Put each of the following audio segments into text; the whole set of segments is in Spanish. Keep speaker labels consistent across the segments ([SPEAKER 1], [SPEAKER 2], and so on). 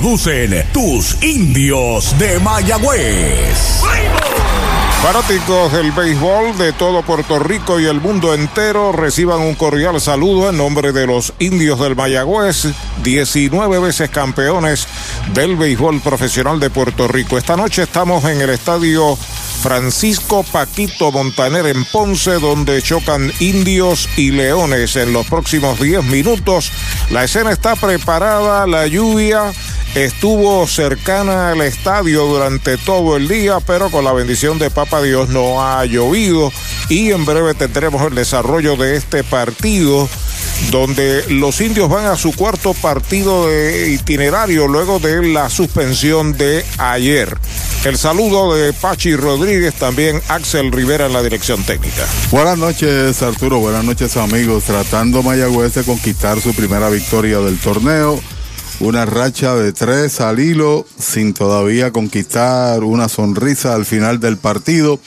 [SPEAKER 1] producen tus indios de Mayagüez.
[SPEAKER 2] Fanáticos del béisbol de todo Puerto Rico y el mundo entero reciban un cordial saludo en nombre de los indios del Mayagüez, 19 veces campeones del béisbol profesional de Puerto Rico. Esta noche estamos en el estadio Francisco Paquito Montaner en Ponce, donde chocan indios y leones en los próximos 10 minutos. La escena está preparada, la lluvia estuvo cercana al estadio durante todo el día, pero con la bendición de Papa Dios no ha llovido y en breve tendremos el desarrollo de este partido donde los indios van a su cuarto partido de itinerario luego de la suspensión de ayer. El saludo de Pachi Rodríguez, también Axel Rivera en la dirección técnica.
[SPEAKER 3] Buenas noches Arturo, buenas noches amigos, tratando Mayagüez de conquistar su primera victoria del torneo una racha de tres al hilo sin todavía conquistar una sonrisa al final del partido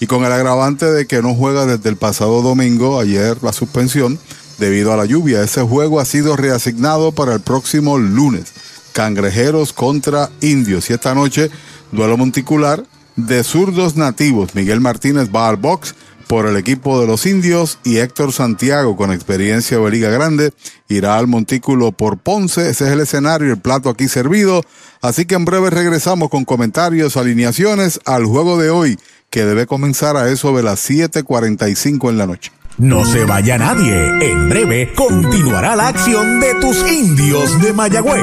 [SPEAKER 3] y con el agravante de que no juega desde el pasado domingo, ayer la suspensión, debido a la lluvia. Ese juego ha sido reasignado para el próximo lunes. Cangrejeros contra indios y esta noche duelo monticular de zurdos nativos. Miguel Martínez va al box por el equipo de los indios y Héctor Santiago con experiencia de Liga Grande irá al montículo por Ponce. Ese es el escenario, el plato aquí servido. Así que en breve regresamos con comentarios, alineaciones al juego de hoy que debe comenzar a eso de las 7:45 en la noche.
[SPEAKER 1] No se vaya nadie. En breve continuará la acción de tus indios de Mayagüez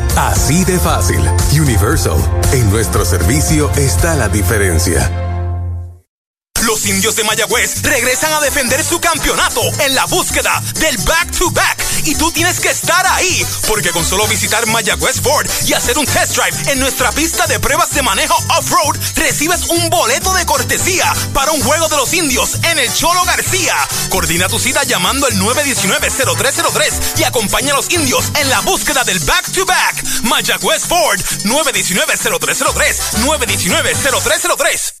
[SPEAKER 4] Así de fácil. Universal. En nuestro servicio está la diferencia.
[SPEAKER 5] Los indios de Mayagüez regresan a defender su campeonato en la búsqueda del back-to-back. y tú tienes que estar ahí, porque con solo visitar Mayagüez Ford y hacer un test drive en nuestra pista de pruebas de manejo off-road, recibes un boleto de cortesía para un juego de los indios en el Cholo García. Coordina tu cita llamando al 919-0303 y acompaña a los indios en la búsqueda del back-to-back. Mayagüez Ford, 919-0303, 919-0303.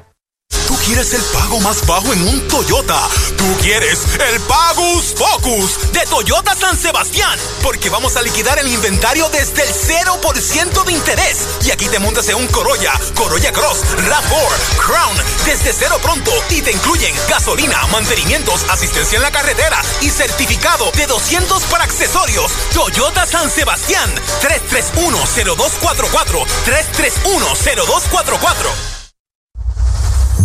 [SPEAKER 5] Tú quieres el pago más bajo en un Toyota. Tú quieres el Pagus Focus de Toyota San Sebastián. Porque vamos a liquidar el inventario desde el 0% de interés. Y aquí te montas en un Corolla, Corolla Cross, RAV4, Crown, desde cero pronto. Y te incluyen gasolina, mantenimientos, asistencia en la carretera y certificado de 200 para accesorios. Toyota San Sebastián, 3310244, 3310244.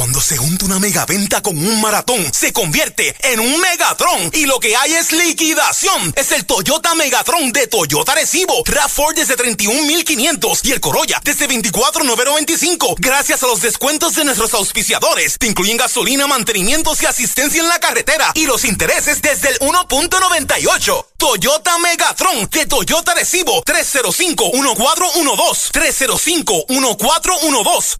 [SPEAKER 5] Cuando se junta una megaventa con un maratón, se convierte en un Megatron. Y lo que hay es liquidación. Es el Toyota Megatron de Toyota Recibo. RAV4 desde 31,500 y el Corolla desde 24,995. Gracias a los descuentos de nuestros auspiciadores. Te incluyen gasolina, mantenimientos y asistencia en la carretera. Y los intereses desde el 1.98. Toyota Megatron de Toyota Recibo. 305-1412. 305-1412.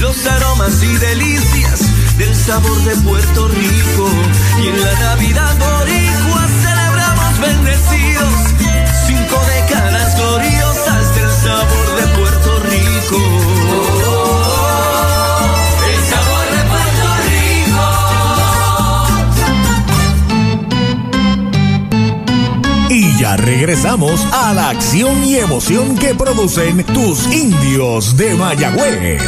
[SPEAKER 6] los aromas y delicias del sabor de Puerto Rico. Y en la Navidad boricua celebramos bendecidos
[SPEAKER 1] regresamos a la acción y emoción que producen tus indios de Mayagüez.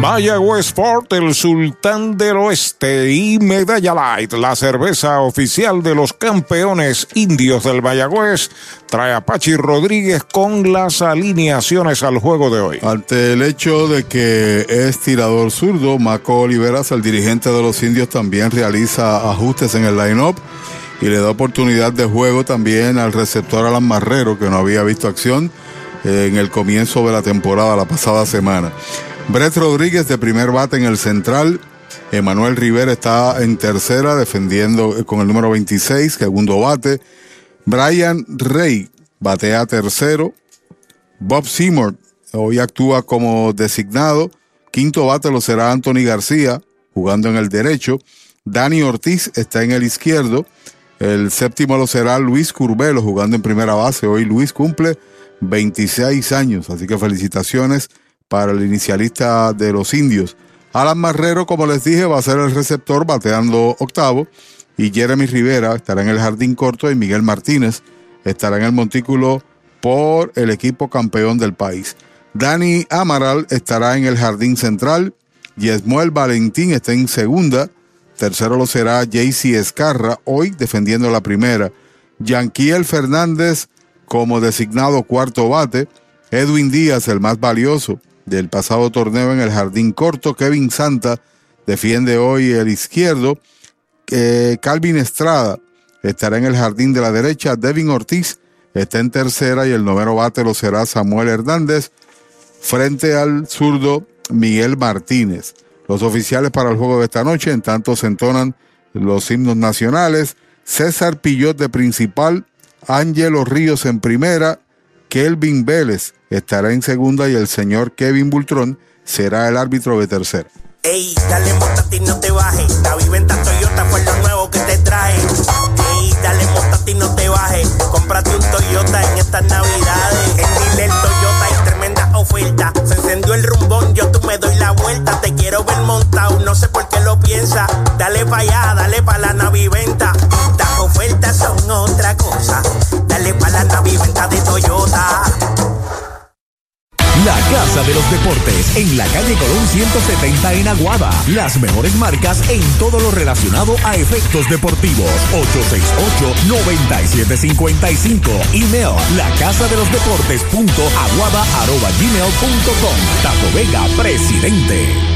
[SPEAKER 2] Mayagüez Sport, el sultán del oeste y Medalla Light, la cerveza oficial de los campeones indios del Mayagüez, trae a Pachi Rodríguez con las alineaciones al juego de hoy.
[SPEAKER 3] Ante el hecho de que es tirador zurdo, Maco Oliveras, el dirigente de los indios, también realiza ajustes en el line-up y le da oportunidad de juego también al receptor Alan Marrero, que no había visto acción en el comienzo de la temporada la pasada semana. Brett Rodríguez de primer bate en el central. Emanuel Rivera está en tercera defendiendo con el número 26, segundo bate. Brian Rey batea tercero. Bob Seymour hoy actúa como designado. Quinto bate lo será Anthony García jugando en el derecho. Dani Ortiz está en el izquierdo. El séptimo lo será Luis Curbelo jugando en primera base. Hoy Luis cumple 26 años, así que felicitaciones para el inicialista de los indios, Alan Marrero, como les dije, va a ser el receptor bateando octavo. Y Jeremy Rivera estará en el jardín corto y Miguel Martínez estará en el montículo por el equipo campeón del país. Dani Amaral estará en el jardín central. Yesmuel Valentín está en segunda. Tercero lo será JC Escarra, hoy defendiendo la primera. Yanquiel Fernández como designado cuarto bate. Edwin Díaz, el más valioso del pasado torneo en el jardín corto. Kevin Santa defiende hoy el izquierdo. Eh, Calvin Estrada estará en el jardín de la derecha. Devin Ortiz está en tercera y el noveno bate lo será Samuel Hernández frente al zurdo Miguel Martínez. Los oficiales para el juego de esta noche, en tanto se entonan los himnos nacionales. César Pillot de principal, Ángelo Ríos en primera, Kelvin Vélez estará en segunda y el señor Kevin Bultrón será el árbitro de tercera.
[SPEAKER 7] Ey, dale montate y no te bajes. La viventa Toyota fue lo nuevo que te traje. Ey, dale montate y no te bajes. Cómprate un Toyota en estas navidades. En el Toyota hay tremenda oferta. Se encendió el rumbón, yo tú me doy no sé por qué lo piensa. Dale pa' allá, dale pa' la naviventa. Las ofertas son otra cosa. Dale pa' la naviventa de Toyota.
[SPEAKER 1] La Casa de los Deportes en la calle Colón 170 en Aguada. Las mejores marcas en todo lo relacionado a efectos deportivos. 868-9755. Email la casa de los deportes punto aguada arroba gmail punto com. Tato Vega, presidente.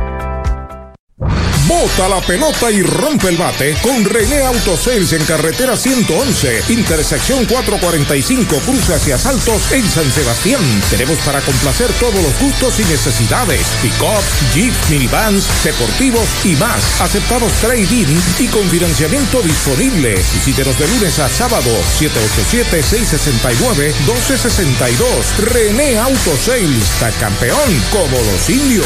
[SPEAKER 2] Bota la pelota y rompe el bate con René Autosales en carretera 111, intersección 445, cruce hacia Saltos en San Sebastián. Tenemos para complacer todos los gustos y necesidades: pick-up, jeep, minivans, deportivos y más. Aceptados trading y con financiamiento disponible. Visítenos de lunes a sábado, 787-669-1262. René Autosales, está campeón como los indios.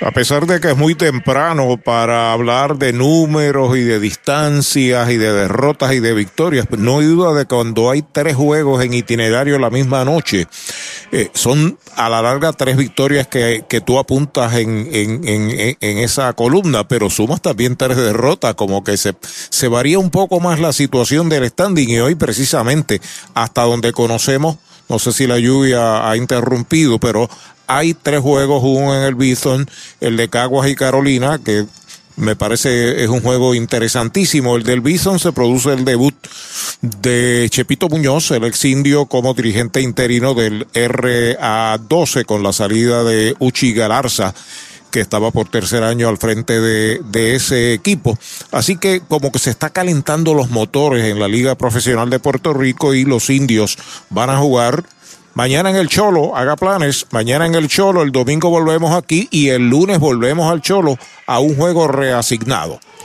[SPEAKER 2] A pesar de que es muy temprano para hablar de números y de distancias y de derrotas y de victorias, no hay duda de que cuando hay tres juegos en itinerario la misma noche, eh, son a la larga tres victorias que, que tú apuntas en, en, en, en, esa columna, pero sumas también tres derrotas, como que se, se varía un poco más la situación del standing. Y hoy precisamente hasta donde conocemos no sé si la lluvia ha interrumpido, pero hay tres juegos, uno en el Bison, el de Caguas y Carolina, que me parece es un juego interesantísimo. El del Bison se produce el debut de Chepito Muñoz, el ex indio, como dirigente interino del RA12 con la salida de Uchi Galarza que estaba por tercer año al frente de, de, ese equipo. Así que como que se está calentando los motores en la Liga Profesional de Puerto Rico y los indios van a jugar Mañana en el Cholo, haga planes. Mañana en el Cholo, el domingo volvemos aquí y el lunes volvemos al Cholo a un juego reasignado.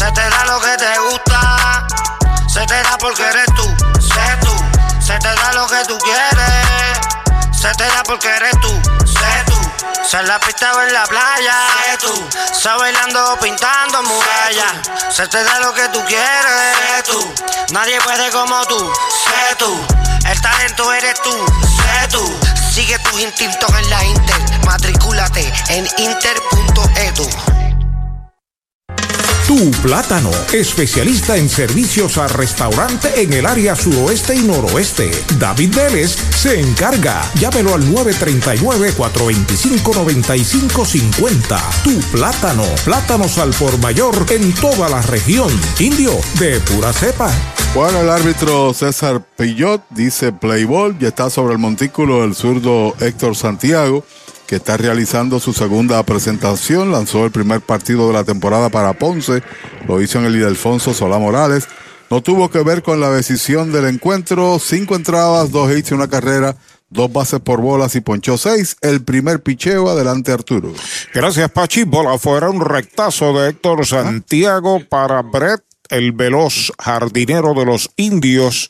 [SPEAKER 8] Se te da lo que te gusta, se te da porque eres tú, sé tú. Se te da lo que tú quieres, se te da porque eres tú, sé tú. Se la pista o en la playa, sé tú. Se bailando o pintando murallas, se te da lo que tú quieres, sé tú. Nadie puede como tú, sé tú. El talento eres tú, sé tú. Sigue tus instintos en la Inter, matricúlate en inter.edu.
[SPEAKER 1] Tu Plátano, especialista en servicios a restaurante en el área suroeste y noroeste. David Vélez se encarga. Llámelo al 939-425-9550. Tu Plátano, plátanos al por mayor en toda la región. Indio, de pura cepa.
[SPEAKER 3] Bueno, el árbitro César Pillot dice play ball, ya está sobre el montículo el zurdo Héctor Santiago que está realizando su segunda presentación. Lanzó el primer partido de la temporada para Ponce. Lo hizo en el Ildefonso Solá Morales. No tuvo que ver con la decisión del encuentro. Cinco entradas, dos hits y una carrera. Dos bases por bolas y ponchó seis. El primer picheo adelante Arturo.
[SPEAKER 2] Gracias Pachi. Bola fuera un rectazo de Héctor Santiago para Brett el veloz jardinero de los indios.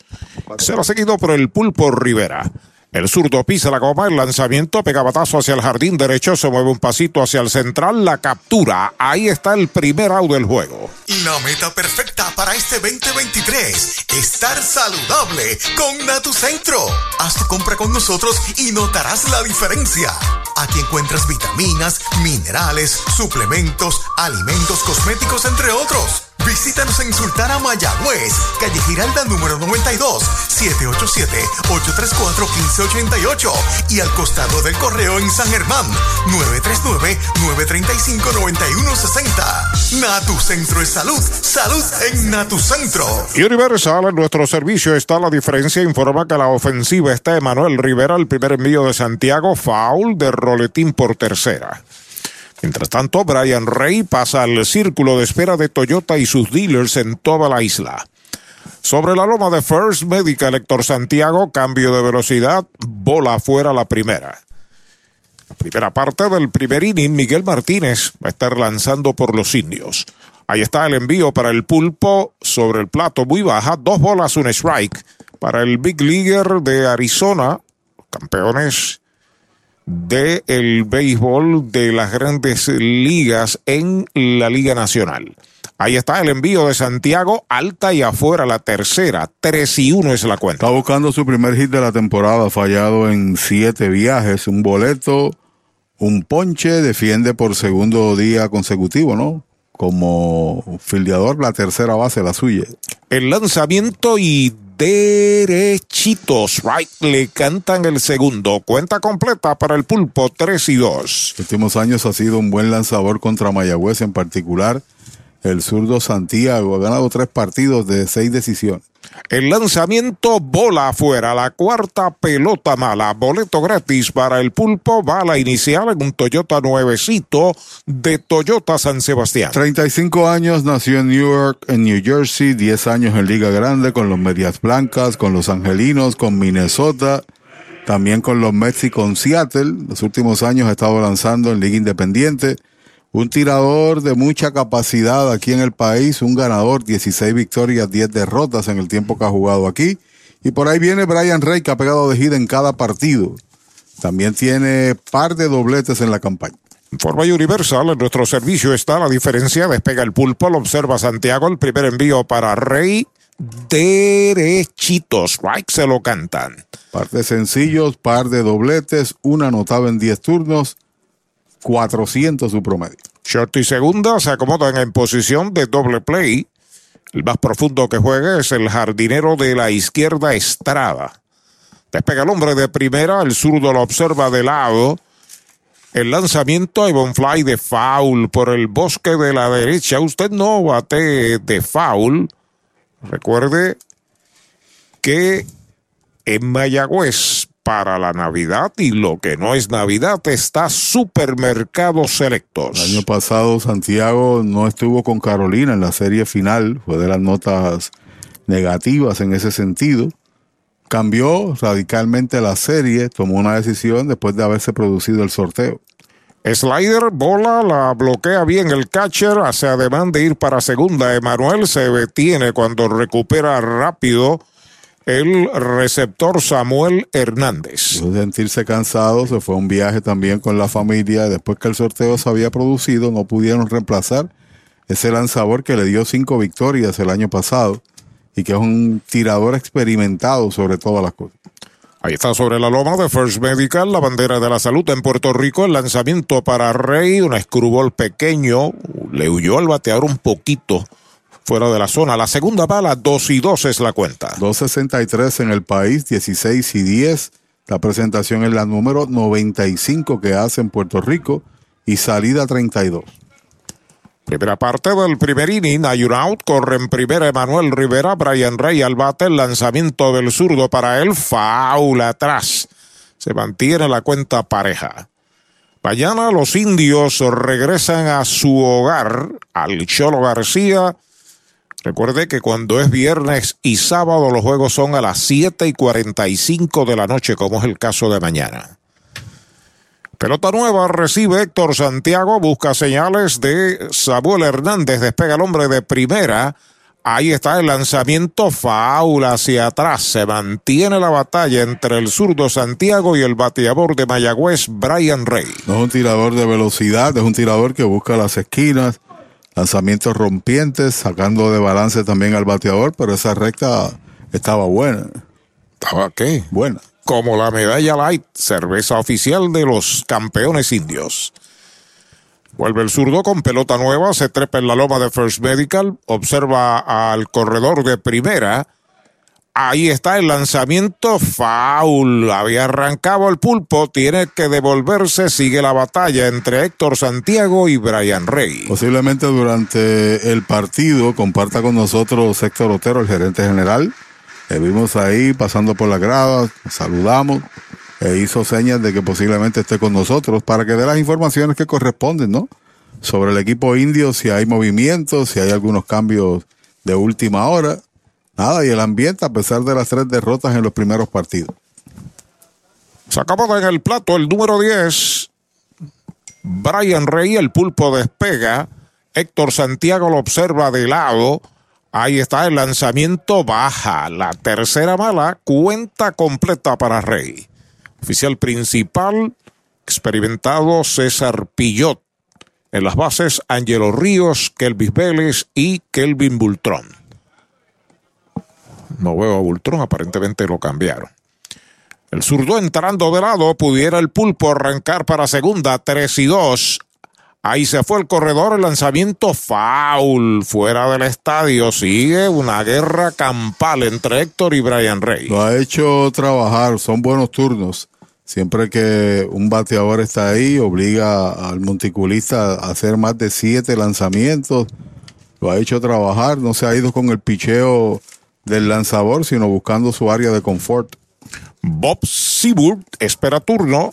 [SPEAKER 2] Será seguido por el pulpo Rivera. El zurdo pisa la goma, el lanzamiento, pega batazo hacia el jardín derecho, se mueve un pasito hacia el central, la captura. Ahí está el primer out del juego.
[SPEAKER 9] La meta perfecta para este 2023, estar saludable con Natucentro. Haz tu compra con nosotros y notarás la diferencia. Aquí encuentras vitaminas, minerales, suplementos, alimentos cosméticos, entre otros.
[SPEAKER 10] Visítanos en Sultana Mayagüez, calle Giralda número 92, 787-834-1588 y al costado del correo en San Germán, 939-935-9160. Natu Centro de Salud, salud en Natu Centro.
[SPEAKER 2] Universal, en nuestro servicio está la diferencia. Informa que la ofensiva está Emanuel Rivera, el primer envío de Santiago, foul de Roletín por tercera. Mientras tanto, Brian Rey pasa al círculo de espera de Toyota y sus dealers en toda la isla. Sobre la loma de First Medical Héctor Santiago, cambio de velocidad, bola afuera la primera. La primera parte del primer inning, Miguel Martínez va a estar lanzando por los indios. Ahí está el envío para el pulpo sobre el plato muy baja, dos bolas, un strike para el Big Leaguer de Arizona, campeones del el béisbol de las grandes ligas en la Liga Nacional. Ahí está el envío de Santiago, alta y afuera la tercera, 3 y 1 es la cuenta.
[SPEAKER 3] Está buscando su primer hit de la temporada, fallado en siete viajes, un boleto, un ponche, defiende por segundo día consecutivo, ¿no? Como fildeador, la tercera base, la suya.
[SPEAKER 2] El lanzamiento y derechitos, right, le cantan el segundo. Cuenta completa para el pulpo, 3 y 2.
[SPEAKER 3] Los últimos años ha sido un buen lanzador contra Mayagüez en particular. El zurdo Santiago ha ganado tres partidos de seis decisiones.
[SPEAKER 2] El lanzamiento bola afuera, la cuarta pelota mala, boleto gratis para el pulpo, bala inicial en un Toyota nuevecito de Toyota San Sebastián.
[SPEAKER 3] 35 años, nació en Newark, en New Jersey, 10 años en Liga Grande con los Medias Blancas, con los Angelinos, con Minnesota, también con los Mets y con Seattle. Los últimos años ha estado lanzando en Liga Independiente. Un tirador de mucha capacidad aquí en el país, un ganador, 16 victorias, 10 derrotas en el tiempo que ha jugado aquí. Y por ahí viene Brian Rey, que ha pegado de gira en cada partido. También tiene par de dobletes en la campaña.
[SPEAKER 2] Forma Universal, en nuestro servicio está la diferencia. Despega el pulpo, lo observa Santiago. El primer envío para Rey. Derechitos, right, se lo cantan.
[SPEAKER 3] Par de sencillos, par de dobletes, una anotada en 10 turnos. 400 su promedio.
[SPEAKER 2] Short y segunda se acomodan en posición de doble play. El más profundo que juega es el jardinero de la izquierda Estrada. Despega el hombre de primera, el zurdo lo observa de lado. El lanzamiento a fly de foul por el bosque de la derecha. Usted no bate de foul. Recuerde que en Mayagüez para la Navidad y lo que no es Navidad está Supermercados Selectos.
[SPEAKER 3] El año pasado Santiago no estuvo con Carolina en la serie final, fue de las notas negativas en ese sentido. Cambió radicalmente la serie, tomó una decisión después de haberse producido el sorteo.
[SPEAKER 2] Slider, bola, la bloquea bien el catcher, hace ademán de ir para segunda. Emanuel se detiene cuando recupera rápido el receptor Samuel Hernández.
[SPEAKER 3] De sentirse cansado, se fue a un viaje también con la familia. Después que el sorteo se había producido, no pudieron reemplazar ese lanzador que le dio cinco victorias el año pasado y que es un tirador experimentado sobre todas las cosas.
[SPEAKER 2] Ahí está sobre la loma de First Medical, la bandera de la salud en Puerto Rico, el lanzamiento para Rey, un escrúbol pequeño, le huyó al bateador un poquito fuera de la zona. La segunda bala, 2 y 2 es la cuenta.
[SPEAKER 3] 2.63 en el país, 16 y 10. La presentación es la número 95 que hace en Puerto Rico y salida 32.
[SPEAKER 2] Primera parte del primer inning, hay un out, corre en primera Emanuel Rivera, Brian Rey al bate, el lanzamiento del zurdo para él, faula atrás. Se mantiene la cuenta pareja. Mañana los indios regresan a su hogar, al Cholo García. Recuerde que cuando es viernes y sábado los juegos son a las 7 y 45 de la noche, como es el caso de mañana. Pelota nueva recibe Héctor Santiago, busca señales de Samuel Hernández, despega el hombre de primera. Ahí está el lanzamiento faula hacia atrás. Se mantiene la batalla entre el zurdo Santiago y el bateador de Mayagüez, Brian Rey.
[SPEAKER 3] No es un tirador de velocidad, es un tirador que busca las esquinas, lanzamientos rompientes, sacando de balance también al bateador, pero esa recta estaba buena.
[SPEAKER 2] ¿Estaba qué?
[SPEAKER 3] Buena
[SPEAKER 2] como la medalla light, cerveza oficial de los campeones indios. Vuelve el zurdo con pelota nueva, se trepa en la loma de First Medical, observa al corredor de primera. Ahí está el lanzamiento foul. Había arrancado el pulpo, tiene que devolverse. Sigue la batalla entre Héctor Santiago y Brian Rey.
[SPEAKER 3] Posiblemente durante el partido comparta con nosotros Héctor Otero, el gerente general. Le vimos ahí pasando por la grada, saludamos e hizo señas de que posiblemente esté con nosotros para que dé las informaciones que corresponden, ¿no? Sobre el equipo indio, si hay movimientos, si hay algunos cambios de última hora. Nada, y el ambiente a pesar de las tres derrotas en los primeros partidos.
[SPEAKER 2] Sacamos en el plato el número 10. Brian Rey, el pulpo despega. Héctor Santiago lo observa de lado. Ahí está el lanzamiento baja. La tercera mala, cuenta completa para Rey. Oficial principal, experimentado César Pillot. En las bases, Angelo Ríos, Kelvis Vélez y Kelvin Bultrón. No veo a Bultrón, aparentemente lo cambiaron. El zurdo entrando de lado, pudiera el pulpo arrancar para segunda, 3 y 2. Ahí se fue el corredor, el lanzamiento foul fuera del estadio. Sigue una guerra campal entre Héctor y Brian Rey.
[SPEAKER 3] Lo ha hecho trabajar, son buenos turnos. Siempre que un bateador está ahí, obliga al monticulista a hacer más de siete lanzamientos. Lo ha hecho trabajar, no se ha ido con el picheo del lanzador, sino buscando su área de confort.
[SPEAKER 2] Bob Seaburg espera turno.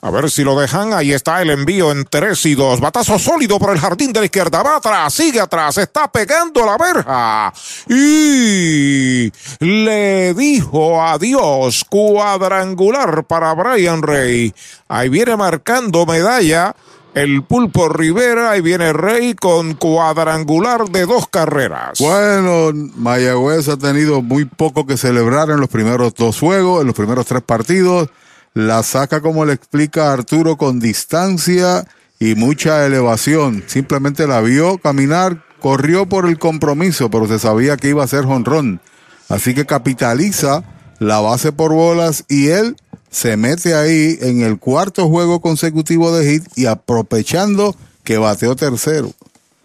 [SPEAKER 2] A ver si lo dejan. Ahí está el envío en 3 y 2. Batazo sólido por el jardín de la izquierda. Va atrás, sigue atrás. Está pegando la verja. Y le dijo adiós. Cuadrangular para Brian Rey. Ahí viene marcando medalla. El Pulpo Rivera y viene Rey con cuadrangular de dos carreras.
[SPEAKER 3] Bueno, Mayagüez ha tenido muy poco que celebrar en los primeros dos juegos, en los primeros tres partidos. La saca, como le explica Arturo, con distancia y mucha elevación. Simplemente la vio caminar, corrió por el compromiso, pero se sabía que iba a ser jonrón. Así que capitaliza la base por bolas y él se mete ahí en el cuarto juego consecutivo de hit y aprovechando que bateó tercero,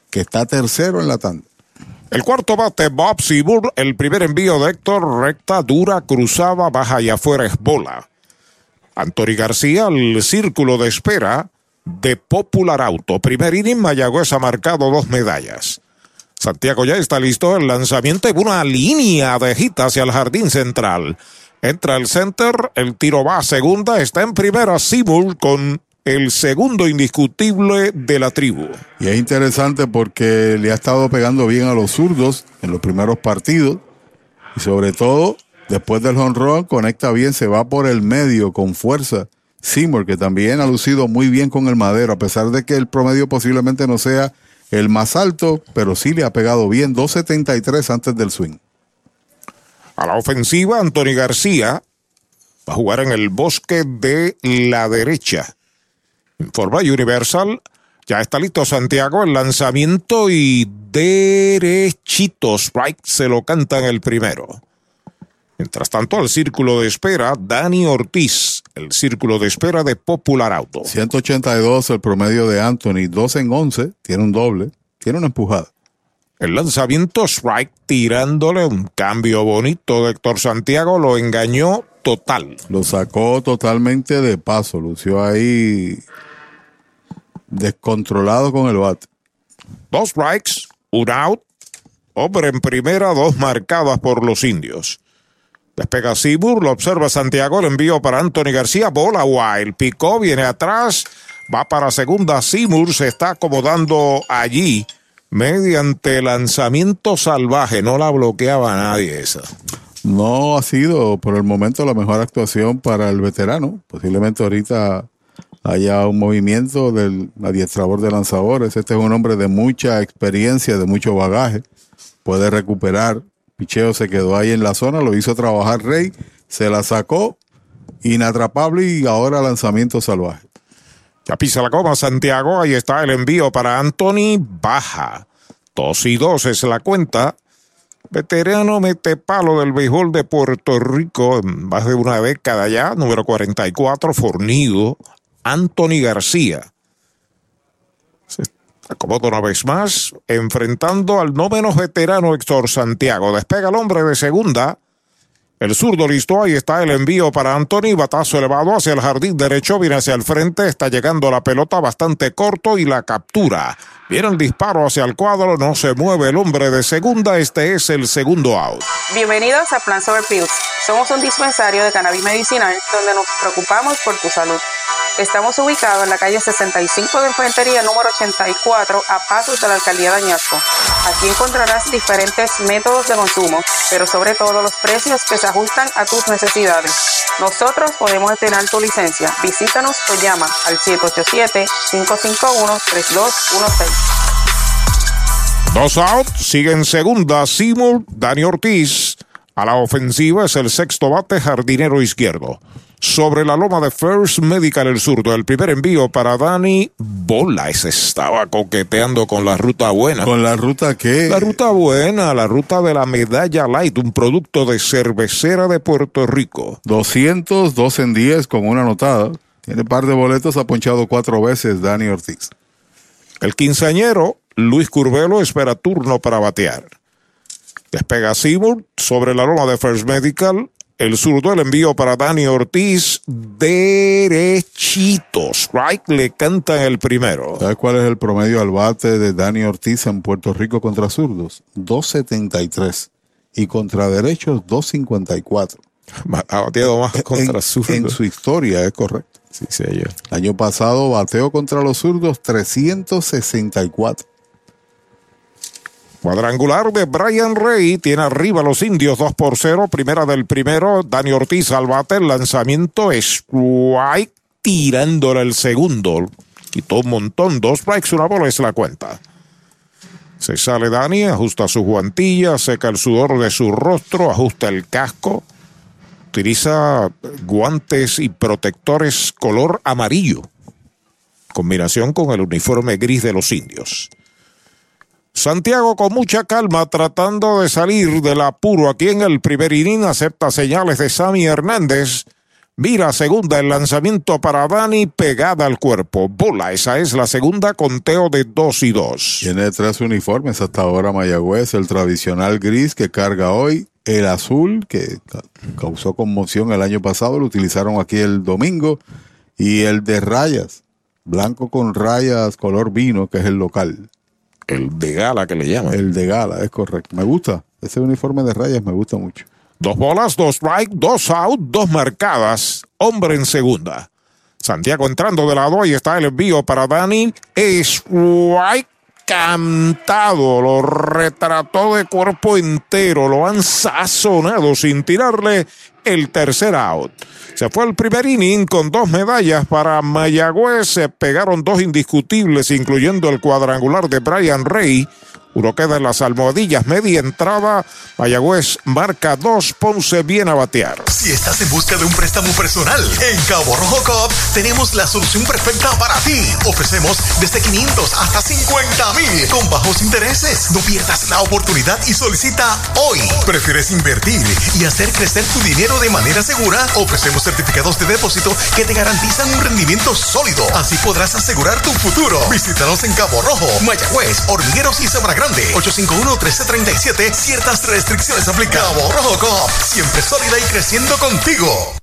[SPEAKER 3] que está tercero en la tanda.
[SPEAKER 2] El cuarto bate, Bob Seaburg. El primer envío de Héctor, recta, dura, cruzaba, baja y afuera es bola. Anthony García, el círculo de espera de Popular Auto. Primer inning, Mayagüez ha marcado dos medallas. Santiago ya está listo. El lanzamiento y una línea de hit hacia el jardín central. Entra el center, el tiro va a segunda, está en primera Seymour con el segundo indiscutible de la tribu.
[SPEAKER 3] Y es interesante porque le ha estado pegando bien a los zurdos en los primeros partidos. Y sobre todo, después del honrón, conecta bien, se va por el medio con fuerza. Seymour, que también ha lucido muy bien con el madero, a pesar de que el promedio posiblemente no sea el más alto, pero sí le ha pegado bien, 2.73 antes del swing.
[SPEAKER 2] A la ofensiva, Anthony García va a jugar en el bosque de la derecha. Informa Universal. Ya está listo Santiago, el lanzamiento y derechito. Strike se lo canta en el primero. Mientras tanto, al círculo de espera, Dani Ortiz, el círculo de espera de Popular Auto.
[SPEAKER 3] 182 el promedio de Anthony, 2 en 11, tiene un doble, tiene una empujada.
[SPEAKER 2] El lanzamiento strike tirándole un cambio bonito de Héctor Santiago lo engañó total.
[SPEAKER 3] Lo sacó totalmente de paso, lució ahí descontrolado con el bate.
[SPEAKER 2] Dos strikes, un out, hombre en primera, dos marcadas por los indios. Despega Sibur, lo observa Santiago, el envío para Anthony García, bola wild, picó, viene atrás, va para segunda, Seymour se está acomodando allí mediante lanzamiento salvaje. No la bloqueaba nadie esa.
[SPEAKER 3] No ha sido por el momento la mejor actuación para el veterano. Posiblemente ahorita haya un movimiento del adiestrador de lanzadores. Este es un hombre de mucha experiencia, de mucho bagaje. Puede recuperar. Picheo se quedó ahí en la zona, lo hizo trabajar Rey, se la sacó, inatrapable y ahora lanzamiento salvaje.
[SPEAKER 2] Ya pisa la coma Santiago, ahí está el envío para Anthony, baja. Dos y dos es la cuenta. Veterano mete palo del béisbol de Puerto Rico, en más de una década ya, número 44, fornido, Anthony García. Se acomoda una vez más, enfrentando al no menos veterano Héctor Santiago. Despega el hombre de segunda. El zurdo listo, ahí está el envío para Anthony, batazo elevado hacia el jardín derecho, viene hacia el frente, está llegando la pelota bastante corto y la captura. Viene el disparo hacia el cuadro, no se mueve el hombre de segunda, este es el segundo out.
[SPEAKER 11] Bienvenidos a Plan Sober Pills. Somos un dispensario de cannabis medicinal donde nos preocupamos por tu salud. Estamos ubicados en la calle 65 de Infantería número 84 a pasos de la alcaldía de Añasco. Aquí encontrarás diferentes métodos de consumo, pero sobre todo los precios que se ajustan a tus necesidades. Nosotros podemos estrenar tu licencia. Visítanos o llama al 787-551-3216.
[SPEAKER 2] Dos out, sigue en segunda Seymour, Dani Ortiz. A la ofensiva es el sexto bate, jardinero izquierdo. Sobre la loma de First Medical el zurdo, el primer envío para Dani Bola. Ese estaba coqueteando con la ruta buena.
[SPEAKER 3] ¿Con la ruta qué?
[SPEAKER 2] La ruta buena, la ruta de la medalla light, un producto de cervecera de Puerto Rico.
[SPEAKER 3] 200, 2 en 10 con una anotada. Tiene par de boletos, ha ponchado cuatro veces Dani Ortiz.
[SPEAKER 2] El quinceañero, Luis Curvelo, espera turno para batear. Despega Seymour sobre la loma de First Medical. El zurdo, el envío para Dani Ortiz, derechito. Strike le canta el primero.
[SPEAKER 3] ¿Sabes cuál es el promedio al bate de Dani Ortiz en Puerto Rico contra zurdos? 2.73. Y contra derechos, 2.54.
[SPEAKER 2] Ha bateado más contra zurdos.
[SPEAKER 3] En su historia, es correcto.
[SPEAKER 2] Sí, sí, yo.
[SPEAKER 3] El año pasado bateó contra los zurdos 364.
[SPEAKER 2] Cuadrangular de Brian Rey tiene arriba los indios 2 por 0. Primera del primero. Dani Ortiz al bate. El lanzamiento strike tirándole el segundo. Quitó un montón. Dos strikes, una bola es la cuenta. Se sale Dani, ajusta su guantilla, seca el sudor de su rostro, ajusta el casco. Utiliza guantes y protectores color amarillo. Combinación con el uniforme gris de los indios. Santiago con mucha calma tratando de salir del apuro aquí en el primer inning acepta señales de Sammy Hernández. Mira segunda el lanzamiento para Dani pegada al cuerpo. Bola, esa es la segunda conteo de dos y dos.
[SPEAKER 3] Tiene tres uniformes hasta ahora Mayagüez, el tradicional gris que carga hoy, el azul que causó conmoción el año pasado, lo utilizaron aquí el domingo, y el de rayas, blanco con rayas color vino, que es el local.
[SPEAKER 2] El de gala que le llaman.
[SPEAKER 3] El de gala, es correcto. Me gusta. Ese uniforme de rayas me gusta mucho.
[SPEAKER 2] Dos bolas, dos strike, dos out, dos marcadas. Hombre en segunda. Santiago entrando de lado y está el envío para Dani. Strike cantado. Lo retrató de cuerpo entero. Lo han sazonado sin tirarle el tercer out. Fue el primer inning con dos medallas para Mayagüez. Se pegaron dos indiscutibles, incluyendo el cuadrangular de Brian Rey. Uno queda en las almohadillas, media entrada. Mayagüez marca dos, Ponce viene a batear.
[SPEAKER 9] Si estás en busca de un préstamo personal, en Cabo Rojo Cop tenemos la solución perfecta para ti. Ofrecemos desde 500 hasta 50 mil con bajos intereses. No pierdas la oportunidad y solicita hoy. ¿Prefieres invertir y hacer crecer tu dinero de manera segura? Ofrecemos certificados de depósito que te garantizan un rendimiento sólido. Así podrás asegurar tu futuro. Visítanos en Cabo Rojo, Mayagüez, Hormigueros y Sabra Grande. 851-1337. Ciertas restricciones aplican. Cabo Rojo Cop. Siempre sólida y creciendo contigo.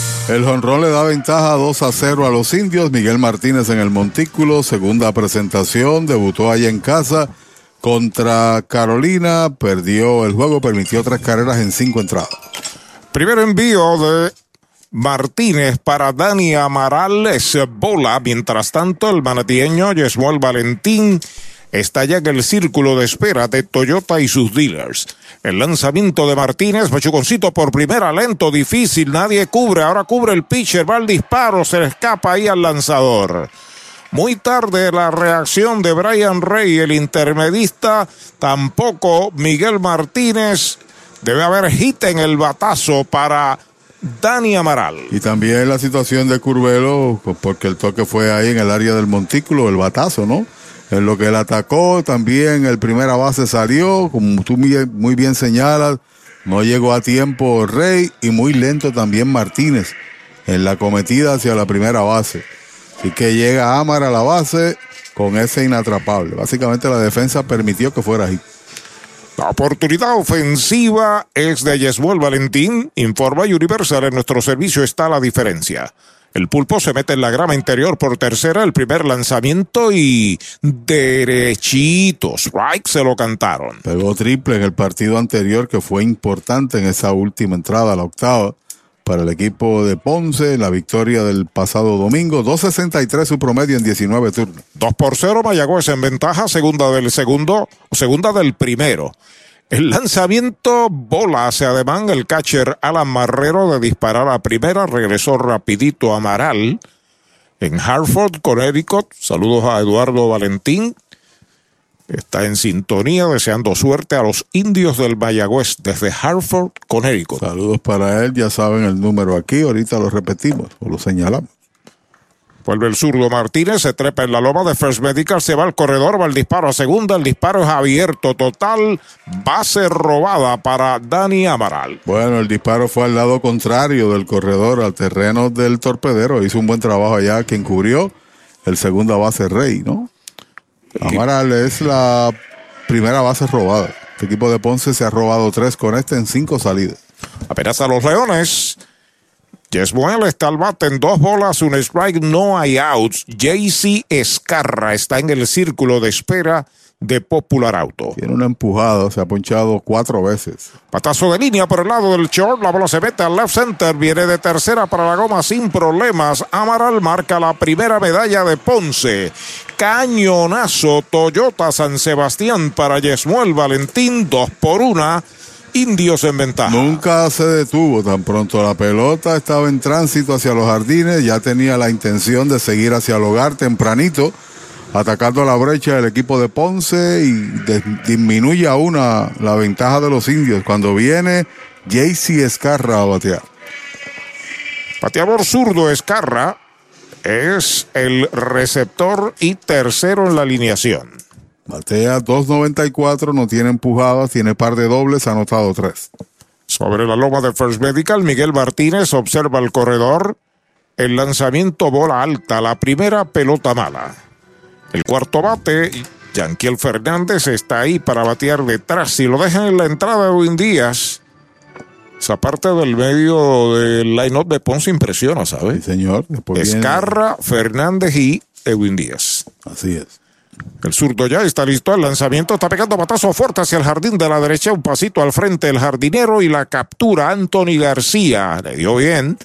[SPEAKER 3] El jonrón le da ventaja 2 a 0 a los indios. Miguel Martínez en el Montículo, segunda presentación, debutó allá en casa contra Carolina, perdió el juego, permitió tres carreras en cinco entradas.
[SPEAKER 2] Primer envío de Martínez para Dani Amaral es bola. Mientras tanto, el manatieño Yesmuel Valentín está ya en el círculo de espera de Toyota y sus dealers. El lanzamiento de Martínez, Machuconcito por primera, lento, difícil, nadie cubre, ahora cubre el pitcher, va el disparo, se le escapa ahí al lanzador. Muy tarde la reacción de Brian Rey, el intermedista, tampoco Miguel Martínez. Debe haber hit en el batazo para Dani Amaral.
[SPEAKER 3] Y también la situación de Curvelo, porque el toque fue ahí en el área del montículo, el batazo, ¿no? En lo que él atacó, también el primera base salió, como tú muy bien señalas, no llegó a tiempo Rey y muy lento también Martínez en la cometida hacia la primera base. Así que llega Amar a la base con ese inatrapable. Básicamente la defensa permitió que fuera ahí.
[SPEAKER 2] La oportunidad ofensiva es de Yesmuel Valentín. Informa Universal. En nuestro servicio está la diferencia. El pulpo se mete en la grama interior por tercera, el primer lanzamiento y derechitos. Strike se lo cantaron.
[SPEAKER 3] Pegó triple en el partido anterior que fue importante en esa última entrada, la octava, para el equipo de Ponce, la victoria del pasado domingo. 2.63 su promedio en 19 turnos.
[SPEAKER 2] 2 por 0 Mayagüez en ventaja, segunda del segundo, segunda del primero. El lanzamiento bola hacia ademán el catcher Alan Marrero de disparar a primera. Regresó rapidito Amaral en Hartford, Connecticut. Saludos a Eduardo Valentín. Está en sintonía, deseando suerte a los indios del Mayagüez desde Hartford, Connecticut.
[SPEAKER 3] Saludos para él, ya saben el número aquí, ahorita lo repetimos o lo señalamos.
[SPEAKER 2] Vuelve el zurdo Martínez, se trepa en la loma de First Medical, se va al corredor, va el disparo a segunda, el disparo es abierto, total, base robada para Dani Amaral.
[SPEAKER 3] Bueno, el disparo fue al lado contrario del corredor, al terreno del torpedero, hizo un buen trabajo allá, quien cubrió el segunda base Rey, ¿no? Amaral es la primera base robada. El equipo de Ponce se ha robado tres con este en cinco salidas.
[SPEAKER 2] Apenas a los Leones. Yesmuel está al bate en dos bolas, un strike, no hay outs. JC Escarra está en el círculo de espera de Popular Auto.
[SPEAKER 3] Tiene una empujada, se ha ponchado cuatro veces.
[SPEAKER 2] Patazo de línea por el lado del short, la bola se mete al left center, viene de tercera para la goma sin problemas. Amaral marca la primera medalla de Ponce. Cañonazo Toyota San Sebastián para Yesmuel Valentín, dos por una. Indios en ventaja.
[SPEAKER 3] Nunca se detuvo tan pronto la pelota estaba en tránsito hacia los jardines, ya tenía la intención de seguir hacia el hogar tempranito, atacando la brecha del equipo de Ponce y disminuye aún la ventaja de los indios cuando viene JC Escarra a batear.
[SPEAKER 2] Bateador zurdo Escarra es el receptor y tercero en la alineación.
[SPEAKER 3] Batea 2.94, no tiene empujadas, tiene par de dobles, ha anotado tres.
[SPEAKER 2] Sobre la loma de First Medical, Miguel Martínez observa el corredor. El lanzamiento bola alta, la primera pelota mala. El cuarto bate, Yanquiel Fernández está ahí para batear detrás. Si lo dejan en la entrada de Win Díaz, esa parte del medio del line-up de Ponce impresiona, ¿sabes?
[SPEAKER 3] Sí, señor.
[SPEAKER 2] Escarra, Fernández y Edwin Díaz.
[SPEAKER 3] Así es.
[SPEAKER 2] El zurdo ya está listo. El lanzamiento está pegando batazo fuerte hacia el jardín de la derecha. Un pasito al frente el jardinero y la captura Anthony García. Le dio bien.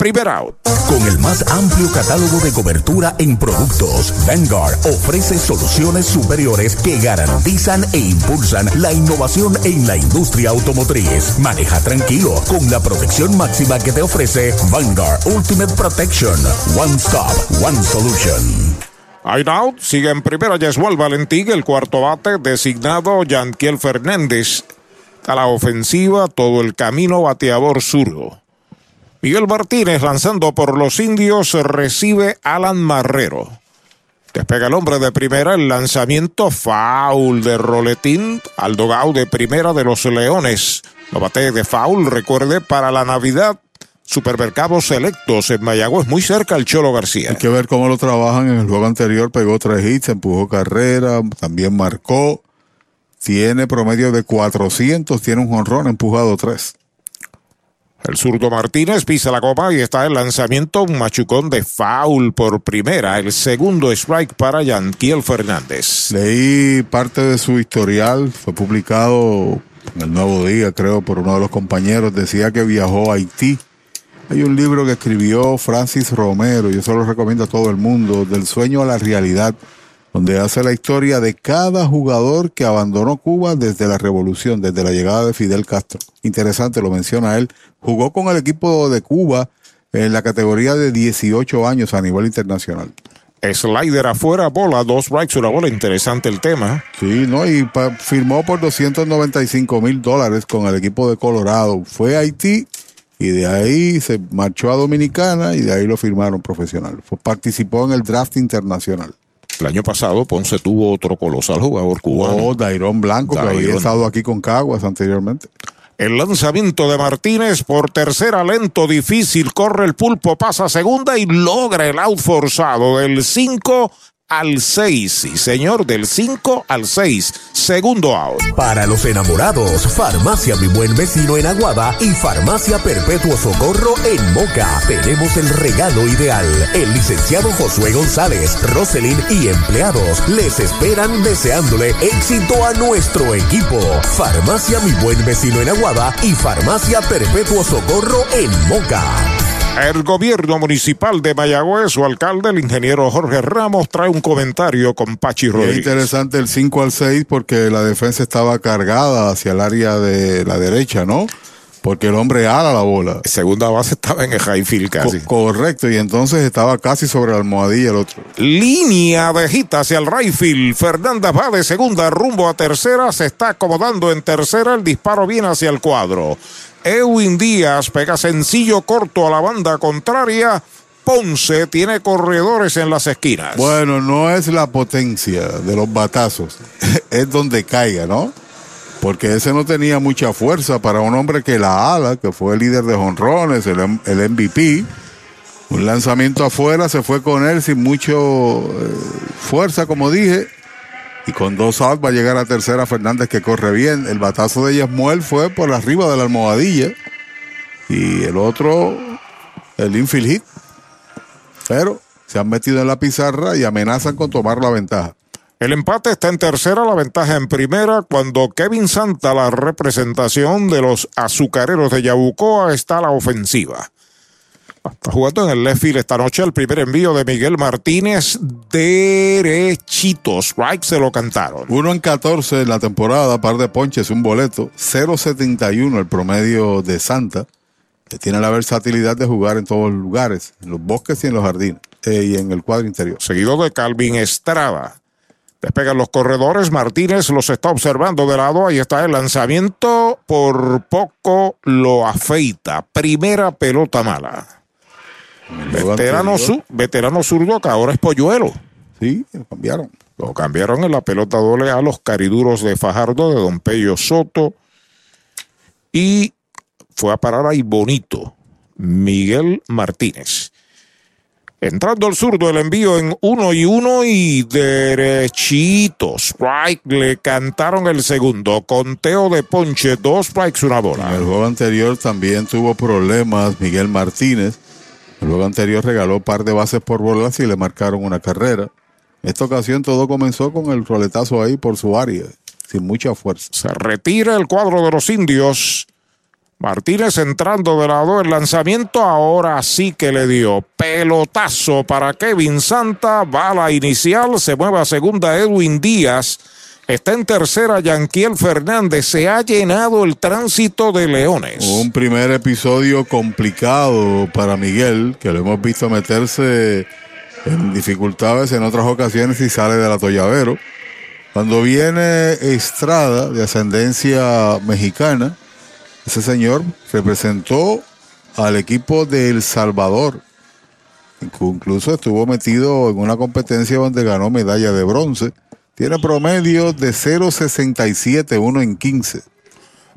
[SPEAKER 2] Primer out.
[SPEAKER 1] Con el más amplio catálogo de cobertura en productos, Vanguard ofrece soluciones superiores que garantizan e impulsan la innovación en la industria automotriz. Maneja tranquilo con la protección máxima que te ofrece Vanguard Ultimate Protection. One Stop, One Solution.
[SPEAKER 2] Out, sigue en primera Yeswal Valentín, el cuarto bate designado Yanquiel Fernández. A la ofensiva, todo el camino bateador zurdo. Miguel Martínez lanzando por los indios recibe Alan Marrero. Despega el hombre de primera, el lanzamiento foul de Roletín al dogao de primera de los Leones. Lo bate de foul, recuerde, para la Navidad. Supermercados selectos en Mayagüez, muy cerca al Cholo García.
[SPEAKER 3] Hay que ver cómo lo trabajan. En el juego anterior pegó tres hits, empujó carrera, también marcó. Tiene promedio de 400, tiene un jonrón, empujado tres.
[SPEAKER 2] El zurdo Martínez pisa la copa y está el lanzamiento, un machucón de foul por primera. El segundo strike para Yanquiel Fernández.
[SPEAKER 3] Leí parte de su historial, fue publicado en el Nuevo Día, creo, por uno de los compañeros. Decía que viajó a Haití. Hay un libro que escribió Francis Romero, yo se lo recomiendo a todo el mundo, del sueño a la realidad donde hace la historia de cada jugador que abandonó Cuba desde la revolución, desde la llegada de Fidel Castro. Interesante, lo menciona él. Jugó con el equipo de Cuba en la categoría de 18 años a nivel internacional.
[SPEAKER 2] Slider afuera, bola, dos strikes, una bola. Interesante el tema.
[SPEAKER 3] Sí, ¿no? Y firmó por 295 mil dólares con el equipo de Colorado. Fue a Haití y de ahí se marchó a Dominicana y de ahí lo firmaron profesional. participó en el draft internacional.
[SPEAKER 2] El año pasado Ponce tuvo otro colosal jugador cubano.
[SPEAKER 3] Oh, Dairón Blanco, que había estado aquí con Caguas anteriormente.
[SPEAKER 2] El lanzamiento de Martínez por tercera, lento, difícil, corre el pulpo, pasa segunda y logra el out forzado del 5 al 6. Sí, señor, del 5 al 6. Segundo out.
[SPEAKER 12] Para los enamorados, Farmacia Mi Buen Vecino en Aguada y Farmacia Perpetuo Socorro en Moca. Tenemos el regalo ideal. El licenciado Josué González, Roselyn y empleados les esperan deseándole éxito a nuestro equipo. Farmacia Mi Buen Vecino en Aguada y Farmacia Perpetuo Socorro en Moca.
[SPEAKER 2] El gobierno municipal de Mayagüez, su alcalde, el ingeniero Jorge Ramos, trae un comentario con Pachi Rodríguez.
[SPEAKER 3] Es interesante el 5 al 6 porque la defensa estaba cargada hacia el área de la derecha, ¿no? Porque el hombre ala la bola.
[SPEAKER 2] Segunda base estaba en el high field casi.
[SPEAKER 3] correcto, y entonces estaba casi sobre la almohadilla el otro.
[SPEAKER 2] Línea de gita hacia el right field. Fernanda va de segunda rumbo a tercera. Se está acomodando en tercera. El disparo viene hacia el cuadro. Edwin Díaz pega sencillo corto a la banda contraria. Ponce tiene corredores en las esquinas.
[SPEAKER 3] Bueno, no es la potencia de los batazos, es donde caiga, ¿no? Porque ese no tenía mucha fuerza para un hombre que la ala, que fue el líder de jonrones, el, el MVP. Un lanzamiento afuera, se fue con él sin mucho eh, fuerza, como dije, y con dos outs va a llegar a tercera Fernández que corre bien. El batazo de Yasmuel fue por arriba de la almohadilla. Y el otro, el infield hit. Pero se han metido en la pizarra y amenazan con tomar la ventaja.
[SPEAKER 2] El empate está en tercera, la ventaja en primera, cuando Kevin Santa, la representación de los azucareros de Yabucoa, está a la ofensiva. Está jugando en el left field esta noche el primer envío de Miguel Martínez derechitos. Strike se lo cantaron.
[SPEAKER 3] Uno en 14 en la temporada, par de ponches, un boleto. 0.71 el promedio de Santa, que tiene la versatilidad de jugar en todos los lugares, en los bosques y en los jardines, eh, y en el cuadro interior.
[SPEAKER 2] Seguido de Calvin Estrada. Despegan los corredores, Martínez los está observando de lado, ahí está el lanzamiento, por poco lo afeita. Primera pelota mala. Veterano, su, veterano zurdo que ahora es Polluelo.
[SPEAKER 3] Sí, lo cambiaron.
[SPEAKER 2] Lo cambiaron en la pelota doble a los cariduros de Fajardo de Don Pello Soto. Y fue a parar ahí bonito. Miguel Martínez. Entrando al zurdo, el envío en uno y uno y derechito. Strike, le cantaron el segundo. Conteo de ponche, dos strikes, una bola.
[SPEAKER 3] En el juego anterior también tuvo problemas Miguel Martínez el anterior regaló par de bases por bolas y le marcaron una carrera. En esta ocasión todo comenzó con el roletazo ahí por su área, sin mucha fuerza.
[SPEAKER 2] Se retira el cuadro de los indios. Martínez entrando de lado, el lanzamiento ahora sí que le dio pelotazo para Kevin Santa, bala inicial, se mueve a segunda Edwin Díaz Está en tercera Yanquiel Fernández. Se ha llenado el tránsito de Leones.
[SPEAKER 3] Un primer episodio complicado para Miguel, que lo hemos visto meterse en dificultades en otras ocasiones y sale del atolladero. Cuando viene Estrada, de ascendencia mexicana, ese señor representó al equipo de El Salvador. Incluso estuvo metido en una competencia donde ganó medalla de bronce. Tiene promedio de 0.67, 1 en 15.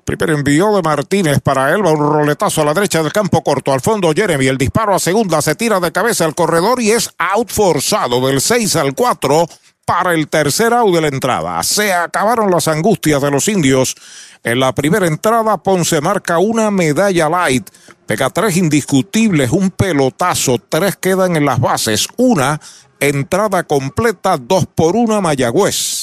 [SPEAKER 2] Primer envío de Martínez para Elba, un roletazo a la derecha del campo corto, al fondo Jeremy, el disparo a segunda, se tira de cabeza al corredor y es out forzado del 6 al 4 para el tercer out de la entrada. Se acabaron las angustias de los indios. En la primera entrada, Ponce marca una medalla light. Pega tres indiscutibles, un pelotazo, tres quedan en las bases, una entrada completa, dos por una Mayagüez.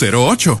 [SPEAKER 13] 08.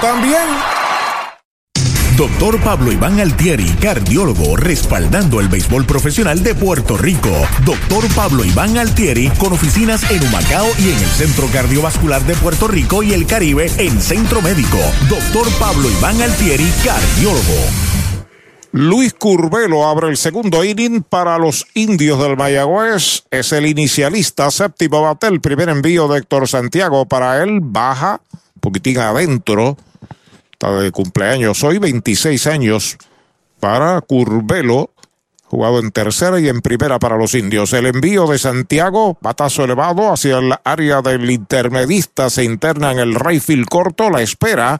[SPEAKER 1] también. Doctor Pablo Iván Altieri, cardiólogo, respaldando el béisbol profesional de Puerto Rico. Doctor Pablo Iván Altieri, con oficinas en Humacao y en el Centro Cardiovascular de Puerto Rico y el Caribe en Centro Médico. Doctor Pablo Iván Altieri, cardiólogo.
[SPEAKER 2] Luis Curbelo abre el segundo inning para los indios del Mayagüez. Es el inicialista, séptimo bate, el primer envío de Héctor Santiago para él. Baja, un poquitín adentro. De cumpleaños hoy, 26 años para Curbelo. Jugado en tercera y en primera para los indios. El envío de Santiago, batazo elevado hacia el área del intermedista, se interna en el Rayfield corto, la espera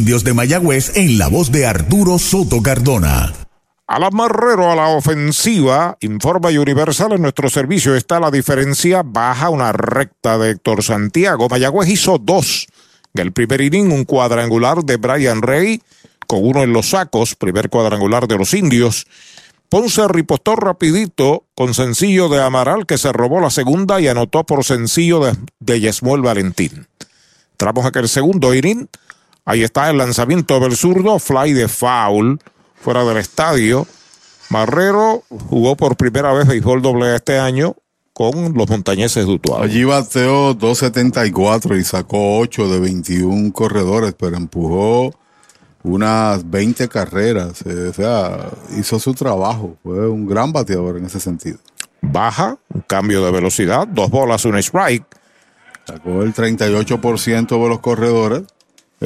[SPEAKER 1] indios de Mayagüez en la voz de Arturo Soto Cardona.
[SPEAKER 2] Alan Marrero a la ofensiva, informa Universal en nuestro servicio está la diferencia, baja una recta de Héctor Santiago. Mayagüez hizo dos. En el primer inning, un cuadrangular de Brian Rey, con uno en los sacos, primer cuadrangular de los indios. Ponce ripostó rapidito con sencillo de Amaral, que se robó la segunda y anotó por sencillo de, de Yesmuel Valentín. Entramos aquel segundo inning. Ahí está el lanzamiento del zurdo, fly de foul, fuera del estadio. Marrero jugó por primera vez béisbol doble este año con los montañeses de Utuado.
[SPEAKER 3] Allí bateó 2.74 y sacó 8 de 21 corredores, pero empujó unas 20 carreras. Eh, o sea, hizo su trabajo. Fue un gran bateador en ese sentido.
[SPEAKER 2] Baja, un cambio de velocidad, dos bolas, un strike.
[SPEAKER 3] Sacó el 38% de los corredores.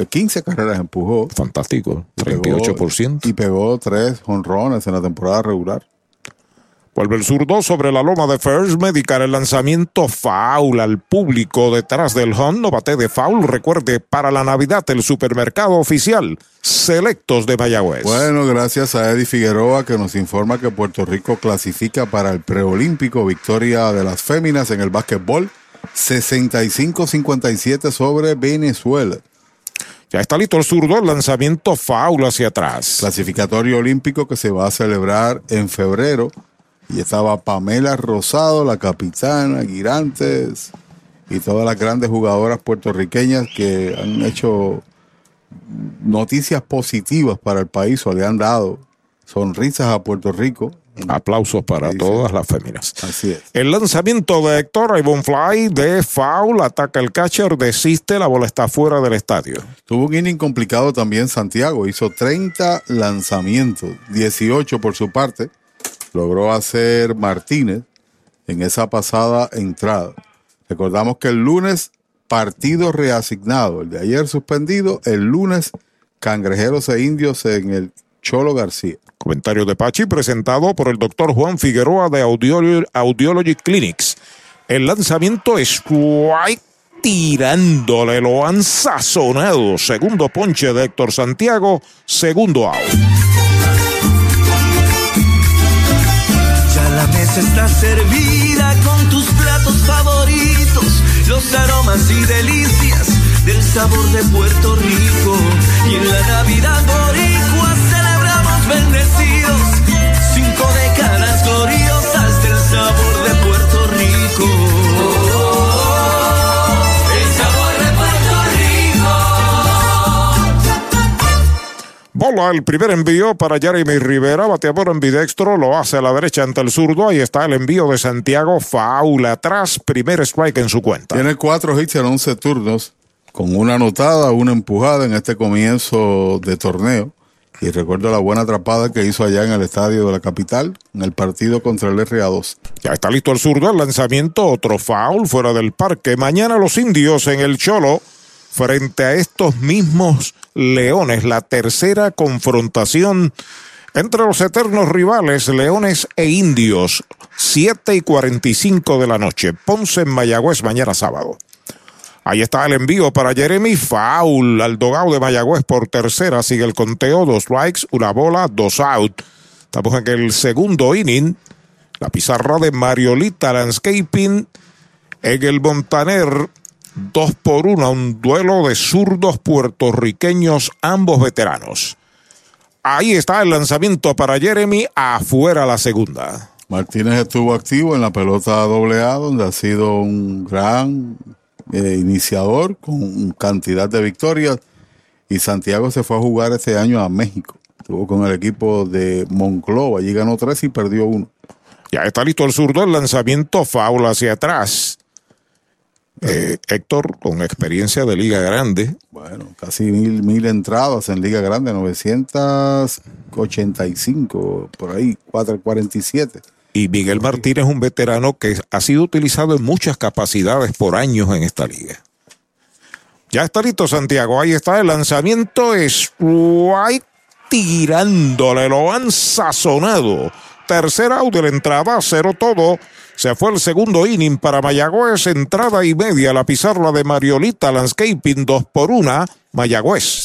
[SPEAKER 3] 15 carreras empujó.
[SPEAKER 2] Fantástico, 38%.
[SPEAKER 3] Y pegó tres honrones en la temporada regular.
[SPEAKER 2] Vuelve el zurdo sobre la loma de First Medical. El lanzamiento foul al público detrás del home. No bate de foul. Recuerde, para la Navidad, el supermercado oficial. Selectos de Mayagüez.
[SPEAKER 3] Bueno, gracias a Eddie Figueroa que nos informa que Puerto Rico clasifica para el preolímpico. Victoria de las féminas en el básquetbol. 65-57 sobre Venezuela.
[SPEAKER 2] Ya está listo el zurdo, el lanzamiento foul hacia atrás.
[SPEAKER 3] Clasificatorio olímpico que se va a celebrar en febrero. Y estaba Pamela Rosado, la capitana, Girantes y todas las grandes jugadoras puertorriqueñas que han hecho noticias positivas para el país o le han dado sonrisas a Puerto Rico.
[SPEAKER 2] Aplausos para todas las féminas.
[SPEAKER 3] Así es.
[SPEAKER 2] El lanzamiento de Héctor Fly de foul, ataca el catcher, desiste, la bola está fuera del estadio.
[SPEAKER 3] Tuvo un inning complicado también Santiago, hizo 30 lanzamientos, 18 por su parte. logró hacer Martínez en esa pasada entrada. Recordamos que el lunes partido reasignado, el de ayer suspendido, el lunes cangrejeros e indios en el Cholo García.
[SPEAKER 2] Comentario de Pachi presentado por el doctor Juan Figueroa de Audiology, Audiology Clinics. El lanzamiento es White tirándole, lo han sazonado. Segundo ponche de Héctor Santiago, segundo out.
[SPEAKER 14] Ya la mesa está servida con tus platos favoritos, los aromas y delicias del sabor de Puerto Rico. Y en la Navidad boricua
[SPEAKER 2] Bola, el primer envío para Jeremy Rivera, bateador ambidextro, lo hace a la derecha ante el zurdo. Ahí está el envío de Santiago, faula atrás, primer strike en su cuenta.
[SPEAKER 3] Tiene cuatro hits en 11 turnos, con una anotada, una empujada en este comienzo de torneo. Y recuerdo la buena atrapada que hizo allá en el estadio de la capital, en el partido contra el RA2.
[SPEAKER 2] Ya está listo el zurdo, el lanzamiento, otro foul fuera del parque. Mañana los indios en el Cholo, frente a estos mismos Leones, la tercera confrontación entre los eternos rivales, Leones e Indios, 7 y 45 de la noche. Ponce en Mayagüez mañana sábado. Ahí está el envío para Jeremy Foul al dogado de Mayagüez por tercera. Sigue el conteo, dos strikes, una bola, dos out. Estamos en el segundo inning. La pizarra de Mariolita Landscaping en el Montaner. Dos por uno, un duelo de zurdos puertorriqueños, ambos veteranos. Ahí está el lanzamiento para Jeremy, afuera la segunda.
[SPEAKER 3] Martínez estuvo activo en la pelota AA, donde ha sido un gran eh, iniciador con cantidad de victorias. Y Santiago se fue a jugar este año a México. Estuvo con el equipo de Monclova. Allí ganó tres y perdió uno.
[SPEAKER 2] Ya está listo el zurdo, el lanzamiento faula hacia atrás. Eh, Héctor, con experiencia de Liga Grande.
[SPEAKER 3] Bueno, casi mil, mil entradas en Liga Grande, 985, por ahí, 447.
[SPEAKER 2] Y Miguel Martínez es un veterano que ha sido utilizado en muchas capacidades por años en esta liga. Ya está listo Santiago, ahí está el lanzamiento, es White tirándole, lo han sazonado. Tercer out de la entrada, cero todo. Se fue el segundo inning para Mayagüez, entrada y media, la pizarra de Mariolita Landscaping, dos por una, Mayagüez.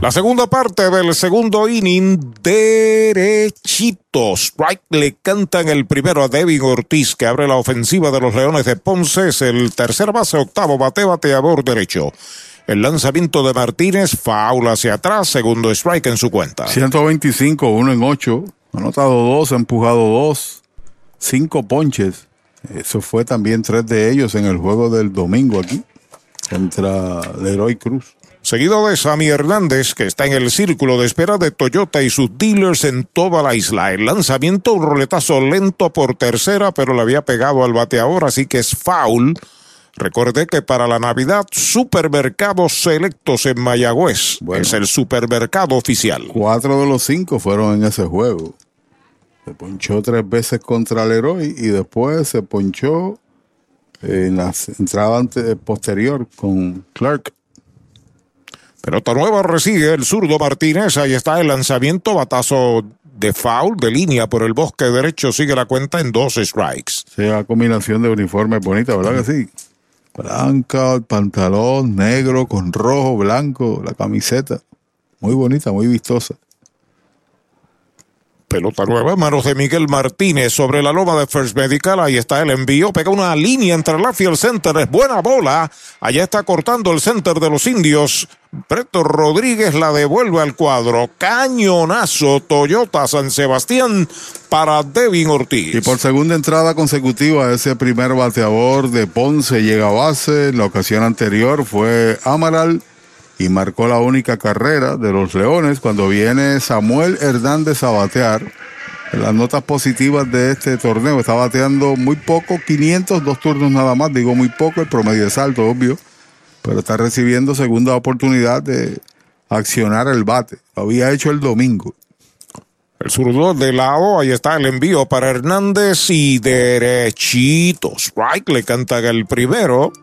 [SPEAKER 2] La segunda parte del segundo inning, derechito. Strike le cantan el primero a Devin Ortiz, que abre la ofensiva de los Leones de Ponce. Es el tercer base, octavo bate, bateador derecho. El lanzamiento de Martínez, faula hacia atrás, segundo strike en su cuenta.
[SPEAKER 3] 125, 1 en 8. Ha anotado dos, ha empujado dos, cinco ponches. Eso fue también tres de ellos en el juego del domingo aquí contra Leroy Cruz.
[SPEAKER 2] Seguido de Sammy Hernández, que está en el círculo de espera de Toyota y sus dealers en toda la isla. El lanzamiento, un roletazo lento por tercera, pero le había pegado al bateador, así que es foul. Recordé que para la Navidad, supermercados selectos en Mayagüez. es el supermercado oficial.
[SPEAKER 3] Cuatro de los cinco fueron en ese juego. Se ponchó tres veces contra Leroy y después se ponchó en la entrada posterior con Clark.
[SPEAKER 2] Pelota nueva recibe el zurdo Martínez. Ahí está el lanzamiento, batazo de foul, de línea por el bosque derecho. Sigue la cuenta en dos strikes.
[SPEAKER 3] Sea combinación de uniforme bonita, ¿verdad que sí? Blanca, pantalón negro con rojo, blanco, la camiseta. Muy bonita, muy vistosa.
[SPEAKER 2] Pelota nueva, manos de Miguel Martínez sobre la loma de First Medical. Ahí está el envío. Pega una línea entre la y el center. Es buena bola. Allá está cortando el center de los indios. Preto Rodríguez la devuelve al cuadro. Cañonazo Toyota San Sebastián para Devin Ortiz.
[SPEAKER 3] Y por segunda entrada consecutiva, ese primer bateador de Ponce llega a base. En la ocasión anterior fue Amaral y marcó la única carrera de los Leones cuando viene Samuel Hernández a batear. Las notas positivas de este torneo está bateando muy poco, 500, dos turnos nada más, digo muy poco, el promedio es alto, obvio, pero está recibiendo segunda oportunidad de accionar el bate. Lo había hecho el domingo.
[SPEAKER 2] El zurdo de lado, ahí está el envío para Hernández y derechito. Strike le canta el primero.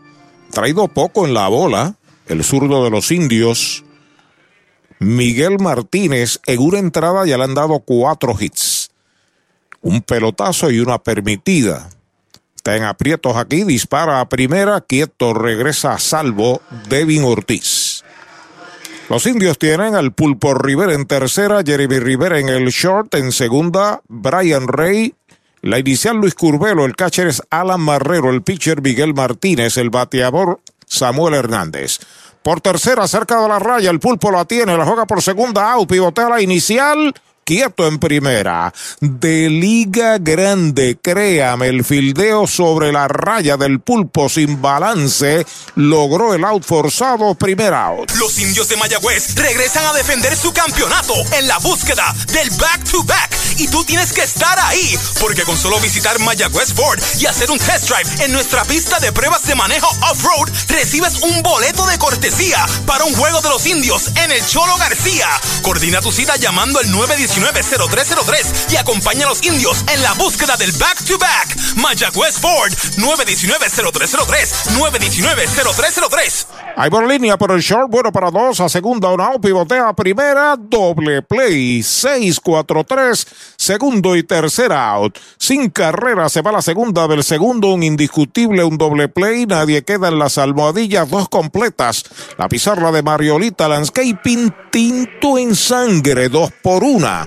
[SPEAKER 2] Traído poco en la bola el zurdo de los indios, Miguel Martínez, en una entrada ya le han dado cuatro hits. Un pelotazo y una permitida. Está en aprietos aquí, dispara a primera, quieto, regresa a salvo Devin Ortiz. Los indios tienen al Pulpo Rivera en tercera, Jeremy Rivera en el short, en segunda, Brian Rey, la inicial Luis Curvelo, el catcher es Alan Marrero, el pitcher Miguel Martínez, el bateador Samuel Hernández. Por tercera, cerca de la raya, el pulpo la tiene, la juega por segunda out, pivotea la inicial quieto en primera. De Liga Grande, créame, el fildeo sobre la raya del pulpo sin balance logró el out forzado, primer out.
[SPEAKER 5] Los indios de Mayagüez regresan a defender su campeonato en la búsqueda del back-to-back. Y tú tienes que estar ahí, porque con solo visitar Mayagüez Ford y hacer un test drive en nuestra pista de pruebas de manejo off-road, recibes un boleto de cortesía para un juego de los indios en el Cholo García. Coordina tu cita llamando al 918 919-0303 y acompaña a los indios en la búsqueda del back-to-back. Mayagüez Ford, 919-0303, 919-0303.
[SPEAKER 2] Hay por línea por el short, bueno para dos, a segunda una out, pivotea primera, doble play, 6-4-3, segundo y tercera out. Sin carrera se va la segunda del segundo, un indiscutible, un doble play, nadie queda en las almohadillas, dos completas. La pizarra de Mariolita Landscaping, tinto en sangre, dos por una.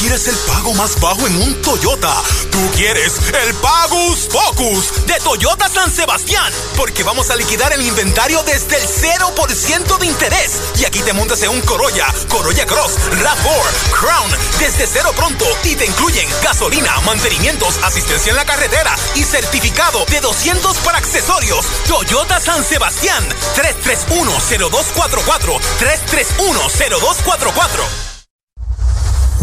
[SPEAKER 5] quieres el pago más bajo en un Toyota. Tú quieres el Pagus Focus de Toyota San Sebastián. Porque vamos a liquidar el inventario desde el 0% de interés. Y aquí te montas en un Corolla, Corolla Cross, RAV4, Crown, desde cero pronto. Y te incluyen gasolina, mantenimientos, asistencia en la carretera y certificado de 200 para accesorios. Toyota San Sebastián, 331-0244, 331-0244.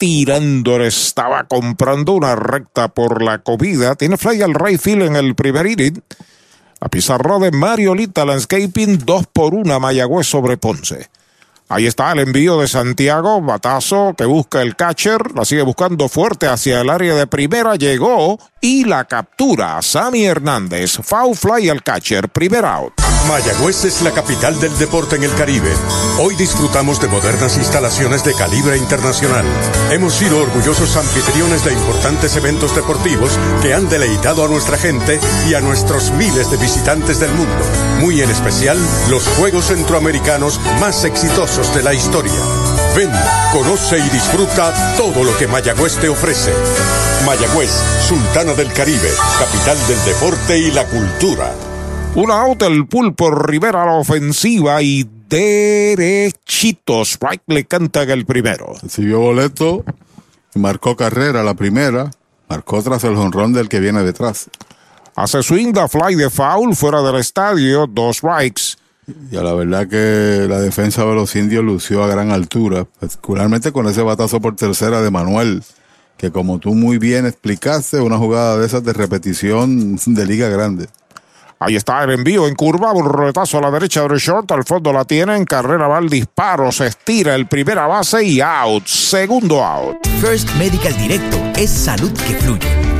[SPEAKER 2] tirando, estaba comprando una recta por la comida. Tiene fly al right en el primer inning. La pizarra de Mariolita Landscaping, 2 por 1 Mayagüez sobre Ponce. Ahí está el envío de Santiago, batazo que busca el catcher, la sigue buscando fuerte hacia el área de primera, llegó y la captura. Sammy Hernández, foul fly al catcher, primer out.
[SPEAKER 15] Mayagüez es la capital del deporte en el Caribe. Hoy disfrutamos de modernas instalaciones de calibre internacional. Hemos sido orgullosos anfitriones de importantes eventos deportivos que han deleitado a nuestra gente y a nuestros miles de visitantes del mundo. Muy en especial, los Juegos Centroamericanos más exitosos de la historia. Ven, conoce y disfruta todo lo que Mayagüez te ofrece. Mayagüez, Sultana del Caribe, capital del deporte y la cultura.
[SPEAKER 2] Una out el pulpo Rivera a la ofensiva y derechito. Strike le canta en el primero.
[SPEAKER 3] Recibió boleto, marcó carrera la primera, marcó tras el jonrón del que viene detrás.
[SPEAKER 2] Hace swing da fly de foul fuera del estadio, dos strikes.
[SPEAKER 3] Y a la verdad que la defensa de los indios lució a gran altura, particularmente con ese batazo por tercera de Manuel, que como tú muy bien explicaste, una jugada de esas de repetición de liga grande.
[SPEAKER 2] Ahí está el envío en curva, un roletazo a la derecha de short, al fondo la tiene, en carrera va el disparo, se estira el primera base y out, segundo out.
[SPEAKER 16] First Medical Directo es salud que fluye.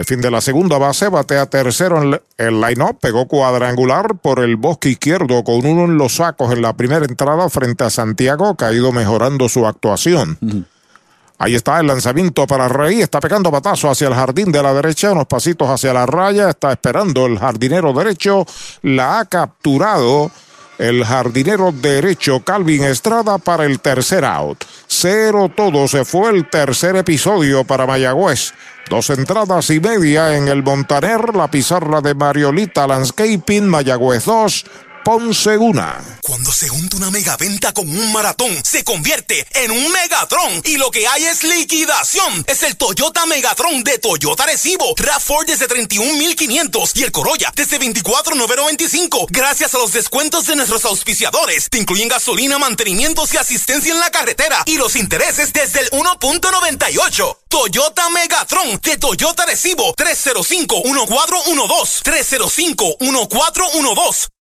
[SPEAKER 2] Defiende la segunda base, batea tercero en el line-up, pegó cuadrangular por el bosque izquierdo con uno en los sacos en la primera entrada frente a Santiago, que ha ido mejorando su actuación. Ahí está el lanzamiento para Rey. Está pegando batazo hacia el jardín de la derecha, unos pasitos hacia la raya. Está esperando el jardinero derecho. La ha capturado el jardinero derecho Calvin Estrada para el tercer out. Cero todo se fue el tercer episodio para Mayagüez. Dos entradas y media en el Montaner, la pizarra de Mariolita Landscaping, Mayagüez 2, Ponce una.
[SPEAKER 5] Cuando se junta una megaventa con un maratón, se convierte en un Megatron. Y lo que hay es liquidación. Es el Toyota Megatron de Toyota Recibo. RAV4 desde 31,500 y el Corolla desde 24,995. Gracias a los descuentos de nuestros auspiciadores. Te incluyen gasolina, mantenimientos y asistencia en la carretera. Y los intereses desde el 1.98. Toyota Megatron de Toyota Recibo 305-1412. 305-1412.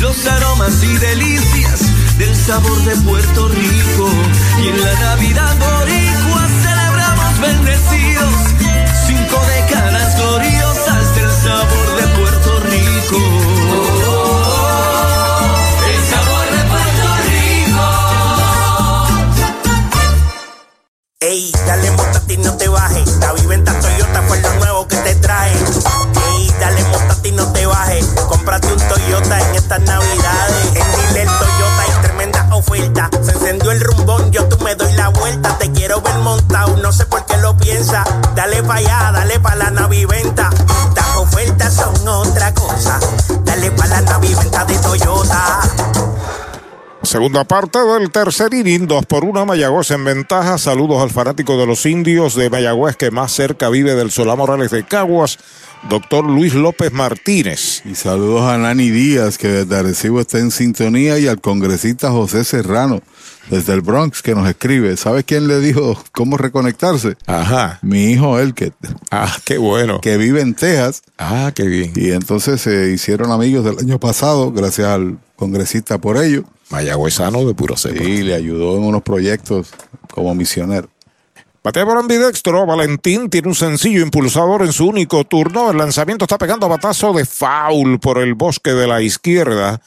[SPEAKER 6] los aromas y delicias del sabor de Puerto Rico. Y en la Navidad boricua celebramos bendecidos
[SPEAKER 7] Ey, dale montate y no te bajes. La viventa Toyota fue lo nuevo que te trae. Ey, dale montate y no te bajes. Cómprate un Toyota en estas navidades. En Dile Toyota hay tremenda oferta. Se encendió el rumbón, yo tú me doy la vuelta. Te quiero ver montado, no sé por qué lo piensa. Dale pa' allá, dale pa' la naviventa. Las ofertas son otra cosa. Dale pa' la naviventa de Toyota.
[SPEAKER 2] Segunda parte del tercer inning, dos por una, Mayagüez en ventaja. Saludos al fanático de los indios de Mayagüez que más cerca vive del Solá Morales de Caguas, doctor Luis López Martínez.
[SPEAKER 3] Y saludos a Nani Díaz, que desde Arecibo está en sintonía, y al congresista José Serrano, desde el Bronx, que nos escribe. ¿Sabes quién le dijo cómo reconectarse?
[SPEAKER 2] Ajá.
[SPEAKER 3] Mi hijo Elket.
[SPEAKER 2] Ah, qué bueno.
[SPEAKER 3] Que vive en Texas.
[SPEAKER 2] Ah, qué bien.
[SPEAKER 3] Y entonces se hicieron amigos del año pasado, gracias al congresista por ello.
[SPEAKER 2] Mayagüezano de puro cepa.
[SPEAKER 3] Sí, le ayudó en unos proyectos como misionero.
[SPEAKER 2] Batea por ambidextro, Valentín tiene un sencillo impulsador en su único turno. El lanzamiento está pegando a batazo de foul por el bosque de la izquierda.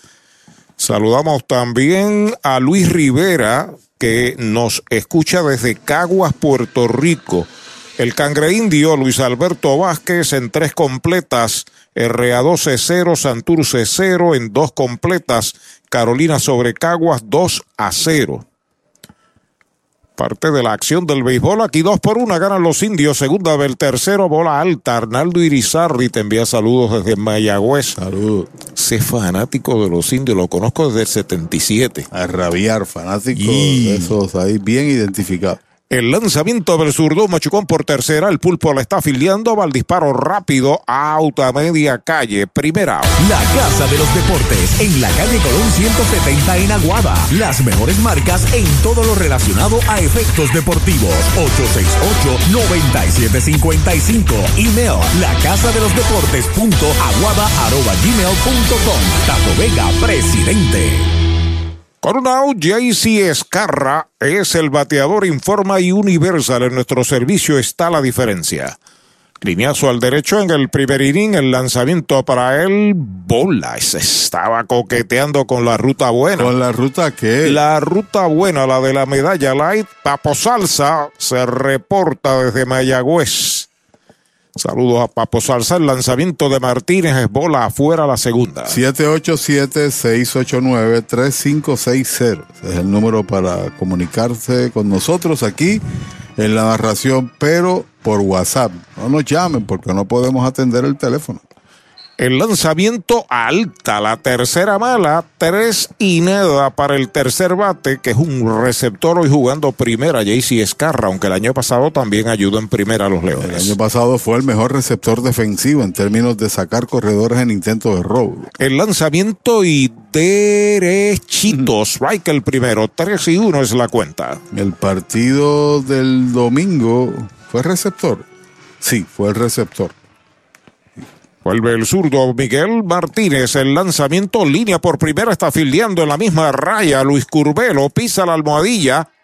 [SPEAKER 2] Saludamos también a Luis Rivera, que nos escucha desde Caguas, Puerto Rico. El cangre indio Luis Alberto Vázquez en tres completas, RA12 0, Santurce 0 en dos completas, Carolina sobre Caguas 2 a 0. Parte de la acción del béisbol, aquí dos por una ganan los indios, segunda del tercero, bola alta, Arnaldo Irizarri te envía saludos desde Mayagüez.
[SPEAKER 3] Saludos.
[SPEAKER 2] Sé fanático de los indios, lo conozco desde el 77.
[SPEAKER 3] A rabiar, fanático
[SPEAKER 2] Y-
[SPEAKER 3] de esos ahí, bien identificados.
[SPEAKER 2] El lanzamiento del zurdo Machucón por tercera. El pulpo la está afiliando. Va al disparo rápido. Out a media calle. Primera.
[SPEAKER 1] La Casa de los Deportes en la calle Colón 170 en Aguada. Las mejores marcas en todo lo relacionado a efectos deportivos. 868-9755. Email la casa de los deportes punto aguada arroba gmail punto com. Vega, presidente.
[SPEAKER 2] Con un out, JC Escarra es el bateador Informa y Universal. En nuestro servicio está la diferencia. Lineazo al derecho en el primer inning, el lanzamiento para él, bola. Se estaba coqueteando con la ruta buena.
[SPEAKER 3] ¿Con la ruta qué?
[SPEAKER 2] La ruta buena, la de la medalla light. Papo Salsa se reporta desde Mayagüez. Saludos a Papo Salsa. El lanzamiento de Martínez es bola afuera la segunda.
[SPEAKER 3] 787-689-3560. Ese es el número para comunicarse con nosotros aquí en la narración, pero por WhatsApp. No nos llamen porque no podemos atender el teléfono.
[SPEAKER 2] El lanzamiento alta, la tercera mala, tres y nada para el tercer bate, que es un receptor hoy jugando primera, JC Escarra, aunque el año pasado también ayudó en primera a los
[SPEAKER 3] El
[SPEAKER 2] Leones.
[SPEAKER 3] año pasado fue el mejor receptor defensivo en términos de sacar corredores en intentos de robo.
[SPEAKER 2] El lanzamiento y derechito, strike el primero, 3 y 1 es la cuenta.
[SPEAKER 3] El partido del domingo fue receptor. Sí, fue el receptor.
[SPEAKER 2] Vuelve el zurdo Miguel Martínez. El lanzamiento línea por primera está fildeando en la misma raya. Luis Curvelo pisa la almohadilla.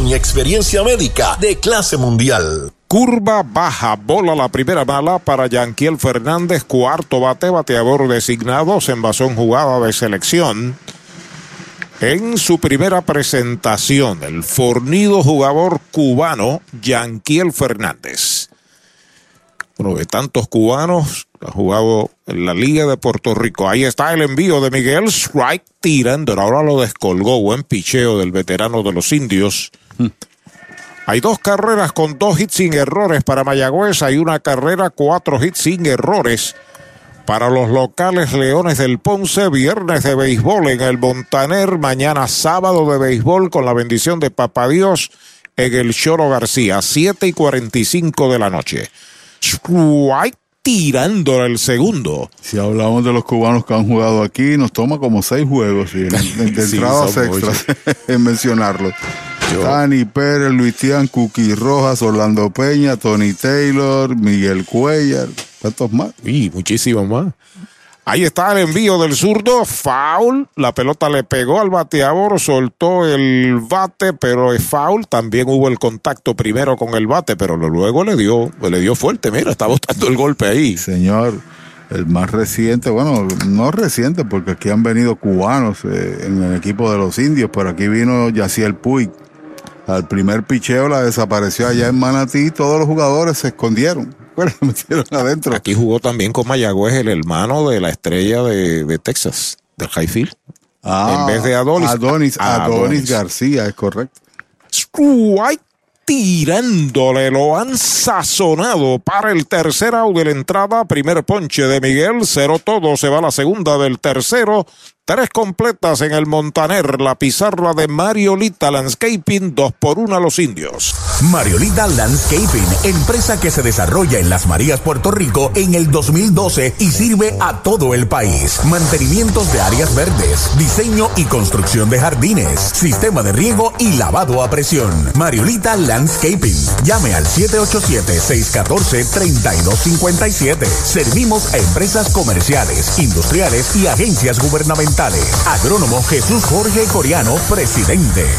[SPEAKER 6] y experiencia médica de clase mundial.
[SPEAKER 2] Curva baja, bola la primera mala para Yanquiel Fernández, cuarto bate, bateador designado, se envasó en jugada de selección. En su primera presentación, el fornido jugador cubano Yanquiel Fernández. Uno de tantos cubanos que ha jugado en la Liga de Puerto Rico. Ahí está el envío de Miguel Strike tirando. Ahora lo descolgó. Buen picheo del veterano de los indios. Hay dos carreras con dos hits sin errores para Mayagüez. Hay una carrera, cuatro hits sin errores para los locales Leones del Ponce. Viernes de béisbol en el Montaner. Mañana sábado de béisbol con la bendición de Papá Dios en el Choro García. 7 y 45 de la noche. Tirando el segundo.
[SPEAKER 3] Si hablamos de los cubanos que han jugado aquí, nos toma como seis juegos y de,
[SPEAKER 2] Sí,
[SPEAKER 3] entradas
[SPEAKER 2] son
[SPEAKER 3] extras en mencionarlos. Dani Pérez, Luisian Cookie Rojas, Orlando Peña, Tony Taylor, Miguel Cuellar, ¿cuántos más?
[SPEAKER 2] Y muchísimos más. Ahí está el envío del zurdo, foul, la pelota le pegó al bateador, soltó el bate, pero es foul, también hubo el contacto primero con el bate, pero luego le dio, le dio fuerte, mira, está botando el golpe ahí.
[SPEAKER 3] Señor, el más reciente, bueno, no reciente, porque aquí han venido cubanos eh, en el equipo de los indios, pero aquí vino Yaciel Puig. Al primer picheo la desapareció allá en Manatí, todos los jugadores se escondieron. Bueno, metieron adentro.
[SPEAKER 2] Aquí jugó también con Mayagüez el hermano de la estrella de, de Texas, del Highfield.
[SPEAKER 3] Ah,
[SPEAKER 2] en vez de Adonis.
[SPEAKER 3] Adonis, Adonis García, es correcto.
[SPEAKER 2] Strike tirándole, lo han sazonado para el tercer out de la entrada, primer ponche de Miguel, cero todo, se va la segunda del tercero, tres completas en el Montaner, la pizarra de Mariolita Landscaping, dos por uno a los indios.
[SPEAKER 1] Mariolita Landscaping, empresa que se desarrolla en Las Marías, Puerto Rico en el 2012 y sirve a todo el país. Mantenimientos de áreas verdes, diseño y construcción de jardines, sistema de riego y lavado a presión. Mariolita Landscaping. Llame al 787-614-3257. Servimos a empresas comerciales, industriales y agencias gubernamentales. Agrónomo Jesús Jorge Coriano, presidente.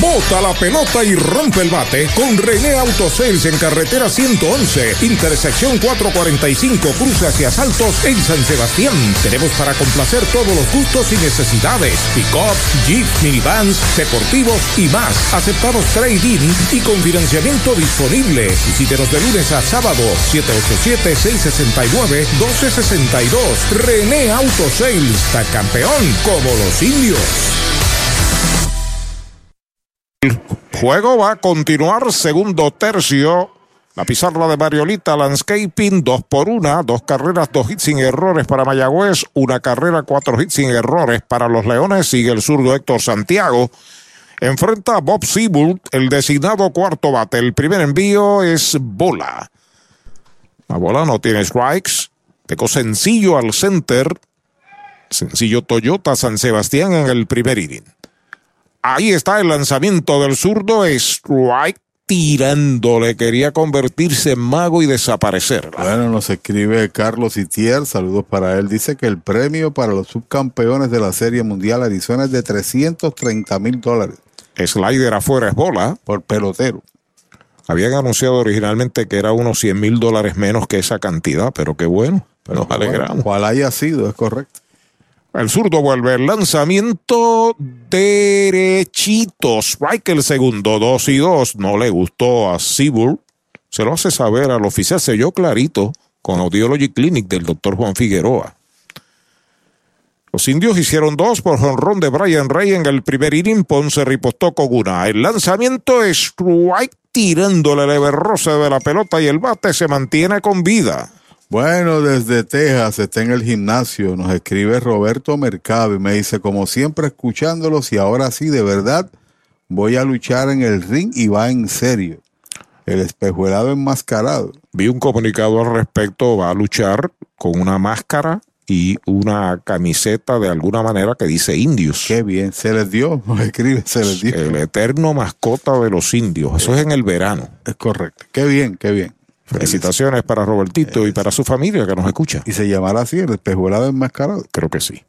[SPEAKER 2] Bota la pelota y rompe el bate con René Autosales en carretera 111, intersección 445, cruce hacia Saltos en San Sebastián. Tenemos para complacer todos los gustos y necesidades: pick-up, jeep, minivans, deportivos y más. Aceptamos trading y con financiamiento disponible. Visítenos de lunes a sábado, 787-669-1262. René Autosales, está campeón como los indios. El juego va a continuar segundo tercio. La pizarra de Mariolita Landscaping, dos por una, dos carreras, dos hits sin errores para Mayagüez, una carrera, cuatro hits sin errores para los Leones. Sigue el zurdo Héctor Santiago. Enfrenta a Bob Seabull, el designado cuarto bate. El primer envío es bola. La bola no tiene strikes. Pecó sencillo al center. Sencillo Toyota San Sebastián en el primer inning. Ahí está el lanzamiento del zurdo. Strike tirándole. Quería convertirse en mago y desaparecer.
[SPEAKER 3] Bueno, nos escribe Carlos Itier. Saludos para él. Dice que el premio para los subcampeones de la Serie Mundial Arizona es de 330 mil dólares.
[SPEAKER 2] Slider afuera es bola.
[SPEAKER 3] Por pelotero.
[SPEAKER 2] Habían anunciado originalmente que era unos 100 mil dólares menos que esa cantidad, pero qué bueno. Nos alegramos.
[SPEAKER 3] Cual haya sido, es correcto.
[SPEAKER 2] El zurdo vuelve el lanzamiento derechito. Strike el segundo, dos y dos. No le gustó a Seabull. Se lo hace saber al oficial. Selló clarito con Audiology Clinic del doctor Juan Figueroa. Los indios hicieron dos por jonrón de Brian Rey en el primer inning. Ponce ripostó con una. El lanzamiento es strike tirándole la rosa de la pelota y el bate se mantiene con vida.
[SPEAKER 3] Bueno, desde Texas está en el gimnasio, nos escribe Roberto Mercado y me dice, como siempre escuchándolos y ahora sí, de verdad, voy a luchar en el ring y va en serio. El espejuelado enmascarado.
[SPEAKER 2] Vi un comunicado al respecto, va a luchar con una máscara y una camiseta de alguna manera que dice indios.
[SPEAKER 3] Qué bien, se les dio, nos escribe, se les dio.
[SPEAKER 2] El eterno mascota de los indios, eso es en el verano.
[SPEAKER 3] Es correcto, qué bien, qué bien.
[SPEAKER 2] Felicitaciones para Robertito y para su familia que nos escucha.
[SPEAKER 3] ¿Y se llamará así el espejuelado enmascarado?
[SPEAKER 2] Creo que sí.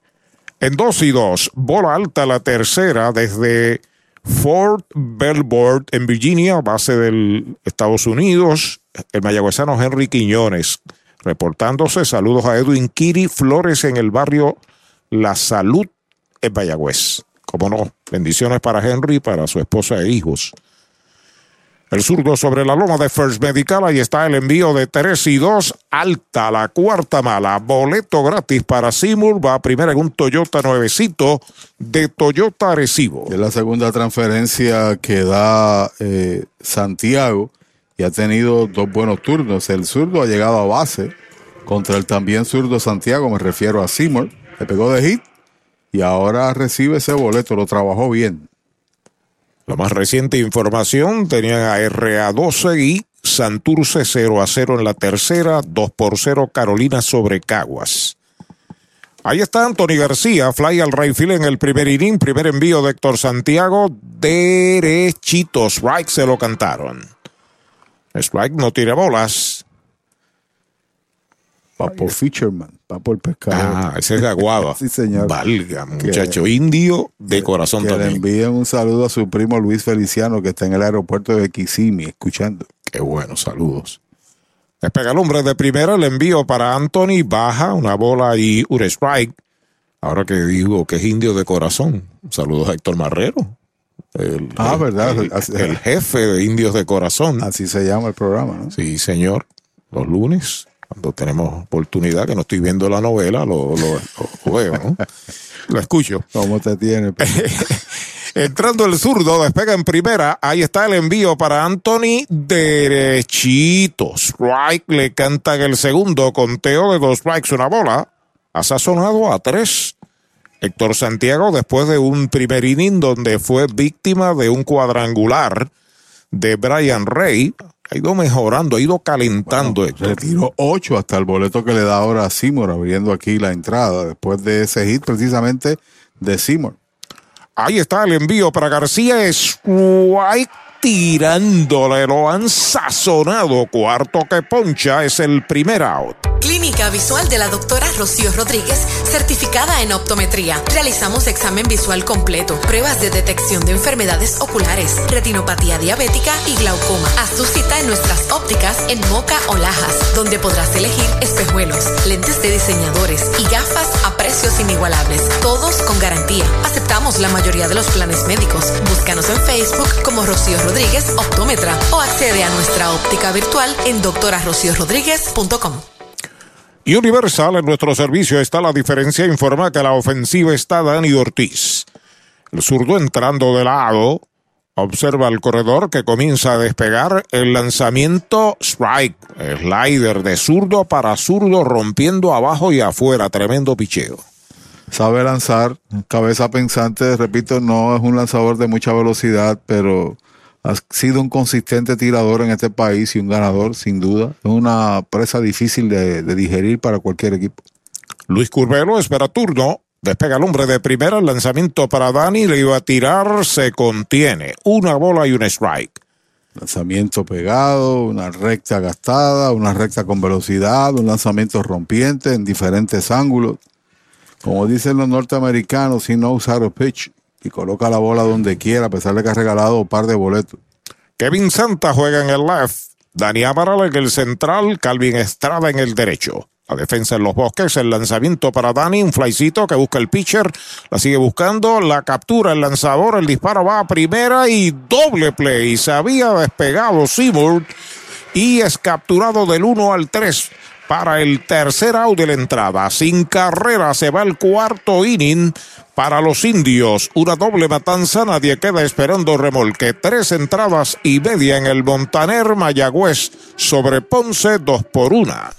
[SPEAKER 2] En 2 y 2, bola alta la tercera desde Fort Belvoir en Virginia, base del Estados Unidos. El mayagüezano Henry Quiñones reportándose. Saludos a Edwin Kiri Flores en el barrio La Salud en Mayagüez. Como no, bendiciones para Henry y para su esposa e hijos. El zurdo sobre la loma de First Medical. Ahí está el envío de 3 y 2. Alta la cuarta mala. Boleto gratis para Seymour. Va primero en un Toyota nuevecito de Toyota Arecibo.
[SPEAKER 3] Es la segunda transferencia que da eh, Santiago y ha tenido dos buenos turnos. El zurdo ha llegado a base contra el también zurdo Santiago. Me refiero a Seymour. Le pegó de hit y ahora recibe ese boleto. Lo trabajó bien.
[SPEAKER 2] La más reciente información tenían a RA12 y Santurce 0 a 0 en la tercera, 2 por 0 Carolina sobre Caguas. Ahí está Anthony García, fly al right en el primer inning, primer envío de Héctor Santiago, derechitos, strike se lo cantaron. Strike no tira bolas.
[SPEAKER 3] Papo Fisherman, Papo el pescado.
[SPEAKER 2] Ah, ese es de Aguada.
[SPEAKER 3] sí, señor.
[SPEAKER 2] Valga, muchacho indio de corazón
[SPEAKER 3] que
[SPEAKER 2] también.
[SPEAKER 3] le envíen un saludo a su primo Luis Feliciano que está en el aeropuerto de Kissimmee escuchando.
[SPEAKER 2] Qué bueno, saludos. Despega el hombre de primera, el envío para Anthony, baja una bola y un strike. Ahora que digo que es indio de corazón. Saludos a Héctor Marrero. El,
[SPEAKER 3] Ah,
[SPEAKER 2] el-
[SPEAKER 3] verdad.
[SPEAKER 2] El, el jefe de indios de corazón.
[SPEAKER 3] Así se llama el programa, ¿no?
[SPEAKER 2] Sí, señor. Los lunes, cuando tenemos oportunidad, que no estoy viendo la novela, lo, lo, lo veo, ¿no? Lo escucho.
[SPEAKER 3] ¿Cómo te tiene?
[SPEAKER 2] Entrando el zurdo, despega en primera. Ahí está el envío para Anthony. Derechito. Strike le canta en el segundo. Conteo de dos strikes, una bola. Ha sazonado a tres. Héctor Santiago, después de un primer inning donde fue víctima de un cuadrangular de Brian Ray, ha ido mejorando, ha ido calentando. Héctor.
[SPEAKER 3] Retiró ocho hasta el boleto que le da ahora a Seymour abriendo aquí la entrada después de ese hit precisamente de Seymour.
[SPEAKER 2] Ahí está el envío para García. Strike tirándole. Lo han sazonado. Cuarto que poncha es el primer out.
[SPEAKER 17] Clínica Visual de la doctora Rocío Rodríguez, certificada en optometría. Realizamos examen visual completo, pruebas de detección de enfermedades oculares, retinopatía diabética y glaucoma. Haz tu cita en nuestras ópticas en Moca o Lajas, donde podrás elegir espejuelos, lentes de diseñadores y gafas a precios inigualables, todos con garantía. Aceptamos la mayoría de los planes médicos. Búscanos en Facebook como Rocío Rodríguez Optómetra o accede a nuestra óptica virtual en doctorarociorodríguez.com.
[SPEAKER 2] Y Universal en nuestro servicio está la diferencia. Informa que la ofensiva está Dani Ortiz. El zurdo entrando de lado. Observa el corredor que comienza a despegar el lanzamiento strike. Slider de zurdo para zurdo rompiendo abajo y afuera. Tremendo picheo.
[SPEAKER 3] Sabe lanzar, cabeza pensante, repito, no es un lanzador de mucha velocidad, pero ha sido un consistente tirador en este país y un ganador, sin duda. Es una presa difícil de, de digerir para cualquier equipo.
[SPEAKER 2] Luis Curvelo espera turno. Despega el hombre de primera. El lanzamiento para Dani. Le iba a tirar. Se contiene. Una bola y un strike.
[SPEAKER 3] Lanzamiento pegado, una recta gastada, una recta con velocidad, un lanzamiento rompiente en diferentes ángulos. Como dicen los norteamericanos, si no usar a pitch y coloca la bola donde quiera, a pesar de que ha regalado un par de boletos.
[SPEAKER 2] Kevin Santa juega en el left. Dani Amaral en el central. Calvin Estrada en el derecho. La defensa en los bosques, el lanzamiento para Dani, un flycito que busca el pitcher, la sigue buscando, la captura el lanzador, el disparo va a primera y doble play. Se había despegado Seymour y es capturado del 1 al 3 para el tercer out de la entrada. Sin carrera se va el cuarto inning para los indios. Una doble matanza, nadie queda esperando remolque. Tres entradas y media en el Montaner Mayagüez sobre Ponce, dos por una.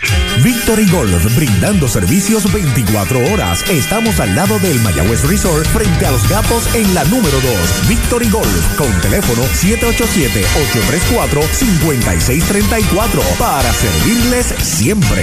[SPEAKER 1] Victory Golf, brindando servicios 24 horas. Estamos al lado del Mayagüez Resort, frente a los gatos en la número 2. Victory Golf, con teléfono 787-834-5634, para servirles siempre.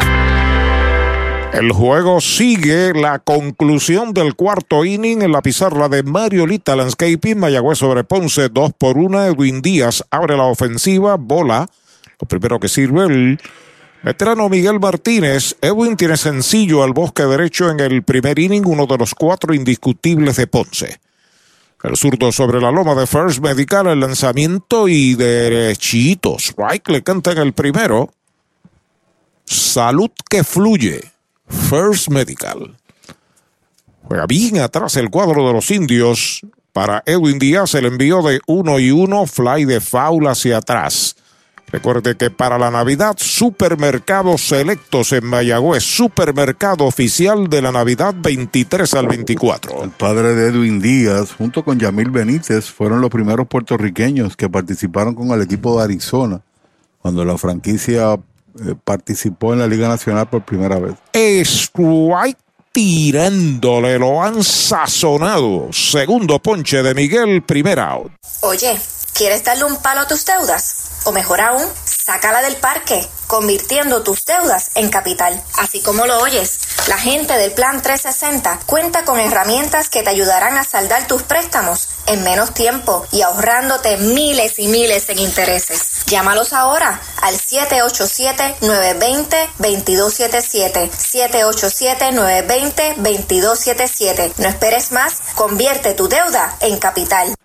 [SPEAKER 2] El juego sigue la conclusión del cuarto inning en la pizarra de Mariolita Landscaping. Mayagüez sobre Ponce, 2 por 1. Edwin Díaz abre la ofensiva, bola. Lo primero que sirve el veterano Miguel Martínez. Edwin tiene sencillo al bosque derecho en el primer inning, uno de los cuatro indiscutibles de Ponce. El zurdo sobre la loma de First Medical, el lanzamiento y derechito. Strike le canta en el primero. Salud que fluye. First Medical. Juega bien atrás el cuadro de los indios. Para Edwin Díaz el envío de uno y uno, fly de foul hacia atrás. Recuerde que para la Navidad, Supermercados Selectos en Mayagüez, supermercado oficial de la Navidad 23 al 24.
[SPEAKER 3] El padre de Edwin Díaz, junto con Yamil Benítez, fueron los primeros puertorriqueños que participaron con el equipo de Arizona cuando la franquicia eh, participó en la Liga Nacional por primera vez.
[SPEAKER 2] Strike tirándole, lo han sazonado. Segundo ponche de Miguel, primer out.
[SPEAKER 18] Oye, ¿quieres darle un palo a tus deudas? O mejor aún, sácala del parque, convirtiendo tus deudas en capital. Así como lo oyes, la gente del Plan 360 cuenta con herramientas que te ayudarán a saldar tus préstamos en menos tiempo y ahorrándote miles y miles en intereses. Llámalos ahora al 787-920-2277. 787-920-2277. No esperes más, convierte tu deuda en capital.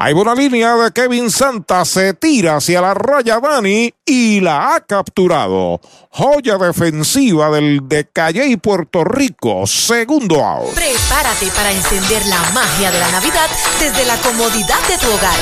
[SPEAKER 2] Hay buena línea de Kevin Santa, se tira hacia la raya Dani y la ha capturado. Joya defensiva del de Calle y Puerto Rico, segundo out.
[SPEAKER 17] Prepárate para encender la magia de la Navidad desde la comodidad de tu hogar.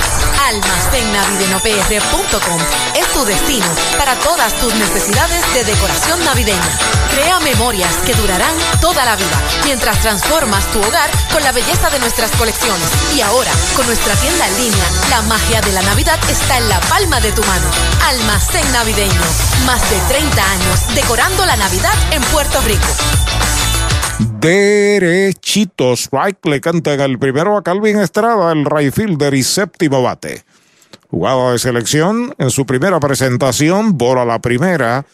[SPEAKER 17] Almacennavidenopr.com es tu destino para todas tus necesidades de decoración navideña. Crea memorias que durarán toda la vida mientras transformas tu hogar con la belleza de nuestras colecciones. Y ahora, con nuestra tienda en línea, la magia de la Navidad está en la palma de tu mano. Almacén Navideño. Más de 30 años decorando la Navidad en Puerto Rico.
[SPEAKER 2] Derechito, strike le cantan el primero a Calvin Estrada, el right fielder y séptimo bate. Jugada de selección en su primera presentación, bola la primera.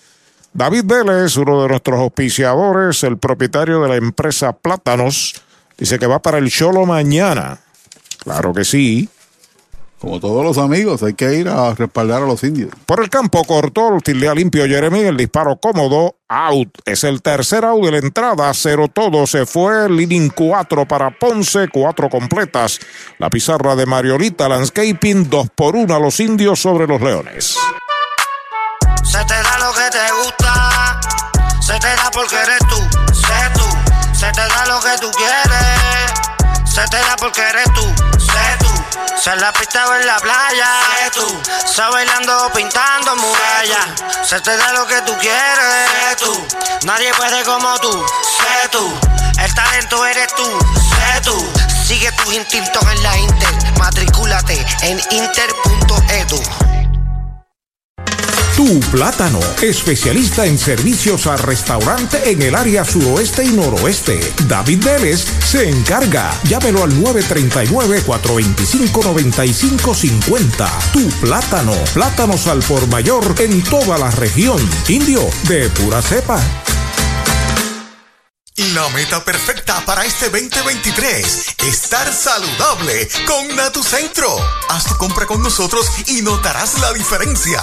[SPEAKER 2] David Vélez, uno de nuestros auspiciadores, el propietario de la empresa Plátanos, dice que va para el Cholo mañana. Claro que sí.
[SPEAKER 3] Como todos los amigos, hay que ir a respaldar a los indios.
[SPEAKER 2] Por el campo cortó, tildea limpio Jeremy, el disparo cómodo, out. Es el tercer out de la entrada, cero todo. Se fue el inning 4 para Ponce, cuatro completas. La pizarra de Mariolita Landscaping, dos por uno a los indios sobre los leones.
[SPEAKER 8] Se te da lo que te gusta, se te da porque eres tú, sé tú. Se te da lo que tú quieres, se te da porque eres tú, sé tú. Se la pista en la playa, sé tú. Se bailando pintando murallas, se te da lo que tú quieres, sé tú. Nadie puede como tú, sé tú. El talento eres tú, sé tú. Sigue tus instintos en la Inter, matricúlate en inter.edu.
[SPEAKER 1] Tu Plátano, especialista en servicios a restaurante en el área suroeste y noroeste. David Vélez se encarga. Llámelo al 939-425-9550. Tu Plátano, plátanos al por mayor en toda la región. Indio, de pura cepa.
[SPEAKER 9] La meta perfecta para este 2023, estar saludable con Natucentro. Haz tu compra con nosotros y notarás la diferencia.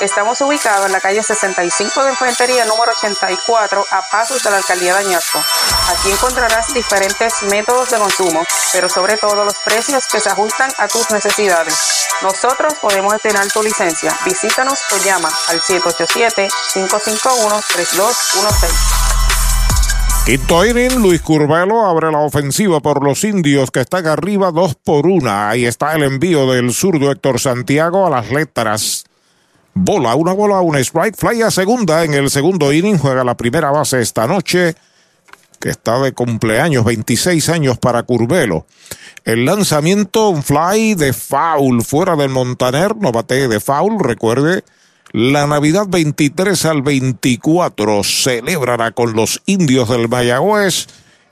[SPEAKER 19] Estamos ubicados en la calle 65 de Infantería número 84 a pasos de la alcaldía de Añasco. Aquí encontrarás diferentes métodos de consumo, pero sobre todo los precios que se ajustan a tus necesidades. Nosotros podemos estrenar tu licencia. Visítanos o llama al 787-551-3216.
[SPEAKER 2] Quinto inning, Luis Curvelo abre la ofensiva por los indios que están arriba dos por una. Ahí está el envío del zurdo Héctor Santiago a las letras. Bola, una bola, un strike, fly a segunda en el segundo inning, juega la primera base esta noche, que está de cumpleaños, 26 años para Curvelo. El lanzamiento, un fly de foul fuera del Montaner, no bate de foul, recuerde, la Navidad 23 al 24 celebrará con los indios del Mayagüez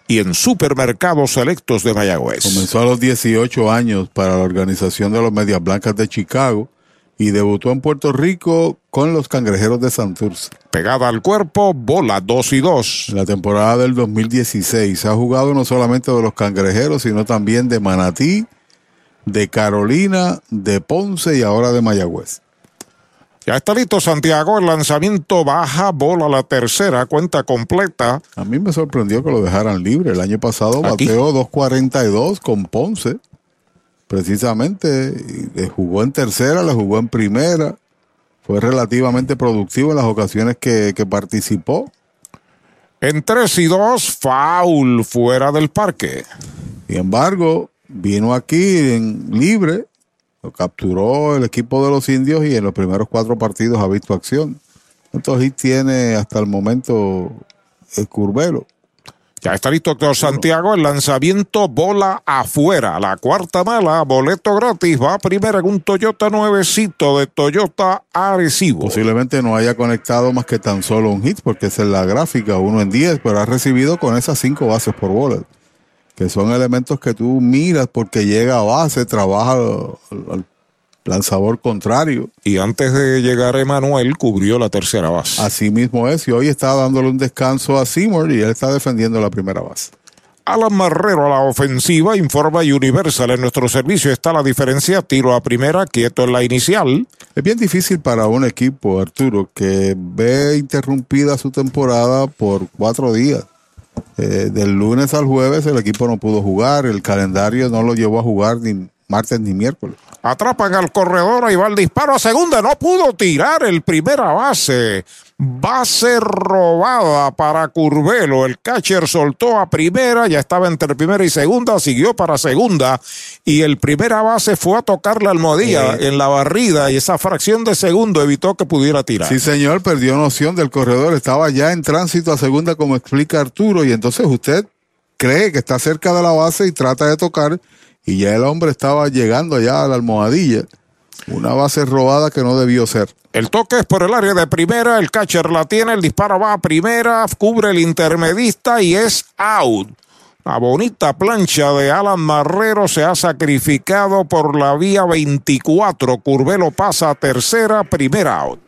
[SPEAKER 2] y en supermercados selectos de Mayagüez.
[SPEAKER 3] Comenzó a los 18 años para la organización de los Medias Blancas de Chicago y debutó en Puerto Rico con los Cangrejeros de Santurce.
[SPEAKER 2] Pegada al cuerpo, bola 2 y 2.
[SPEAKER 3] En la temporada del 2016 ha jugado no solamente de los Cangrejeros, sino también de Manatí, de Carolina, de Ponce y ahora de Mayagüez.
[SPEAKER 2] Ya está listo Santiago, el lanzamiento baja, bola la tercera, cuenta completa.
[SPEAKER 3] A mí me sorprendió que lo dejaran libre. El año pasado bateó 2.42 con Ponce. Precisamente, le jugó en tercera, le jugó en primera. Fue relativamente productivo en las ocasiones que, que participó.
[SPEAKER 2] En 3 y 2, foul fuera del parque.
[SPEAKER 3] Sin embargo, vino aquí en libre, lo capturó el equipo de los indios y en los primeros cuatro partidos ha visto acción. ¿Cuántos hits tiene hasta el momento el Curvelo?
[SPEAKER 2] Ya está listo Héctor Santiago, el lanzamiento bola afuera. La cuarta mala, boleto gratis, va primero en un Toyota nuevecito de Toyota Arecibo.
[SPEAKER 3] Posiblemente no haya conectado más que tan solo un hit, porque esa es la gráfica, uno en 10, pero ha recibido con esas cinco bases por bola, que son elementos que tú miras porque llega a base, trabaja al lanzador contrario.
[SPEAKER 2] Y antes de llegar Emanuel, cubrió la tercera base.
[SPEAKER 3] Así mismo es, y hoy está dándole un descanso a Seymour y él está defendiendo la primera base.
[SPEAKER 2] Alan Marrero a la ofensiva, informa Universal. En nuestro servicio está la diferencia, tiro a primera, quieto en la inicial.
[SPEAKER 3] Es bien difícil para un equipo, Arturo, que ve interrumpida su temporada por cuatro días. Eh, del lunes al jueves el equipo no pudo jugar, el calendario no lo llevó a jugar ni martes ni miércoles.
[SPEAKER 2] Atrapan al corredor, ahí va el disparo a segunda, no pudo tirar el primera base. Base robada para Curvelo. El catcher soltó a primera, ya estaba entre primera y segunda, siguió para segunda. Y el primera base fue a tocar la almohadilla en la barrida y esa fracción de segundo evitó que pudiera tirar.
[SPEAKER 3] Sí, señor, perdió noción del corredor, estaba ya en tránsito a segunda, como explica Arturo, y entonces usted cree que está cerca de la base y trata de tocar, y ya el hombre estaba llegando ya a la almohadilla. Una base robada que no debió ser.
[SPEAKER 2] El toque es por el área de primera, el catcher la tiene, el disparo va a primera, cubre el intermedista y es out. La bonita plancha de Alan Marrero se ha sacrificado por la vía 24. Curvelo pasa a tercera, primera out.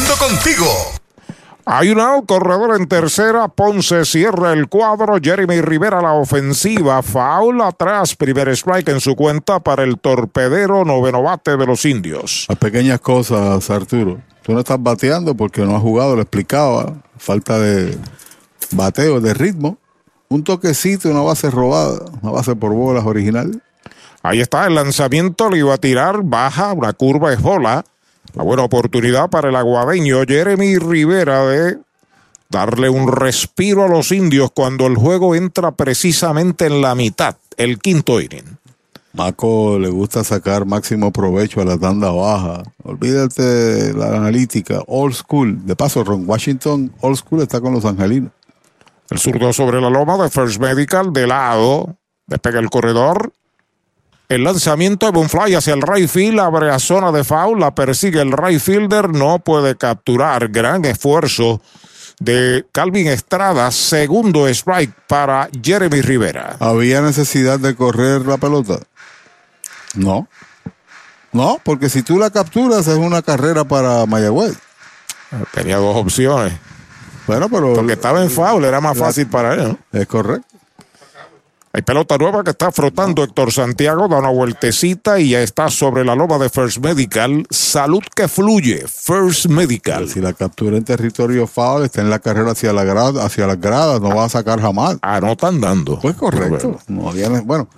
[SPEAKER 9] creciendo contigo.
[SPEAKER 2] Hay un out, corredor en tercera, Ponce cierra el cuadro, Jeremy Rivera la ofensiva, foul atrás, primer strike en su cuenta para el torpedero noveno bate de los indios.
[SPEAKER 3] Las pequeñas cosas, Arturo. Tú no estás bateando porque no has jugado, lo explicaba. Falta de bateo, de ritmo. un toquecito, una base robada, una base por bolas original.
[SPEAKER 2] Ahí está el lanzamiento, le iba a tirar, baja, una curva es bola. Una buena oportunidad para el aguadeño Jeremy Rivera de darle un respiro a los indios cuando el juego entra precisamente en la mitad, el quinto inning.
[SPEAKER 3] Maco le gusta sacar máximo provecho a la tanda baja. Olvídate de la analítica, old school. De paso, Ron Washington, old school, está con los angelinos.
[SPEAKER 2] El zurdo sobre la loma de First Medical, de lado, despega el corredor. El lanzamiento de un fly hacia el right field, abre a zona de foul, la persigue el right fielder, no puede capturar. Gran esfuerzo de Calvin Estrada, segundo strike para Jeremy Rivera.
[SPEAKER 3] ¿Había necesidad de correr la pelota? No. No, porque si tú la capturas es una carrera para Mayagüez.
[SPEAKER 2] Tenía dos opciones.
[SPEAKER 3] Bueno, pero.
[SPEAKER 2] Porque estaba en foul, era más fácil para él. ¿no?
[SPEAKER 3] Es correcto.
[SPEAKER 2] Hay pelota nueva que está frotando Héctor Santiago, da una vueltecita y ya está sobre la loma de First Medical. Salud que fluye, First Medical.
[SPEAKER 3] Si la captura en territorio foul está en la carrera hacia la grada, hacia las gradas, no va a sacar jamás.
[SPEAKER 2] Ah, no están dando.
[SPEAKER 3] Pues correcto. No había- bueno,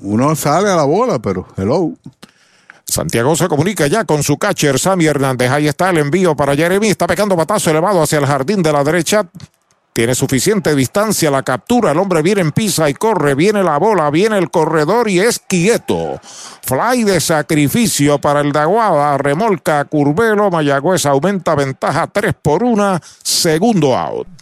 [SPEAKER 3] uno sale a la bola, pero hello.
[SPEAKER 2] Santiago se comunica ya con su catcher, Sammy Hernández. Ahí está el envío para Jeremy. Está pegando batazo elevado hacia el jardín de la derecha. Tiene suficiente distancia la captura. El hombre viene en pisa y corre. Viene la bola, viene el corredor y es quieto. Fly de sacrificio para el Daguada. Remolca Curvelo. Mayagüez aumenta ventaja 3 por 1. Segundo out.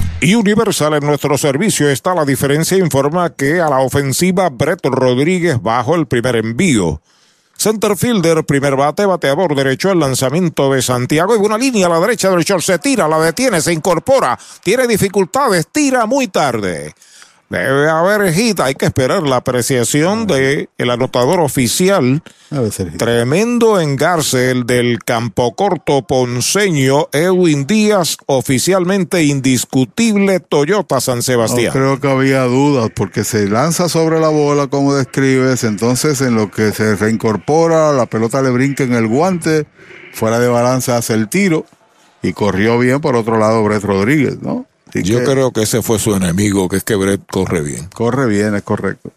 [SPEAKER 2] Y Universal en nuestro servicio está la diferencia. Informa que a la ofensiva Brett Rodríguez bajo el primer envío. Center fielder, primer bate, bateador derecho, el lanzamiento de Santiago y una línea a la derecha del short. Se tira, la detiene, se incorpora, tiene dificultades, tira muy tarde. Debe haber hit, hay que esperar la apreciación de el anotador oficial. Tremendo engarce el del campo corto ponceño Edwin Díaz, oficialmente indiscutible Toyota San
[SPEAKER 3] No
[SPEAKER 2] Sebastián.
[SPEAKER 3] creo que había dudas porque se lanza sobre la bola como describes, entonces en lo que se reincorpora, la pelota le brinca en el guante, fuera de balance hace el tiro y corrió bien por otro lado Brett Rodríguez, ¿no? Así
[SPEAKER 2] Yo
[SPEAKER 3] que
[SPEAKER 2] creo que ese fue su enemigo, que es que Brett corre bien.
[SPEAKER 3] corre bien, es correcto.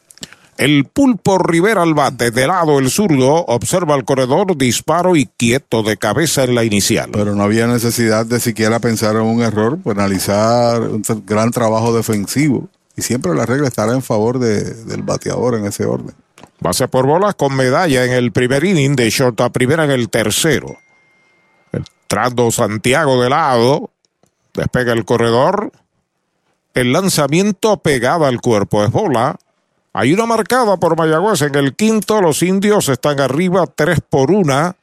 [SPEAKER 2] El pulpo Rivera al bate, de lado el zurdo, observa el corredor, disparo y quieto de cabeza en la inicial.
[SPEAKER 3] Pero no había necesidad de siquiera pensar en un error, pues analizar un gran trabajo defensivo. Y siempre la regla estará en favor de- del bateador en ese orden.
[SPEAKER 2] Base por bolas con medalla en el primer inning de short a primera en el tercero. Entrando Santiago de lado, despega el corredor. El lanzamiento pegada al cuerpo es bola. Hay una marcada por Mayagüez en el quinto. Los indios están arriba 3 por 1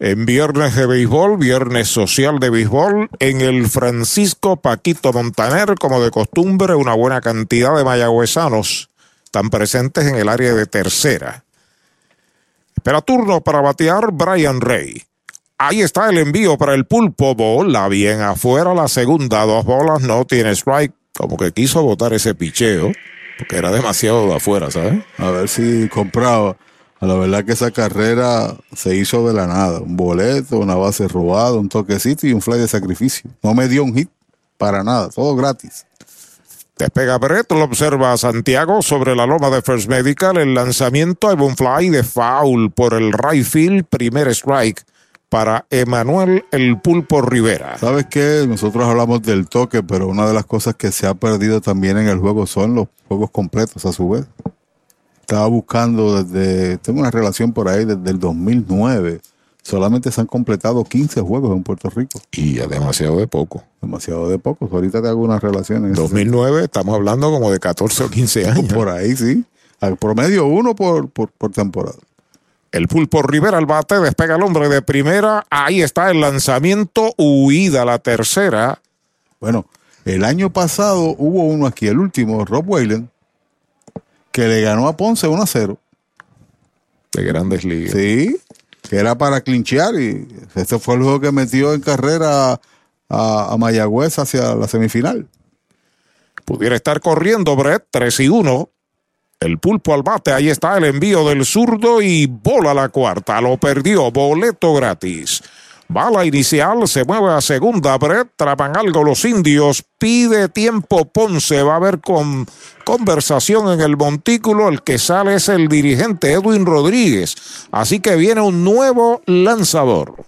[SPEAKER 2] en viernes de béisbol, viernes social de béisbol. En el Francisco Paquito Montaner, como de costumbre, una buena cantidad de mayagüezanos están presentes en el área de tercera. Espera turno para batear Brian Rey. Ahí está el envío para el pulpo. Bola bien afuera. La segunda, dos bolas, no tiene strike. Como que quiso botar ese picheo. Porque era demasiado de afuera, ¿sabes?
[SPEAKER 3] A ver si compraba. A la verdad que esa carrera se hizo de la nada. Un boleto, una base robada, un toquecito y un fly de sacrificio. No me dio un hit para nada, todo gratis.
[SPEAKER 2] Despega Brett, lo observa Santiago sobre la loma de First Medical. El lanzamiento hay un fly de foul por el right field. Primer strike para Emanuel el Pulpo Rivera.
[SPEAKER 3] ¿Sabes qué? Nosotros hablamos del toque, pero una de las cosas que se ha perdido también en el juego son los juegos completos a su vez. Estaba buscando desde, tengo una relación por ahí desde el 2009. Solamente se han completado 15 juegos en Puerto Rico.
[SPEAKER 2] Y es demasiado de poco.
[SPEAKER 3] Demasiado de pocos. Ahorita te hago una relación. en ese
[SPEAKER 2] 2009, estamos hablando como de 14 o 15 años.
[SPEAKER 3] Por ahí, sí. Al promedio uno por, por, por temporada.
[SPEAKER 2] El pulpo Rivera al bate, despega el hombre de primera. Ahí está el lanzamiento, huida la tercera.
[SPEAKER 3] Bueno, el año pasado hubo uno aquí, el último, Rob Whalen. que le ganó a Ponce 1 a 0.
[SPEAKER 2] De grandes ligas.
[SPEAKER 3] Sí, que era para clinchear y este fue el juego que metió en carrera a, a Mayagüez hacia la semifinal.
[SPEAKER 2] Pudiera estar corriendo Brett 3 y 1. El pulpo al bate, ahí está el envío del zurdo y bola la cuarta. Lo perdió, boleto gratis. Bala inicial, se mueve a segunda. Brett, trapan algo los indios. Pide tiempo Ponce. Va a haber con conversación en el montículo. El que sale es el dirigente Edwin Rodríguez. Así que viene un nuevo lanzador.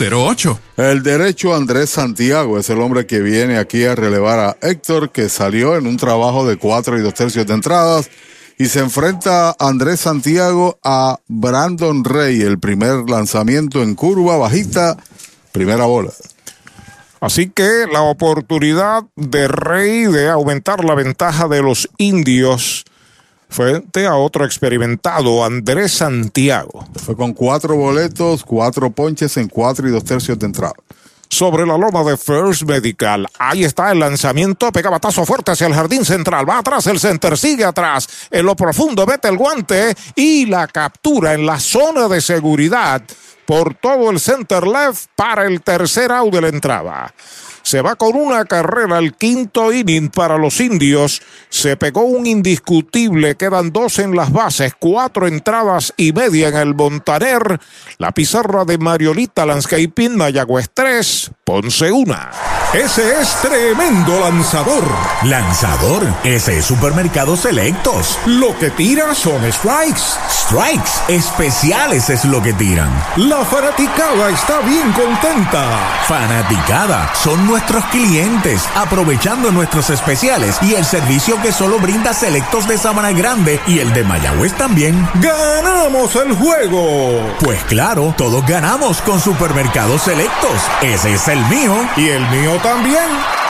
[SPEAKER 20] 408-8808
[SPEAKER 3] el derecho Andrés Santiago es el hombre que viene aquí a relevar a Héctor, que salió en un trabajo de cuatro y dos tercios de entradas. Y se enfrenta Andrés Santiago a Brandon Rey, el primer lanzamiento en curva bajita, primera bola.
[SPEAKER 2] Así que la oportunidad de Rey de aumentar la ventaja de los indios frente a otro experimentado, Andrés Santiago.
[SPEAKER 3] Fue con cuatro boletos, cuatro ponches en cuatro y dos tercios de entrada.
[SPEAKER 2] Sobre la loma de First Medical. Ahí está el lanzamiento. Pega batazo fuerte hacia el jardín central. Va atrás el center. Sigue atrás. En lo profundo mete el guante. Y la captura en la zona de seguridad por todo el center left para el tercer out de la entrada. Se va con una carrera al quinto inning para los indios. Se pegó un indiscutible. Quedan dos en las bases, cuatro entradas y media en el Montaner. La pizarra de Mariolita Landscaping, Mayagüez 3, Ponce 1.
[SPEAKER 12] Ese es tremendo lanzador.
[SPEAKER 1] Lanzador, ese es Supermercado Selectos.
[SPEAKER 12] Lo que tira son strikes.
[SPEAKER 1] Strikes, especiales es lo que tiran.
[SPEAKER 12] La fanaticada está bien contenta.
[SPEAKER 1] Fanaticada, son nuestros clientes, aprovechando nuestros especiales y el servicio que solo brinda Selectos de Sabana Grande y el de Mayagüez también.
[SPEAKER 12] ¡Ganamos el juego!
[SPEAKER 1] Pues claro, todos ganamos con Supermercados Selectos. Ese es el mío.
[SPEAKER 12] Y el mío también.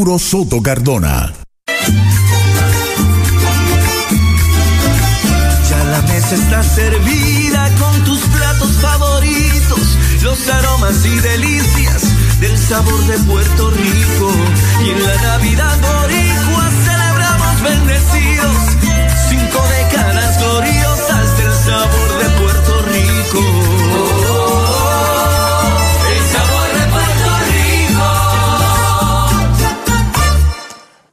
[SPEAKER 1] Soto Cardona.
[SPEAKER 14] Ya la mesa está servida con tus platos favoritos, los aromas y delicias del sabor de Puerto Rico. Y en la Navidad boricua celebramos bendecidos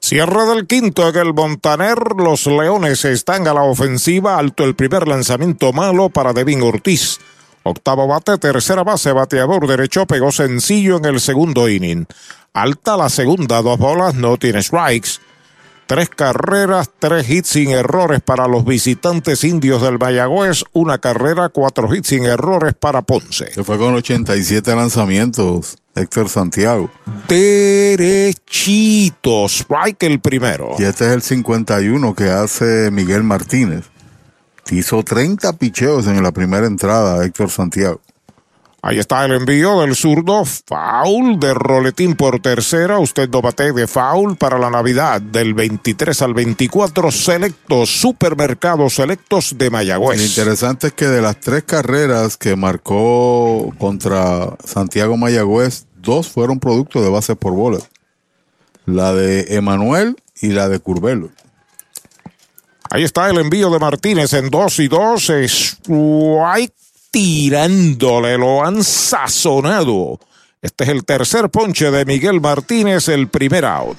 [SPEAKER 2] Cierre del quinto en el Montaner. Los Leones están a la ofensiva. Alto el primer lanzamiento malo para Devin Ortiz. Octavo bate, tercera base, bateador derecho, pegó sencillo en el segundo inning. Alta la segunda, dos bolas, no tiene strikes. Tres carreras, tres hits sin errores para los visitantes indios del Mayagüez. Una carrera, cuatro hits sin errores para Ponce.
[SPEAKER 3] Se fue con 87 lanzamientos. Héctor Santiago.
[SPEAKER 2] Derechito, strike el primero.
[SPEAKER 3] Y este es el 51 que hace Miguel Martínez. Hizo 30 picheos en la primera entrada, Héctor Santiago.
[SPEAKER 2] Ahí está el envío del zurdo, foul de roletín por tercera. Usted no bate de foul para la Navidad del 23 al 24. Selectos, supermercados selectos de Mayagüez.
[SPEAKER 3] Lo interesante es que de las tres carreras que marcó contra Santiago Mayagüez, dos fueron producto de base por bola. La de Emanuel y la de Curvelo.
[SPEAKER 2] Ahí está el envío de Martínez en 2 y 2. Strike tirándole, lo han sazonado. Este es el tercer ponche de Miguel Martínez, el primer out.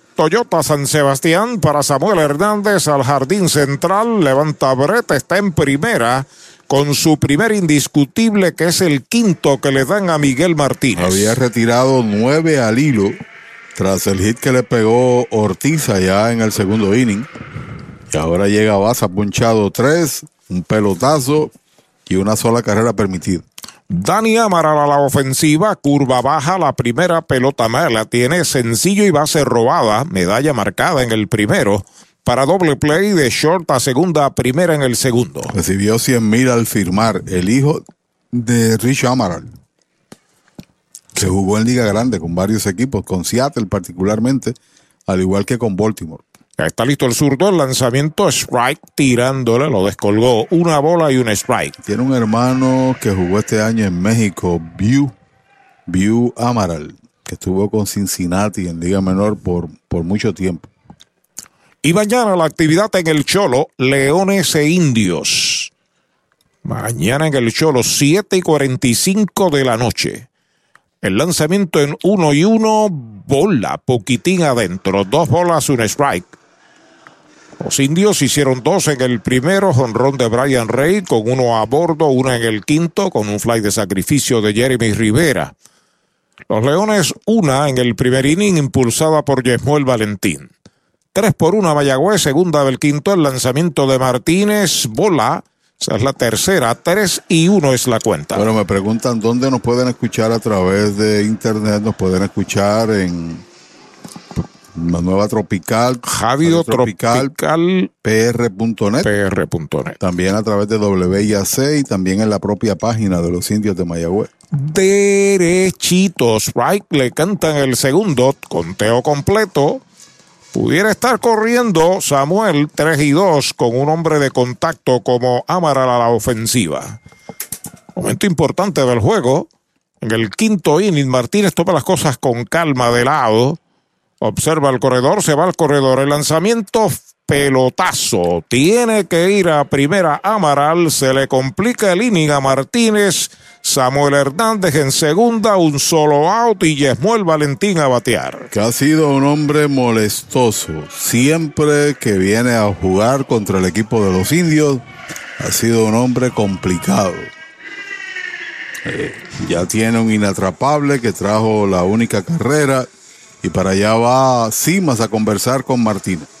[SPEAKER 2] Toyota San Sebastián para Samuel Hernández al jardín central. Levanta breta, está en primera con su primer indiscutible que es el quinto que le dan a Miguel Martínez.
[SPEAKER 3] Había retirado nueve al hilo tras el hit que le pegó Ortiz allá en el segundo inning. Y ahora llega a base, ha punchado tres, un pelotazo y una sola carrera permitida.
[SPEAKER 2] Dani Amaral a la ofensiva, curva baja, la primera pelota mala, tiene sencillo y base robada, medalla marcada en el primero, para doble play de short a segunda primera en el segundo.
[SPEAKER 3] Recibió 100 mil al firmar el hijo de Rich Amaral, que jugó en Liga Grande con varios equipos, con Seattle particularmente, al igual que con Baltimore.
[SPEAKER 2] Está listo el zurdo, el lanzamiento strike tirándole, lo descolgó una bola y un strike.
[SPEAKER 3] Tiene un hermano que jugó este año en México, View, View Amaral, que estuvo con Cincinnati en Liga Menor por, por mucho tiempo.
[SPEAKER 2] Y mañana la actividad en el Cholo, Leones e Indios. Mañana en el Cholo, 7 y 45 de la noche. El lanzamiento en 1 y 1, bola, poquitín adentro, dos bolas, un strike. Los indios hicieron dos en el primero, jonrón de Brian Rey, con uno a bordo, una en el quinto, con un fly de sacrificio de Jeremy Rivera. Los Leones, una en el primer inning, impulsada por Yesmuel Valentín. Tres por una Mayagüez, segunda del quinto, el lanzamiento de Martínez, bola. Esa es la tercera, tres y uno es la cuenta.
[SPEAKER 3] Bueno, me preguntan dónde nos pueden escuchar a través de internet, nos pueden escuchar en la nueva Tropical,
[SPEAKER 2] Radio Tropical,
[SPEAKER 3] PR.net,
[SPEAKER 2] PR.net.
[SPEAKER 3] También a través de WIAC y también en la propia página de los indios de Mayagüez.
[SPEAKER 2] Derechitos, right, le cantan el segundo, conteo completo. Pudiera estar corriendo Samuel 3 y 2 con un hombre de contacto como Amaral a la ofensiva. Momento importante del juego. En el quinto inning, Martínez toma las cosas con calma de lado. Observa el corredor, se va al corredor. El lanzamiento pelotazo. Tiene que ir a primera Amaral. Se le complica el inning a Martínez. Samuel Hernández en segunda, un solo out y Yesmuel Valentín a batear.
[SPEAKER 3] Que ha sido un hombre molestoso. Siempre que viene a jugar contra el equipo de los indios, ha sido un hombre complicado. Eh, ya tiene un inatrapable que trajo la única carrera y para allá va Simas a conversar con Martínez.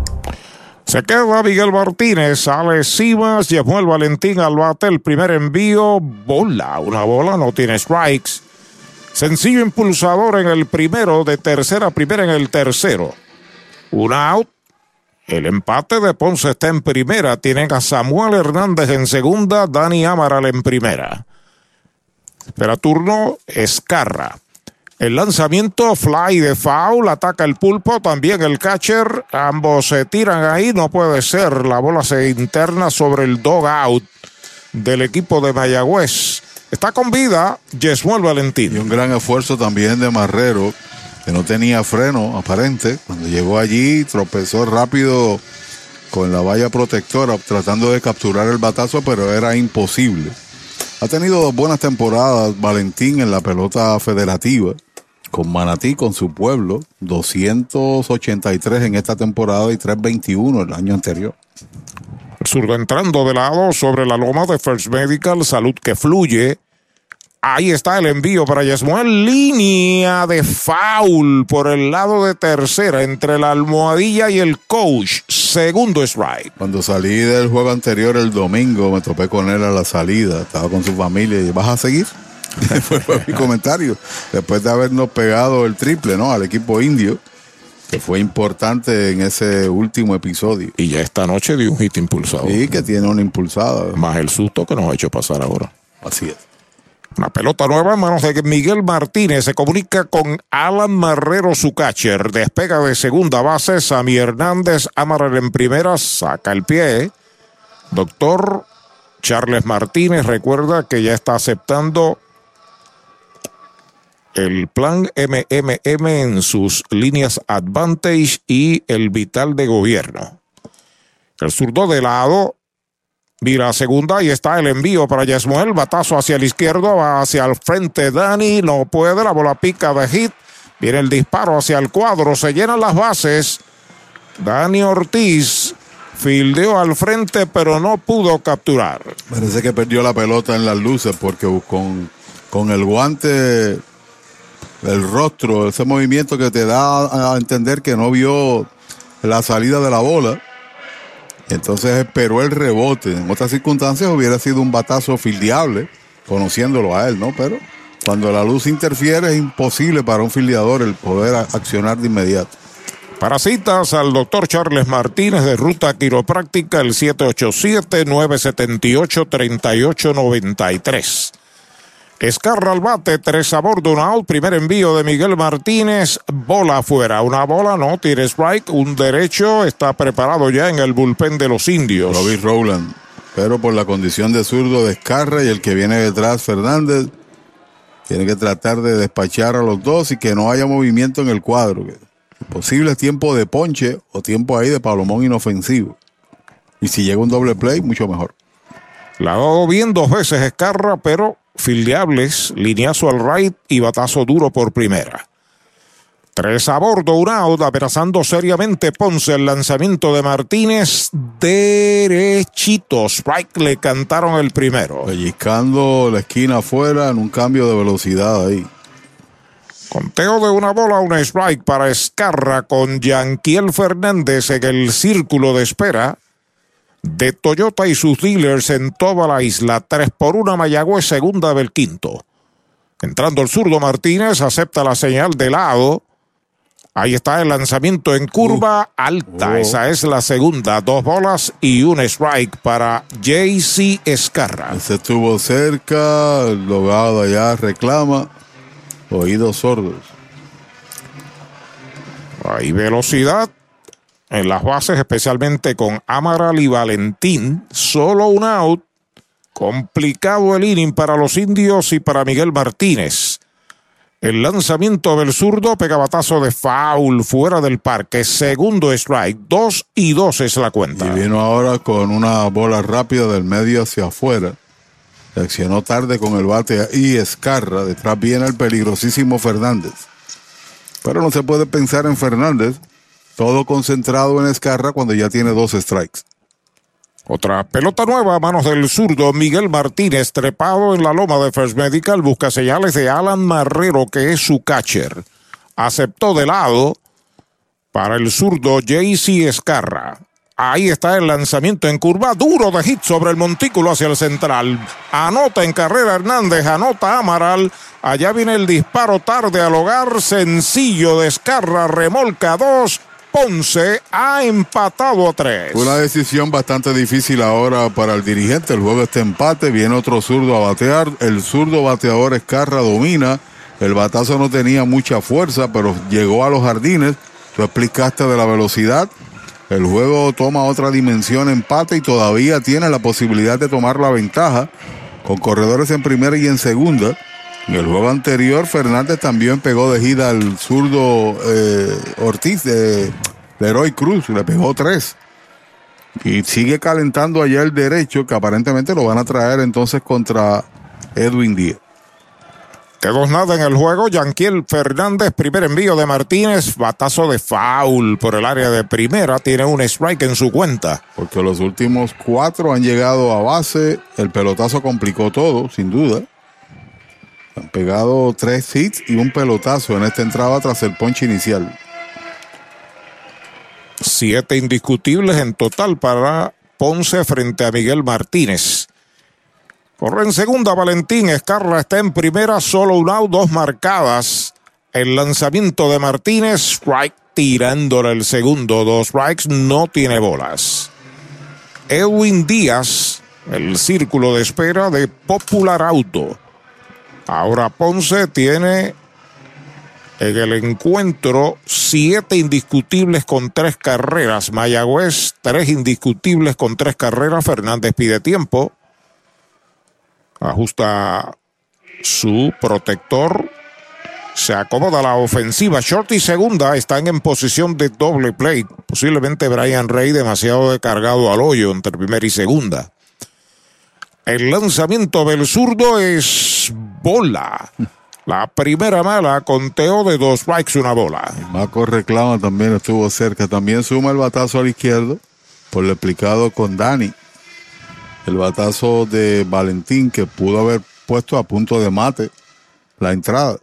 [SPEAKER 2] Se queda Miguel Martínez, sale Simas, llevó el Valentín al bate, el primer envío, bola, una bola, no tiene strikes. Sencillo impulsador en el primero, de tercera primera en el tercero. Un out. El empate de Ponce está en primera. Tienen a Samuel Hernández en segunda, Dani Amaral en primera. Espera turno, Escarra. El lanzamiento fly de foul, ataca el pulpo, también el catcher. Ambos se tiran ahí, no puede ser. La bola se interna sobre el dog out del equipo de Mayagüez. Está con vida Yesmuel Valentín.
[SPEAKER 3] Y un gran esfuerzo también de Marrero, que no tenía freno aparente. Cuando llegó allí, tropezó rápido con la valla protectora, tratando de capturar el batazo, pero era imposible. Ha tenido dos buenas temporadas Valentín en la pelota federativa con Manatí, con su pueblo, 283 en esta temporada y 321 el año anterior.
[SPEAKER 2] Zurdo entrando de lado sobre la loma de First Medical, salud que fluye. Ahí está el envío para Yasmuel. Línea de foul por el lado de tercera entre la almohadilla y el coach. Segundo strike.
[SPEAKER 3] Cuando salí del juego anterior el domingo, me topé con él a la salida. Estaba con su familia y ¿vas a seguir? fue, mi comentario. Después de habernos pegado el triple, ¿no? Al equipo indio, que fue importante en ese último episodio.
[SPEAKER 2] Y ya esta noche dio un hit impulsado.
[SPEAKER 3] Sí, que tiene una impulsada.
[SPEAKER 2] Más el susto que nos ha hecho pasar ahora.
[SPEAKER 3] Así es.
[SPEAKER 2] Una pelota nueva en manos de Miguel Martínez. Se comunica con Alan Marrero, su catcher. Despega de segunda base. Sammy Hernández, Amaral en primera. Saca el pie. Doctor Charles Martínez recuerda que ya está aceptando el plan MMM en sus líneas Advantage y el Vital de Gobierno. El zurdo de lado Mira a segunda y está el envío para Yasmuel. Batazo hacia el izquierdo, va hacia el frente. Dani no puede, la bola pica de hit. Viene el disparo hacia el cuadro, se llenan las bases. Dani Ortiz fildeó al frente, pero no pudo capturar.
[SPEAKER 3] Parece que perdió la pelota en las luces porque con, con el guante, el rostro, ese movimiento que te da a entender que no vio la salida de la bola entonces esperó el rebote. En otras circunstancias hubiera sido un batazo fildeable, conociéndolo a él, ¿no? Pero cuando la luz interfiere es imposible para un fildeador el poder accionar de inmediato.
[SPEAKER 2] Para citas al doctor Charles Martínez de Ruta Quiropráctica, el 787-978-3893. Escarra al bate, tres a bordo, un out, primer envío de Miguel Martínez, bola afuera, una bola, no, tire strike, un derecho, está preparado ya en el bullpen de los indios.
[SPEAKER 3] Robbie Rowland, pero por la condición de zurdo de Escarra y el que viene detrás, Fernández, tiene que tratar de despachar a los dos y que no haya movimiento en el cuadro. Posible tiempo de ponche o tiempo ahí de Palomón inofensivo. Y si llega un doble play, mucho mejor.
[SPEAKER 2] La ha dado bien dos veces Escarra, pero fildeables, lineazo al right y batazo duro por primera. Tres a bordo, un out, amenazando seriamente Ponce el lanzamiento de Martínez derechito. Strike le cantaron el primero.
[SPEAKER 3] Pellizcando la esquina afuera en un cambio de velocidad ahí.
[SPEAKER 2] Conteo de una bola, un strike para Escarra con Yanquiel Fernández en el círculo de espera de Toyota y sus dealers en toda la isla. Tres por una Mayagüez, segunda del quinto. Entrando el zurdo Martínez, acepta la señal de lado. Ahí está el lanzamiento en curva alta. Esa es la segunda. Dos bolas y un strike para JC Escarra.
[SPEAKER 3] Se estuvo cerca, el logado allá reclama. Oídos sordos.
[SPEAKER 2] Hay velocidad en las bases, especialmente con Amaral y Valentín. Solo un out. Complicado el inning para los indios y para Miguel Martínez. El lanzamiento del zurdo, pegabatazo de foul fuera del parque. Segundo strike, dos y dos es la cuenta.
[SPEAKER 3] Y vino ahora con una bola rápida del medio hacia afuera. Reaccionó tarde con el bate y Escarra. Detrás viene el peligrosísimo Fernández. Pero no se puede pensar en Fernández. Todo concentrado en Escarra cuando ya tiene dos strikes.
[SPEAKER 2] Otra pelota nueva a manos del zurdo Miguel Martínez, trepado en la loma de First Medical, busca señales de Alan Marrero, que es su catcher. Aceptó de lado para el zurdo JC Escarra. Ahí está el lanzamiento en curva, duro de hit sobre el montículo hacia el central. Anota en carrera Hernández, anota Amaral. Allá viene el disparo tarde al hogar, sencillo de Escarra, remolca dos. Ponce ha empatado a tres.
[SPEAKER 3] Una decisión bastante difícil ahora para el dirigente. El juego está empate. Viene otro zurdo a batear. El zurdo bateador Escarra domina. El batazo no tenía mucha fuerza, pero llegó a los jardines. Tú explicaste de la velocidad. El juego toma otra dimensión, empate y todavía tiene la posibilidad de tomar la ventaja con corredores en primera y en segunda. En el juego anterior, Fernández también pegó de gira al zurdo eh, Ortiz de Leroy Cruz, le pegó tres. Y sigue calentando allá el derecho, que aparentemente lo van a traer entonces contra Edwin Díaz.
[SPEAKER 2] Que dos nada en el juego. Yanquiel Fernández, primer envío de Martínez, batazo de foul por el área de primera. Tiene un strike en su cuenta.
[SPEAKER 3] Porque los últimos cuatro han llegado a base. El pelotazo complicó todo, sin duda. Han pegado tres hits y un pelotazo en esta entrada tras el ponche inicial.
[SPEAKER 2] Siete indiscutibles en total para Ponce frente a Miguel Martínez. Corre en segunda Valentín, Escarla está en primera, solo un out, dos marcadas. El lanzamiento de Martínez, strike tirándole el segundo, dos strikes, no tiene bolas. Edwin Díaz, el círculo de espera de Popular Auto. Ahora Ponce tiene en el encuentro siete indiscutibles con tres carreras. Mayagüez, tres indiscutibles con tres carreras. Fernández pide tiempo. Ajusta su protector. Se acomoda la ofensiva. Short y segunda están en posición de doble play. Posiblemente Brian Rey demasiado descargado al hoyo entre primera y segunda. El lanzamiento del zurdo es bola. La primera mala, conteo de dos strikes, una bola.
[SPEAKER 3] Marco reclama también estuvo cerca. También suma el batazo al izquierdo, por lo explicado con Dani. El batazo de Valentín que pudo haber puesto a punto de mate la entrada.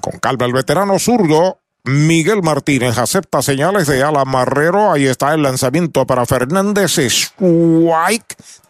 [SPEAKER 2] Con calma el veterano zurdo. Miguel Martínez acepta señales de Alan Marrero. Ahí está el lanzamiento para Fernández. Strike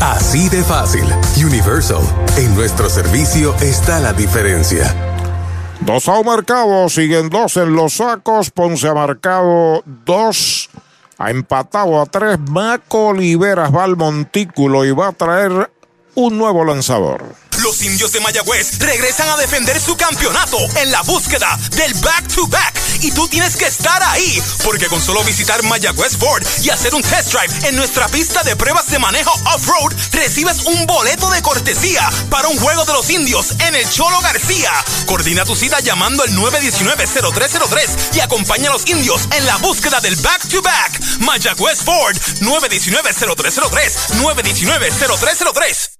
[SPEAKER 21] Así de fácil. Universal. En nuestro servicio está la diferencia.
[SPEAKER 2] Dos out marcados, siguen dos en los sacos. Ponce ha marcado dos, ha empatado a tres. Maco Oliveras va al montículo y va a traer un nuevo lanzador.
[SPEAKER 5] Los indios de Mayagüez regresan a defender su campeonato en la búsqueda del back-to-back. Y tú tienes que estar ahí, porque con solo visitar Mayagüez Ford y hacer un test drive en nuestra pista de pruebas de manejo off-road, recibes un boleto de cortesía para un juego de los indios en el Cholo García. Coordina tu cita llamando al 919-0303 y acompaña a los indios en la búsqueda del back-to-back. Mayagüez Ford, 919-0303, 919-0303.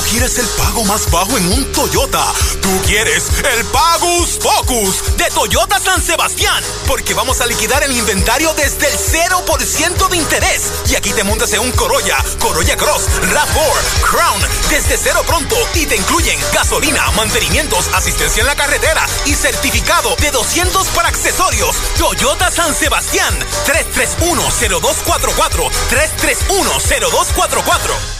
[SPEAKER 5] Tú quieres el pago más bajo en un Toyota. Tú quieres el Pagus Focus de Toyota San Sebastián. Porque vamos a liquidar el inventario desde el 0% de interés. Y aquí te montas en un Corolla, Corolla Cross, RAV4, Crown, desde cero pronto. Y te incluyen gasolina, mantenimientos, asistencia en la carretera y certificado de 200 para accesorios. Toyota San Sebastián, 331-0244, 331-0244.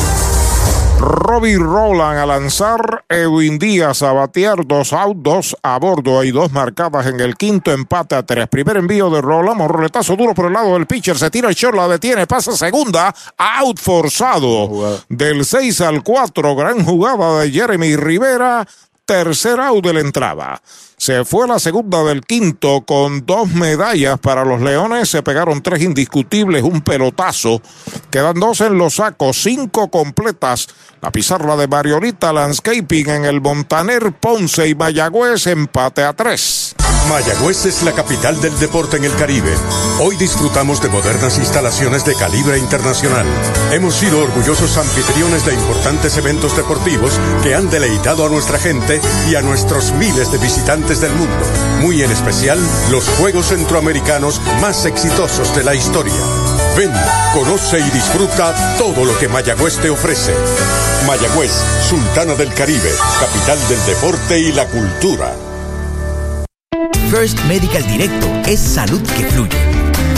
[SPEAKER 2] Robbie Roland a lanzar, Edwin Díaz a batear, dos out, dos a bordo. Hay dos marcadas en el quinto empate a tres. Primer envío de Roland, roletazo duro por el lado del pitcher, se tira el short, la detiene, pasa segunda, out forzado. Del 6 al 4, gran jugada de Jeremy Rivera, tercer out de la entrada. Se fue la segunda del quinto con dos medallas para los Leones. Se pegaron tres indiscutibles, un pelotazo. Quedan dos en los sacos, cinco completas. La pizarra de Mariolita Landscaping en el Montaner, Ponce y Mayagüez, empate a tres.
[SPEAKER 15] Mayagüez es la capital del deporte en el Caribe. Hoy disfrutamos de modernas instalaciones de calibre internacional. Hemos sido orgullosos anfitriones de importantes eventos deportivos que han deleitado a nuestra gente y a nuestros miles de visitantes del mundo. Muy en especial, los Juegos Centroamericanos más exitosos de la historia. Ven, conoce y disfruta todo lo que Mayagüez te ofrece. Mayagüez, Sultana del Caribe, capital del deporte y la cultura.
[SPEAKER 16] First Medical Directo es salud que fluye.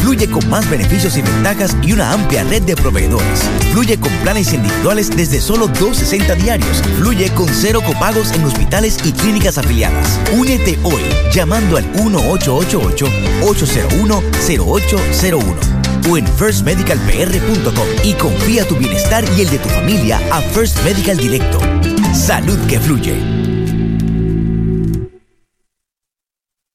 [SPEAKER 16] Fluye con más beneficios y ventajas y una amplia red de proveedores. Fluye con planes individuales desde solo 260 diarios. Fluye con cero copagos en hospitales y clínicas afiliadas. Únete hoy llamando al 1888-801-0801 o en firstmedicalpr.com y confía tu bienestar y el de tu familia a First Medical Directo. Salud que fluye.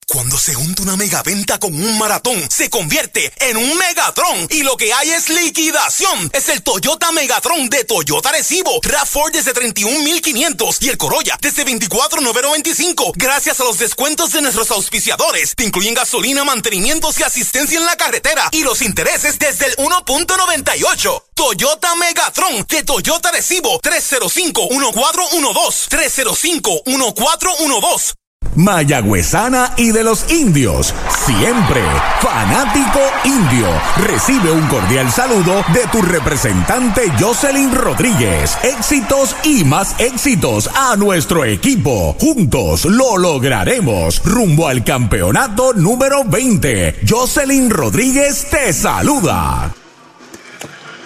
[SPEAKER 5] Cuando se junta una megaventa con un maratón, se convierte en un Megatron. Y lo que hay es liquidación. Es el Toyota Megatron de Toyota Recibo. RAV4 desde 31,500 y el Corolla desde 24,995. Gracias a los descuentos de nuestros auspiciadores. Te incluyen gasolina, mantenimientos y asistencia en la carretera. Y los intereses desde el 1.98. Toyota Megatron de Toyota Recibo 305-1412. 305-1412.
[SPEAKER 1] Mayagüezana y de los indios. Siempre fanático indio. Recibe un cordial saludo de tu representante Jocelyn Rodríguez. Éxitos y más éxitos a nuestro equipo. Juntos lo lograremos. Rumbo al campeonato número 20. Jocelyn Rodríguez te saluda.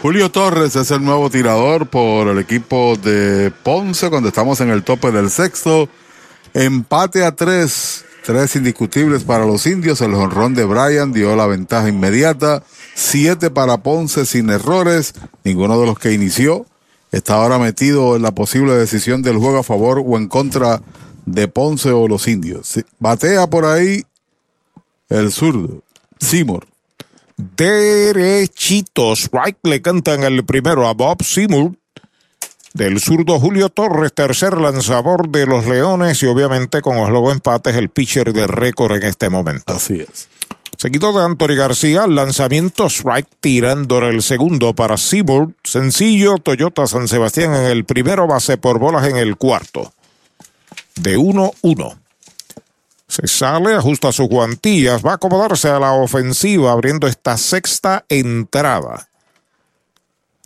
[SPEAKER 3] Julio Torres es el nuevo tirador por el equipo de Ponce cuando estamos en el tope del sexto. Empate a tres, tres indiscutibles para los indios. El jonrón de Bryan dio la ventaja inmediata. Siete para Ponce sin errores, ninguno de los que inició. está ahora metido en la posible decisión del juego a favor o en contra de Ponce o los indios. Batea por ahí el zurdo, Seymour.
[SPEAKER 2] Derechitos. Right le cantan el primero a Bob Seymour. Del zurdo Julio Torres, tercer lanzador de los Leones y obviamente con los luego empates el pitcher de récord en este momento.
[SPEAKER 3] Así es.
[SPEAKER 2] Seguido de Anthony García, lanzamiento strike tirando el segundo para Seaboard. Sencillo, Toyota San Sebastián en el primero, base por bolas en el cuarto. De 1-1. Se sale, ajusta sus guantillas, va a acomodarse a la ofensiva abriendo esta sexta entrada.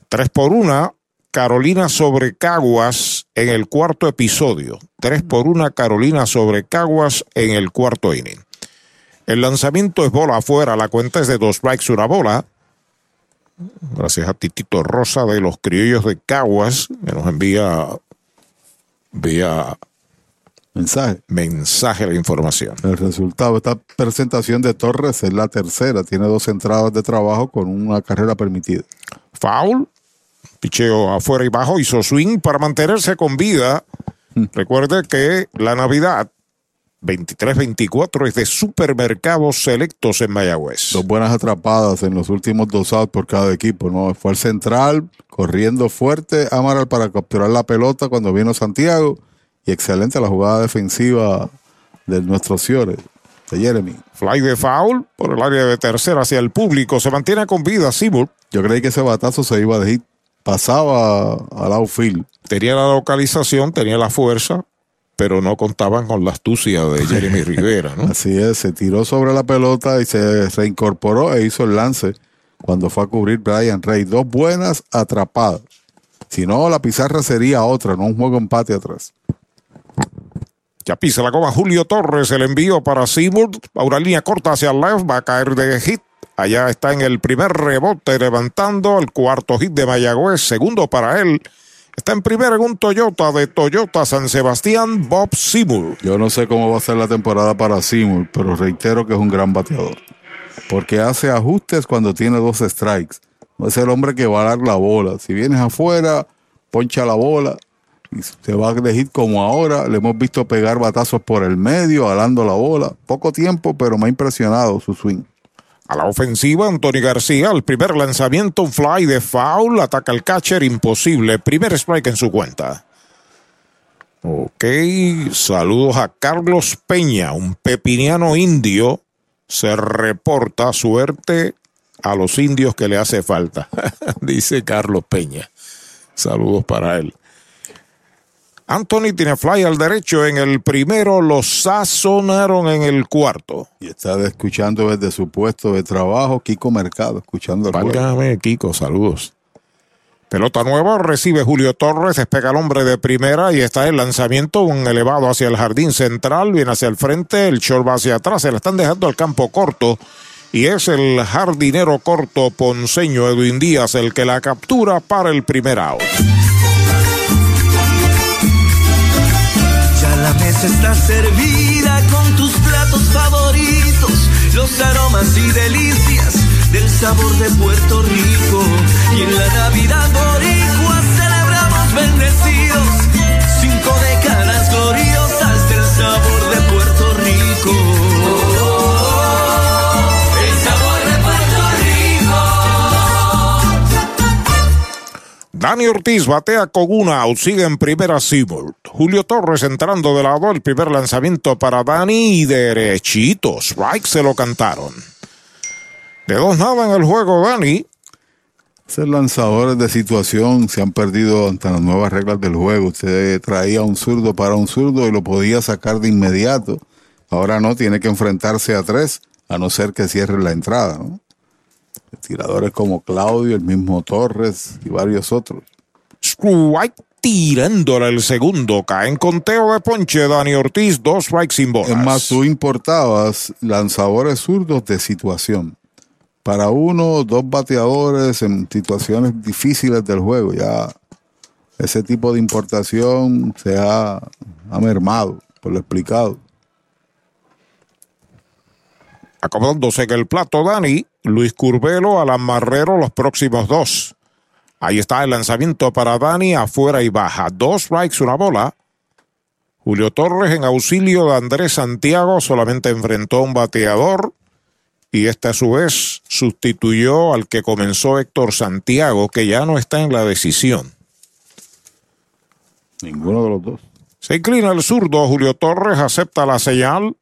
[SPEAKER 2] 3 por 1, Carolina sobre Caguas en el cuarto episodio. 3 por 1, Carolina sobre Caguas en el cuarto inning. El lanzamiento es bola afuera, la cuenta es de dos strikes, una bola. Gracias a Titito Rosa de los Criollos de Caguas, que nos envía vía
[SPEAKER 3] mensaje.
[SPEAKER 2] Mensaje la información.
[SPEAKER 3] El resultado, esta presentación de Torres es la tercera, tiene dos entradas de trabajo con una carrera permitida.
[SPEAKER 2] Foul, picheo afuera y bajo, hizo swing para mantenerse con vida. Recuerde que la Navidad 23-24 es de supermercados selectos en Mayagüez.
[SPEAKER 3] Dos buenas atrapadas en los últimos dos outs por cada equipo, ¿no? Fue el central, corriendo fuerte, Amaral para capturar la pelota cuando vino Santiago. Y excelente la jugada defensiva de nuestros Ciores, de Jeremy.
[SPEAKER 2] Fly de foul por el área de tercera hacia el público. Se mantiene con vida Seymour.
[SPEAKER 3] Yo creí que ese batazo se iba de hit. Pasaba al outfield.
[SPEAKER 2] Tenía la localización, tenía la fuerza, pero no contaban con la astucia de Jeremy Rivera, ¿no?
[SPEAKER 3] Así es, se tiró sobre la pelota y se reincorporó e hizo el lance cuando fue a cubrir Brian Rey. Dos buenas atrapadas. Si no, la pizarra sería otra, no un juego empate atrás.
[SPEAKER 2] Ya pisa la goma Julio Torres, el envío para Seymour, a una línea corta hacia el left, va a caer de hit. Allá está en el primer rebote levantando el cuarto hit de Mayagüez, segundo para él. Está en primera en un Toyota de Toyota San Sebastián, Bob Seymour.
[SPEAKER 3] Yo no sé cómo va a ser la temporada para Seymour, pero reitero que es un gran bateador. Porque hace ajustes cuando tiene dos strikes. No es el hombre que va a dar la bola. Si vienes afuera, poncha la bola y se va de hit como ahora. Le hemos visto pegar batazos por el medio, alando la bola. Poco tiempo, pero me ha impresionado su swing.
[SPEAKER 2] A la ofensiva, Anthony García, el primer lanzamiento, fly de foul, ataca al catcher, imposible. Primer strike en su cuenta. Ok, saludos a Carlos Peña, un pepiniano indio. Se reporta suerte a los indios que le hace falta, dice Carlos Peña. Saludos para él. Anthony tiene fly al derecho en el primero, lo sazonaron en el cuarto.
[SPEAKER 3] Y está escuchando desde su puesto de trabajo, Kiko Mercado, escuchando el
[SPEAKER 2] Kiko, saludos. Pelota nueva, recibe Julio Torres, despega el hombre de primera y está el lanzamiento, un elevado hacia el jardín central, viene hacia el frente, el short va hacia atrás, se le están dejando al campo corto y es el jardinero corto ponceño Edwin Díaz el que la captura para el primer out.
[SPEAKER 14] Está servida con tus platos favoritos, los aromas y delicias del sabor de Puerto Rico. Y en la Navidad boricua celebramos bendecidos,
[SPEAKER 2] Dani Ortiz batea con una out, sigue en primera Seymour. Julio Torres entrando de lado, el primer lanzamiento para Dani y derechitos. Strike se lo cantaron. De dos nada en el juego, Dani.
[SPEAKER 3] Esos lanzadores de situación se han perdido ante las nuevas reglas del juego. Usted traía un zurdo para un zurdo y lo podía sacar de inmediato. Ahora no, tiene que enfrentarse a tres, a no ser que cierre la entrada. ¿no? Tiradores como Claudio, el mismo Torres y varios otros.
[SPEAKER 2] Strike tirándole el segundo. Cae en conteo de ponche Dani Ortiz, dos strikes sin bolas.
[SPEAKER 3] Es más, tú importabas lanzadores zurdos de situación. Para uno, dos bateadores en situaciones difíciles del juego. Ya ese tipo de importación se ha, ha mermado, por lo explicado.
[SPEAKER 2] Acomodándose en el plato Dani, Luis Curvelo, Alan Marrero, los próximos dos. Ahí está el lanzamiento para Dani, afuera y baja. Dos strikes, una bola. Julio Torres en auxilio de Andrés Santiago solamente enfrentó a un bateador y este a su vez sustituyó al que comenzó Héctor Santiago, que ya no está en la decisión.
[SPEAKER 3] Ninguno de los dos.
[SPEAKER 2] Se inclina el zurdo, Julio Torres acepta la señal,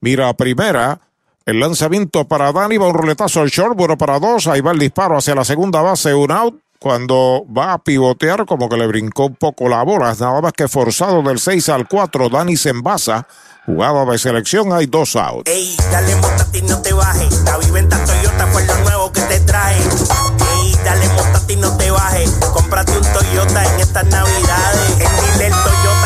[SPEAKER 2] mira a primera, el lanzamiento para Dani, va un roletazo al short, bueno para dos, ahí va el disparo hacia la segunda base, un out, cuando va a pivotear como que le brincó un poco la bola, nada más que forzado del 6 al 4, Dani se envasa, jugada de selección, hay dos outs.
[SPEAKER 22] Ey, dale montate y no te bajes. La viventa Toyota fue lo nuevo que te trae. Ey, dale montate y no te bajes. Cómprate un Toyota en estas navidades. En Dile Toyota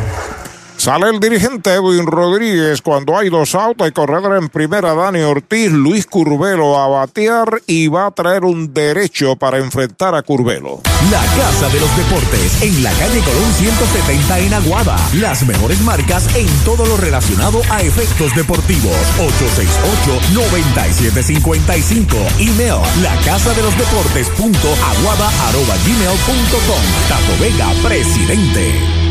[SPEAKER 2] Sale el dirigente Edwin Rodríguez cuando hay dos autos y corredor en primera Dani Ortiz, Luis Curvelo a batear y va a traer un derecho para enfrentar a Curvelo.
[SPEAKER 1] La Casa de los Deportes en la calle Colón 170 en Aguada. Las mejores marcas en todo lo relacionado a efectos deportivos. 868-9755. Email la casa de los deportes punto aguada arroba gmail punto com. Tato Vega, presidente.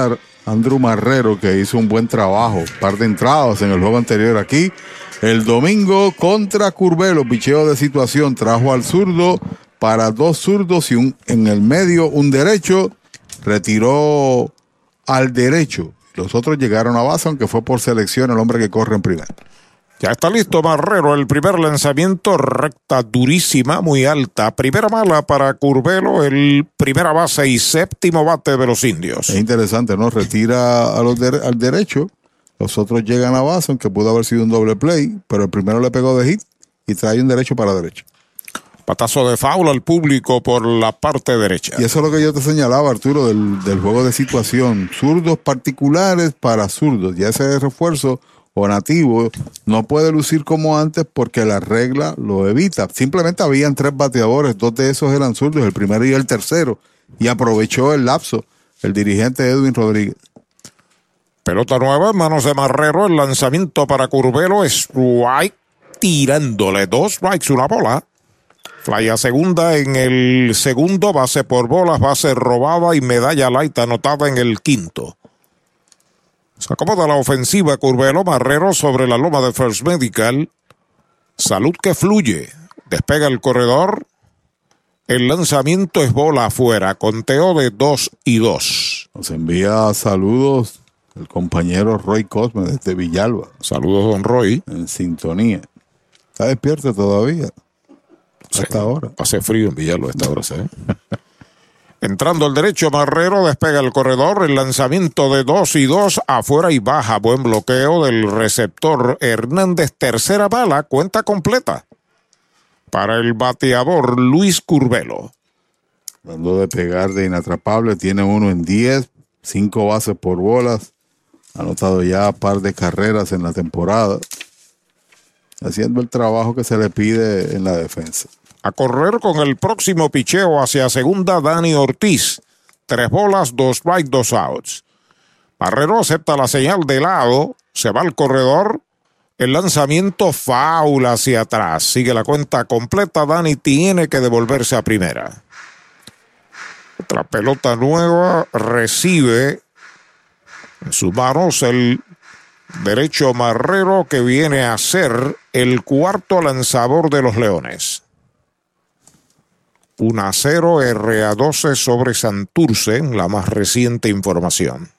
[SPEAKER 3] Andrew Marrero, que hizo un buen trabajo, par de entradas en el juego anterior aquí. El domingo contra Curvelo, picheo de situación, trajo al zurdo para dos zurdos y un, en el medio un derecho, retiró al derecho. Los otros llegaron a base, aunque fue por selección el hombre que corre en primera.
[SPEAKER 2] Ya está listo Marrero, el primer lanzamiento, recta durísima, muy alta. Primera mala para Curvelo, el primera base y séptimo bate de los indios.
[SPEAKER 3] Es interesante, ¿no? Retira a los de- al derecho, los otros llegan a base, aunque pudo haber sido un doble play, pero el primero le pegó de hit y trae un derecho para derecho.
[SPEAKER 2] Patazo de faula al público por la parte derecha.
[SPEAKER 3] Y eso es lo que yo te señalaba, Arturo, del, del juego de situación. Zurdos particulares para zurdos. Ya ese refuerzo o nativo no puede lucir como antes porque la regla lo evita. Simplemente habían tres bateadores, dos de esos eran zurdos, el primero y el tercero, y aprovechó el lapso el dirigente Edwin Rodríguez.
[SPEAKER 2] Pelota nueva en manos de Marrero, el lanzamiento para Curvelo, strike, tirándole dos strikes, una bola. Fly segunda en el segundo, base por bolas, base robada y medalla light anotada en el quinto. Se acomoda la ofensiva Curvelo, Marrero sobre la loma de First Medical. Salud que fluye. Despega el corredor. El lanzamiento es bola afuera. Conteo de dos y dos.
[SPEAKER 3] Nos envía saludos el compañero Roy Cosme desde Villalba.
[SPEAKER 2] Saludos, don Roy.
[SPEAKER 3] En sintonía. ¿Está despierto todavía? Hasta ahora.
[SPEAKER 2] Hace frío en Villalba a esta hora, ¿sí? Entrando al derecho, Marrero despega el corredor. El lanzamiento de dos y dos afuera y baja. Buen bloqueo del receptor Hernández. Tercera bala, cuenta completa. Para el bateador Luis Curvelo.
[SPEAKER 3] Dando de pegar de inatrapable, tiene uno en 10, 5 bases por bolas. Anotado ya par de carreras en la temporada. Haciendo el trabajo que se le pide en la defensa.
[SPEAKER 2] A correr con el próximo picheo hacia segunda, Dani Ortiz. Tres bolas, dos strikes, dos outs. Barrero acepta la señal de lado, se va al corredor. El lanzamiento faula hacia atrás. Sigue la cuenta completa. Dani tiene que devolverse a primera. Otra pelota nueva recibe en sus manos el derecho Marrero que viene a ser el cuarto lanzador de los Leones. 1 a 0 RA 12 sobre Santurce la más reciente información.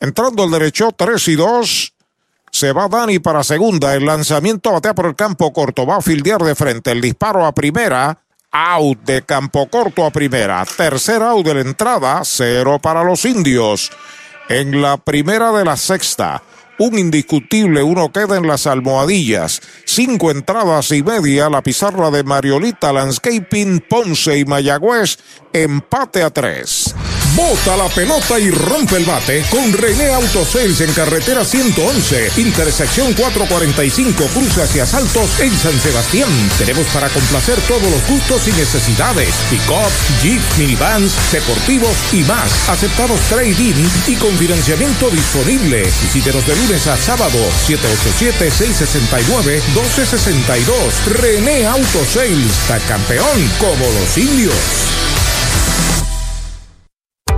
[SPEAKER 2] Entrando el derecho 3 y 2. Se va Dani para segunda. El lanzamiento batea por el campo corto. Va a fildear de frente. El disparo a primera. Out de campo corto a primera. Tercer out de la entrada. Cero para los indios. En la primera de la sexta. Un indiscutible, uno queda en las almohadillas. Cinco entradas y media, la pizarra de Mariolita Landscaping, Ponce y Mayagüez, empate a tres. Bota la pelota y rompe el bate con René Autosales en carretera 111, intersección 445, cruce hacia Saltos en San Sebastián. Tenemos para complacer todos los gustos y necesidades: pick-up, jeep, minivans, deportivos y más. Aceptamos trading y con financiamiento disponible. Visítenos de lunes a sábado, 787-669-1262. René Autosales, está campeón como los indios.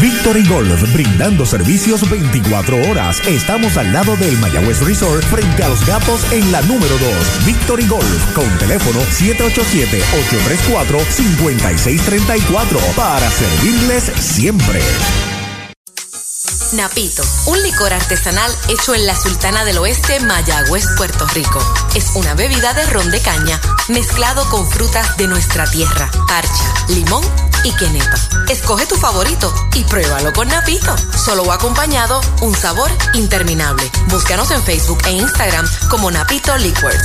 [SPEAKER 1] Victory Golf, brindando servicios 24 horas. Estamos al lado del Mayagüez Resort, frente a los gatos en la número 2. Victory Golf, con teléfono 787-834-5634, para servirles siempre.
[SPEAKER 17] Napito, un licor artesanal hecho en la Sultana del Oeste, Mayagüez, Puerto Rico. Es una bebida de ron de caña mezclado con frutas de nuestra tierra, parcha, limón y quenepa. Escoge tu favorito y pruébalo con Napito. Solo o acompañado, un sabor interminable. Búscanos en Facebook e Instagram como Napito Liquors.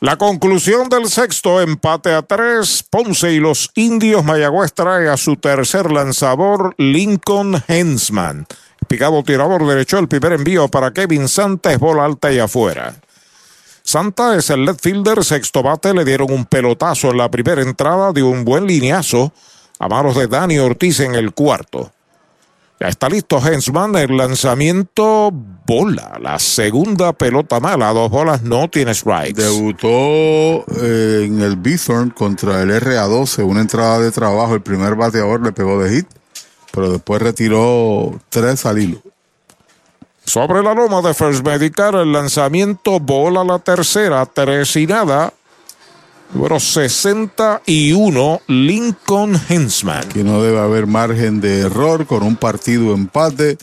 [SPEAKER 2] La conclusión del sexto empate a tres, Ponce y los indios Mayagüez trae a su tercer lanzador, Lincoln Hensman. Picado tirador derecho, el primer envío para Kevin Santa es bola alta y afuera. Santa es el left fielder, sexto bate, le dieron un pelotazo en la primera entrada de un buen lineazo a manos de Dani Ortiz en el cuarto. Ya está listo Hensman, el lanzamiento bola, la segunda pelota mala, dos bolas, no tiene strikes.
[SPEAKER 3] Debutó eh, en el Bithorn contra el RA12, una entrada de trabajo, el primer bateador le pegó de hit, pero después retiró tres al hilo.
[SPEAKER 2] Sobre la loma de First Medical, el lanzamiento bola la tercera, tres y nada. Número 61, Lincoln Hensman.
[SPEAKER 3] Que no debe haber margen de error con un partido empate,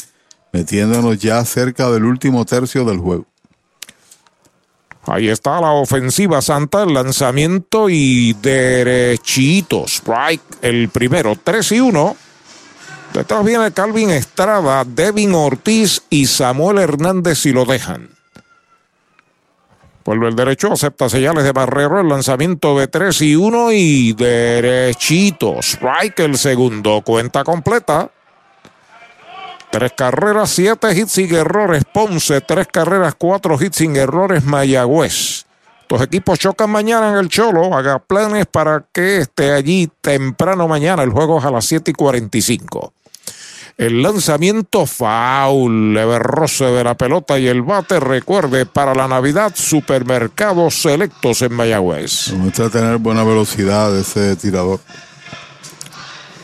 [SPEAKER 3] metiéndonos ya cerca del último tercio del juego.
[SPEAKER 2] Ahí está la ofensiva Santa, el lanzamiento y derechito. Strike, el primero, 3 y 1. Detrás viene Calvin Estrada, Devin Ortiz y Samuel Hernández si lo dejan. Vuelve el derecho, acepta señales de Barrero, el lanzamiento de 3 y 1 y derechito. Strike el segundo, cuenta completa. Tres carreras, siete hits sin errores. Ponce, tres carreras, cuatro hits sin errores. Mayagüez. Los equipos chocan mañana en el Cholo. Haga planes para que esté allí temprano mañana. El juego es a las 7 y 45. El lanzamiento foul, leve roce de la pelota y el bate. Recuerde, para la Navidad, supermercados selectos en Mayagüez.
[SPEAKER 3] Muestra tener buena velocidad ese tirador.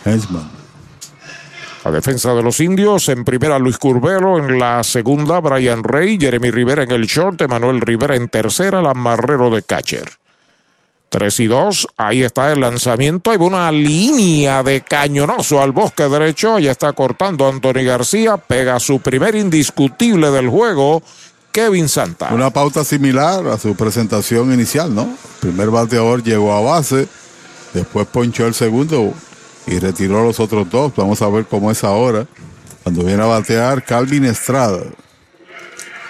[SPEAKER 3] Hensman.
[SPEAKER 2] La defensa de los indios, en primera Luis Curbelo, en la segunda Brian Rey, Jeremy Rivera en el short, Emanuel Rivera en tercera, el marrero de catcher. 3 y 2, ahí está el lanzamiento, hay una línea de cañonazo al bosque derecho, ya está cortando Anthony García, pega su primer indiscutible del juego, Kevin Santa.
[SPEAKER 3] Una pauta similar a su presentación inicial, ¿no? primer bateador llegó a base, después ponchó el segundo y retiró los otros dos. Vamos a ver cómo es ahora. Cuando viene a batear Calvin Estrada,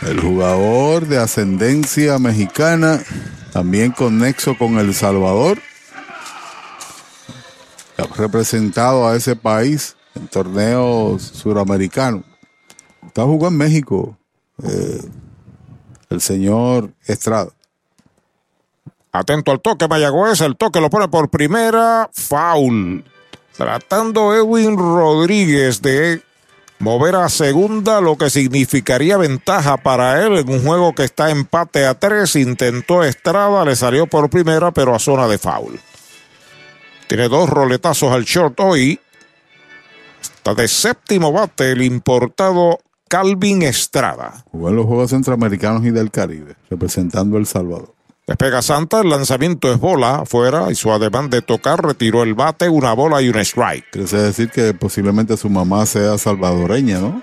[SPEAKER 3] el jugador de ascendencia mexicana también con nexo con El Salvador. Representado a ese país en torneos suramericanos. Está jugando en México eh, el señor Estrada.
[SPEAKER 2] Atento al toque, Mayagüez. El toque lo pone por primera. Foul. Tratando Edwin Rodríguez de mover a segunda, lo que significaría ventaja para él en un juego que está empate a tres. Intentó Estrada, le salió por primera, pero a zona de foul. Tiene dos roletazos al short hoy. Está de séptimo bate el importado Calvin Estrada.
[SPEAKER 3] Jugó en los Juegos Centroamericanos y del Caribe, representando El Salvador.
[SPEAKER 2] Despega Santa, el lanzamiento es bola afuera y su ademán de tocar retiró el bate, una bola y un strike.
[SPEAKER 3] Quiere decir que posiblemente su mamá sea salvadoreña, ¿no?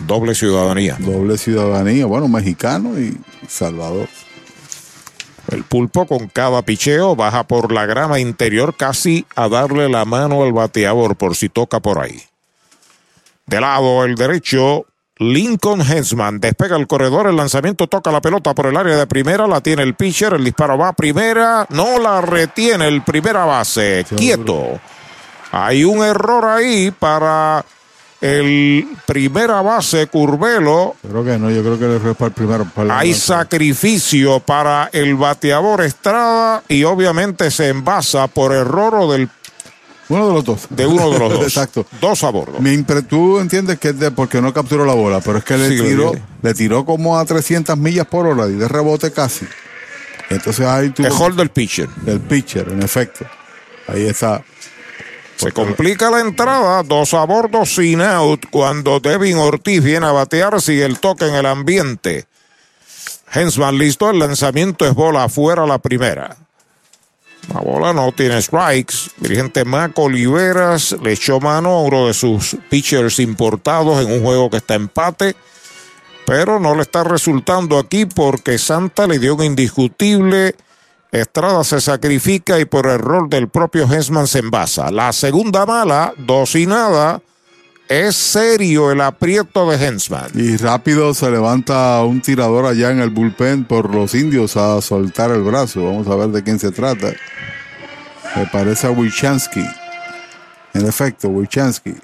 [SPEAKER 2] Doble ciudadanía.
[SPEAKER 3] Doble ciudadanía, bueno, mexicano y Salvador.
[SPEAKER 2] El pulpo con cada picheo baja por la grama interior casi a darle la mano al bateador por si toca por ahí. De lado el derecho, Lincoln Hensman despega el corredor, el lanzamiento toca la pelota por el área de primera, la tiene el pitcher, el disparo va a primera, no la retiene el primera base, quieto. Hay un error ahí para el primera base Curvelo.
[SPEAKER 3] Creo que no, yo creo que el error es para el primero.
[SPEAKER 2] Hay sacrificio para el bateador Estrada y obviamente se envasa por error o del
[SPEAKER 3] uno de los dos.
[SPEAKER 2] De uno de los dos.
[SPEAKER 3] Exacto.
[SPEAKER 2] Dos a bordo.
[SPEAKER 3] Tú entiendes que es de porque no capturó la bola, pero es que le tiró, le tiró como a 300 millas por hora y de rebote casi. Entonces ahí tú.
[SPEAKER 2] Mejor del pitcher.
[SPEAKER 3] Del pitcher, en efecto. Ahí está.
[SPEAKER 2] Se complica la entrada, dos a bordo sin out cuando Devin Ortiz viene a batear, sigue el toque en el ambiente. Hensman listo, el lanzamiento es bola afuera la primera. La bola no tiene strikes. Dirigente Mac Oliveras le echó mano a uno de sus pitchers importados en un juego que está empate. Pero no le está resultando aquí porque Santa le dio un indiscutible. Estrada se sacrifica y por error del propio Hensman se envasa. La segunda mala, dos y nada. Es serio el aprieto de Hensman.
[SPEAKER 3] Y rápido se levanta un tirador allá en el bullpen por los indios a soltar el brazo. Vamos a ver de quién se trata. Me parece a Wichansky. En efecto, Wichansky.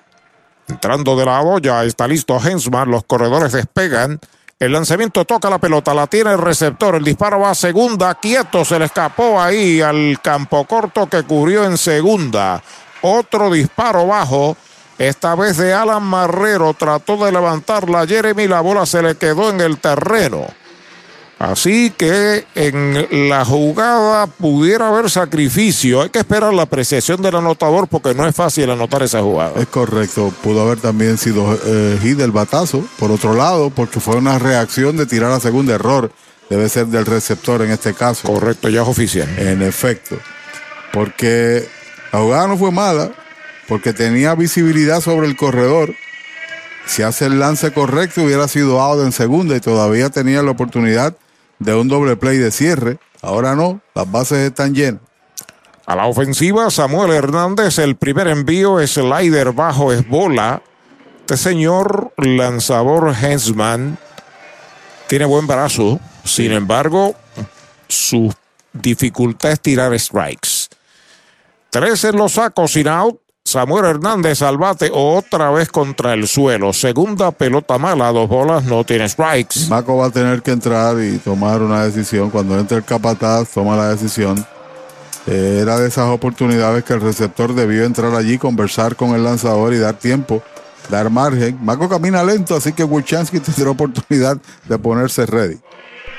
[SPEAKER 2] Entrando de la olla, está listo Hensman. Los corredores despegan. El lanzamiento toca la pelota, la tiene el receptor. El disparo va a segunda. Quieto, se le escapó ahí al campo corto que cubrió en segunda. Otro disparo bajo esta vez de Alan Marrero trató de levantarla Jeremy, la bola se le quedó en el terreno. Así que en la jugada pudiera haber sacrificio. Hay que esperar la apreciación del anotador porque no es fácil anotar esa jugada.
[SPEAKER 3] Es correcto. Pudo haber también sido eh, hit del batazo, por otro lado, porque fue una reacción de tirar a segundo error. Debe ser del receptor en este caso.
[SPEAKER 2] Correcto, ya es oficial.
[SPEAKER 3] En efecto. Porque la jugada no fue mala porque tenía visibilidad sobre el corredor. Si hace el lance correcto, hubiera sido out en segunda y todavía tenía la oportunidad de un doble play de cierre. Ahora no, las bases están llenas.
[SPEAKER 2] A la ofensiva, Samuel Hernández, el primer envío, slider bajo, es bola. Este señor lanzador Hensman tiene buen brazo, sin embargo, su dificultad es tirar strikes. Tres en los sacos, sin out. Samuel Hernández al bate otra vez contra el suelo. Segunda pelota mala, dos bolas, no tiene strikes.
[SPEAKER 3] Maco va a tener que entrar y tomar una decisión. Cuando entre el capataz, toma la decisión. Eh, era de esas oportunidades que el receptor debió entrar allí, conversar con el lanzador y dar tiempo dar margen. Maco camina lento, así que Wilchansky tendrá oportunidad de ponerse ready.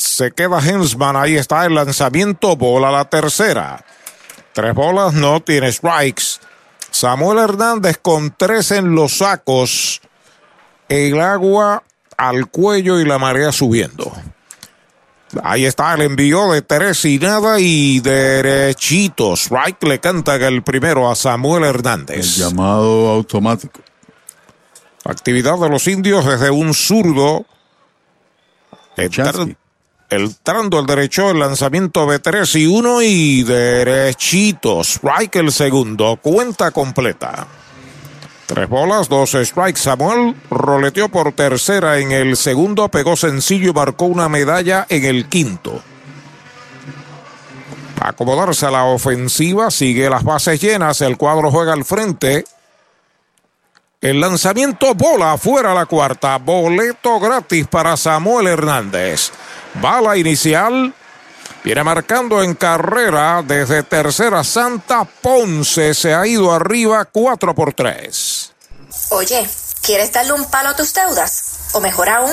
[SPEAKER 2] se queda Hensman. Ahí está el lanzamiento. Bola la tercera. Tres bolas, no tiene strikes. Samuel Hernández con tres en los sacos. El agua al cuello y la marea subiendo. Ahí está el envío de tres y nada y derechito. Strike le canta el primero a Samuel Hernández.
[SPEAKER 3] El llamado automático.
[SPEAKER 2] Actividad de los indios desde un zurdo. Entrando el derecho, el lanzamiento de 3 y 1 y derechito. Strike el segundo. Cuenta completa. Tres bolas, dos strikes. Samuel roleteó por tercera en el segundo, pegó sencillo y marcó una medalla en el quinto. Acomodarse a la ofensiva, sigue las bases llenas, el cuadro juega al frente. El lanzamiento bola fuera la cuarta, boleto gratis para Samuel Hernández. Bala inicial. Viene marcando en carrera desde tercera. Santa Ponce se ha ido arriba 4 por 3.
[SPEAKER 18] Oye, ¿quieres darle un palo a tus deudas? O mejor aún,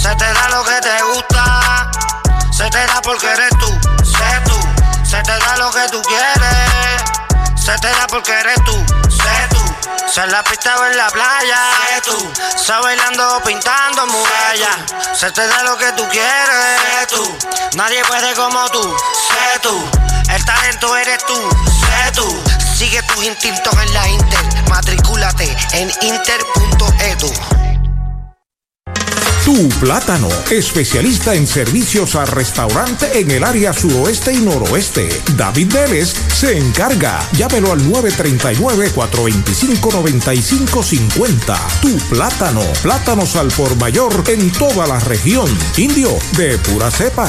[SPEAKER 8] Se te da lo que te gusta, se te da porque eres tú, sé tú. Se te da lo que tú quieres, se te da porque eres tú, sé tú. Se la pista o en la playa, sé tú. Se bailando pintando murallas, se te da lo que tú quieres, sé tú. Nadie puede como tú, sé tú. El talento eres tú, sé tú. Sigue tus instintos en la Inter, matricúlate en inter.edu.
[SPEAKER 23] Tu Plátano, especialista en servicios a restaurante en el área suroeste y noroeste. David Vélez se encarga. Llámelo al 939-425-9550. Tu Plátano, plátanos al por mayor en toda la región. Indio, de pura cepa.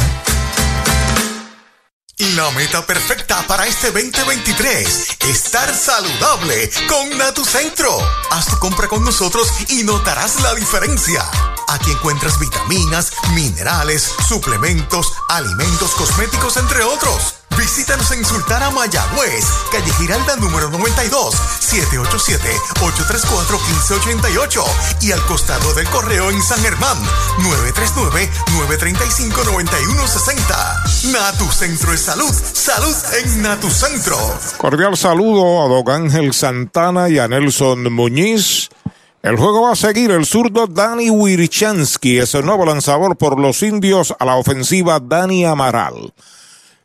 [SPEAKER 9] La meta perfecta para este 2023, estar saludable con Natucentro. Haz tu compra con nosotros y notarás la diferencia. Aquí encuentras vitaminas, minerales, suplementos, alimentos cosméticos, entre otros. Visítanos en Sultana Mayagüez, calle Giralda número 92, 787-834-1588 y al costado del correo en San Germán, 939-935-9160. Natu Centro de Salud, salud en Natu Centro.
[SPEAKER 2] Cordial saludo a Don Ángel Santana y a Nelson Muñiz. El juego va a seguir el zurdo Dani Wirchansky, es el nuevo lanzador por los indios a la ofensiva Dani Amaral.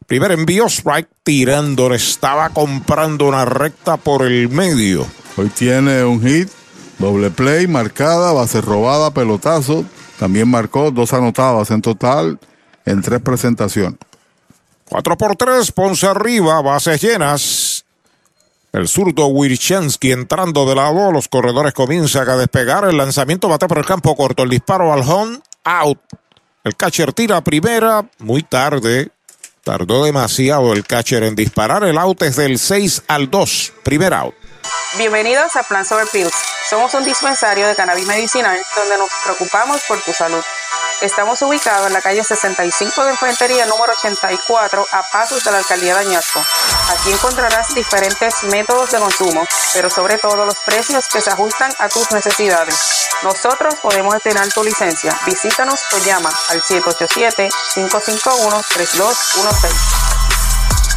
[SPEAKER 2] Primer envío, strike tirando, le estaba comprando una recta por el medio.
[SPEAKER 3] Hoy tiene un hit, doble play, marcada, base robada, pelotazo. También marcó dos anotadas en total en tres presentaciones.
[SPEAKER 2] 4 por 3, Ponce arriba, bases llenas. El zurdo Wirchansky entrando de lado, los corredores comienzan a despegar. El lanzamiento bate por el campo corto, el disparo al home out. El catcher tira primera, muy tarde. Tardó demasiado el catcher en disparar. El out es del 6 al 2. Primer out.
[SPEAKER 11] Bienvenidos a Plan Sober Pills. Somos un dispensario de cannabis medicinal donde nos preocupamos por tu salud. Estamos ubicados en la calle 65 de Infantería número 84 a pasos de la alcaldía de Añasco. Aquí encontrarás diferentes métodos de consumo, pero sobre todo los precios que se ajustan a tus necesidades. Nosotros podemos estrenar tu licencia. Visítanos o llama al 787-551-3216.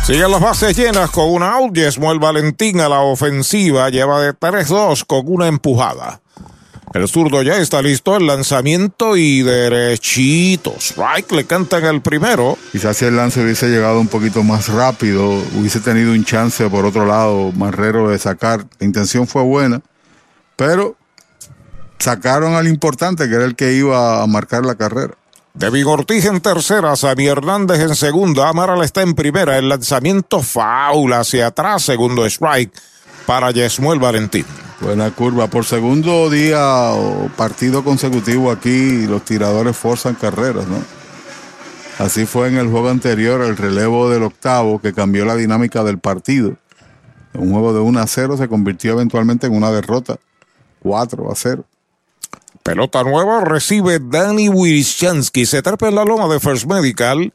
[SPEAKER 2] Siguen las bases llenas con una out. Yesmuel Valentín a la ofensiva lleva de 3-2 con una empujada. El zurdo ya está listo, el lanzamiento y derechito. Strike le cantan el primero.
[SPEAKER 3] Quizás si el lance hubiese llegado un poquito más rápido, hubiese tenido un chance por otro lado, Marrero, de sacar. La intención fue buena, pero sacaron al importante, que era el que iba a marcar la carrera.
[SPEAKER 2] De Vigortij en tercera, Sammy Hernández en segunda, Amaral está en primera, el lanzamiento faula hacia atrás, segundo strike para Yesmuel Valentín.
[SPEAKER 3] Buena curva. Por segundo día o partido consecutivo aquí, los tiradores forzan carreras, ¿no? Así fue en el juego anterior, el relevo del octavo, que cambió la dinámica del partido. Un juego de 1 a 0 se convirtió eventualmente en una derrota. 4 a 0.
[SPEAKER 2] Pelota nueva recibe Danny Wischansky. Se trepa en la loma de First Medical.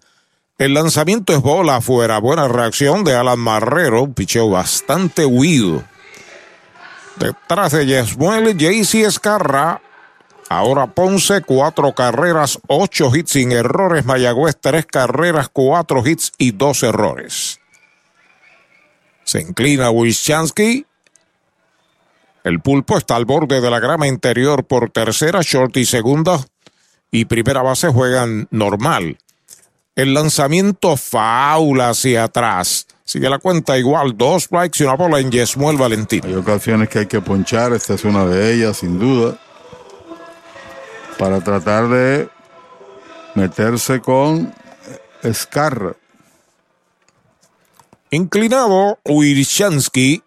[SPEAKER 2] El lanzamiento es bola afuera. Buena reacción de Alan Marrero. Picheo bastante huido. Detrás de Yesmuel, Jaycee Escarra. Ahora Ponce, cuatro carreras, ocho hits sin errores. Mayagüez, tres carreras, cuatro hits y dos errores. Se inclina Wischansky. El pulpo está al borde de la grama interior por tercera, short y segunda. Y primera base juegan normal. El lanzamiento faula hacia atrás. Sigue la cuenta igual, dos strikes y una bola en Yesmuel Valentín.
[SPEAKER 3] Hay ocasiones que hay que ponchar, esta es una de ellas, sin duda. Para tratar de meterse con Escarra.
[SPEAKER 2] Inclinado, Wirshansky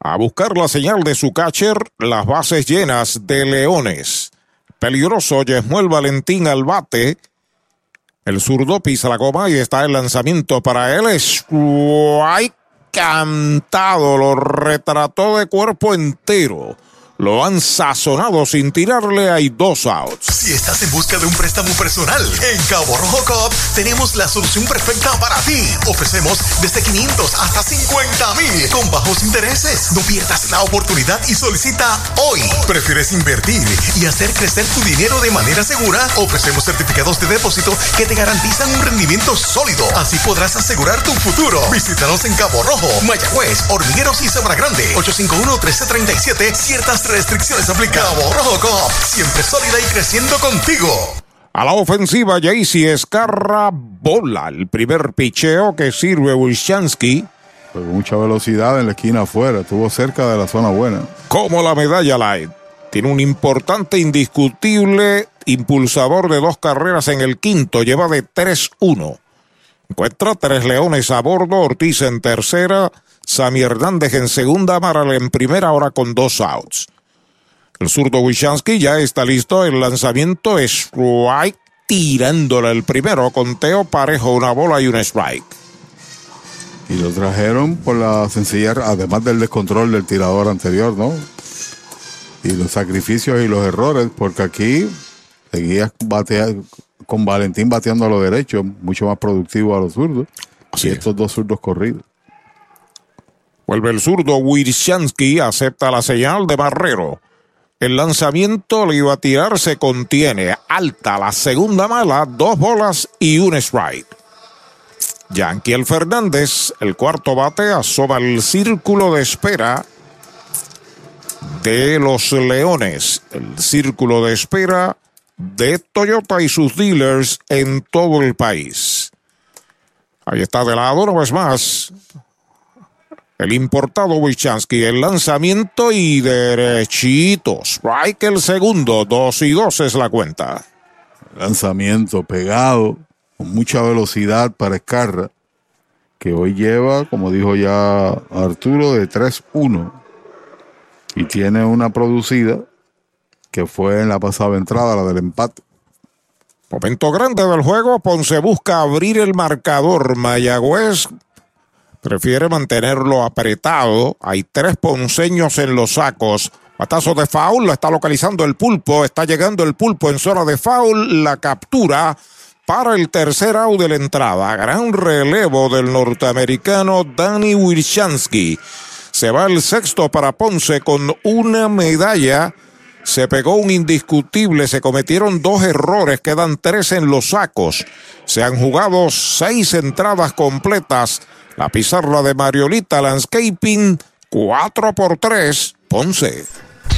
[SPEAKER 2] a buscar la señal de su catcher, las bases llenas de leones. Peligroso, Yesmuel Valentín al bate. El zurdo pisa la goma y está el lanzamiento para él. Strike cantado, lo retrató de cuerpo entero. Lo han sazonado sin tirarle, hay dos outs.
[SPEAKER 9] Si estás en busca de un préstamo personal, en Cabo Rojo Cop tenemos la solución perfecta para ti. Ofrecemos desde 500 hasta 50 mil con bajos intereses. No pierdas la oportunidad y solicita hoy. ¿Prefieres invertir y hacer crecer tu dinero de manera segura? Ofrecemos certificados de depósito que te garantizan un rendimiento sólido. Así podrás asegurar tu futuro. Visítanos en Cabo Rojo, Mayagüez, Hormigueros y Sabra Grande. 851-1337. Ciertas restricciones aplicadas. Cabo Rojo Cop, siempre sólida y creciendo contigo.
[SPEAKER 2] A la ofensiva, Jaycee Escarra bola el primer picheo que sirve Wishansky.
[SPEAKER 3] Con mucha velocidad en la esquina afuera, estuvo cerca de la zona buena.
[SPEAKER 2] Como la medalla light. Tiene un importante, indiscutible impulsador de dos carreras en el quinto, lleva de 3-1. Encuentra tres leones a bordo, Ortiz en tercera, Sammy Hernández en segunda, Amaral en primera, ahora con dos outs. El zurdo Wishansky ya está listo. El lanzamiento es strike, tirándole el primero. Conteo parejo, una bola y un strike.
[SPEAKER 3] Y lo trajeron por la sencilla, además del descontrol del tirador anterior, ¿no? Y los sacrificios y los errores, porque aquí seguía batea, con Valentín bateando a los derechos, mucho más productivo a los zurdos. y estos dos zurdos corridos.
[SPEAKER 2] Vuelve el zurdo Wirshansky, acepta la señal de Barrero. El lanzamiento le iba a tirar, se contiene. Alta la segunda mala, dos bolas y un strike. Yanquiel Fernández, el cuarto bate, asoma el círculo de espera de los Leones. El círculo de espera de Toyota y sus dealers en todo el país. Ahí está de lado, una vez más. El importado Wichansky, el lanzamiento y derechito. Strike el segundo, dos y dos es la cuenta.
[SPEAKER 3] Lanzamiento pegado, con mucha velocidad para Escarra, que hoy lleva, como dijo ya Arturo, de 3-1. Y tiene una producida que fue en la pasada entrada, la del empate.
[SPEAKER 2] Momento grande del juego. Ponce busca abrir el marcador. Mayagüez prefiere mantenerlo apretado. Hay tres ponceños en los sacos. Batazo de foul, lo está localizando el pulpo. Está llegando el pulpo en zona de foul. La captura para el tercer out de la entrada. Gran relevo del norteamericano Danny Wilshansky. Se va el sexto para Ponce con una medalla. Se pegó un indiscutible, se cometieron dos errores, quedan tres en los sacos. Se han jugado seis entradas completas. La pizarra de Mariolita Landscaping, 4 por 3, Ponce.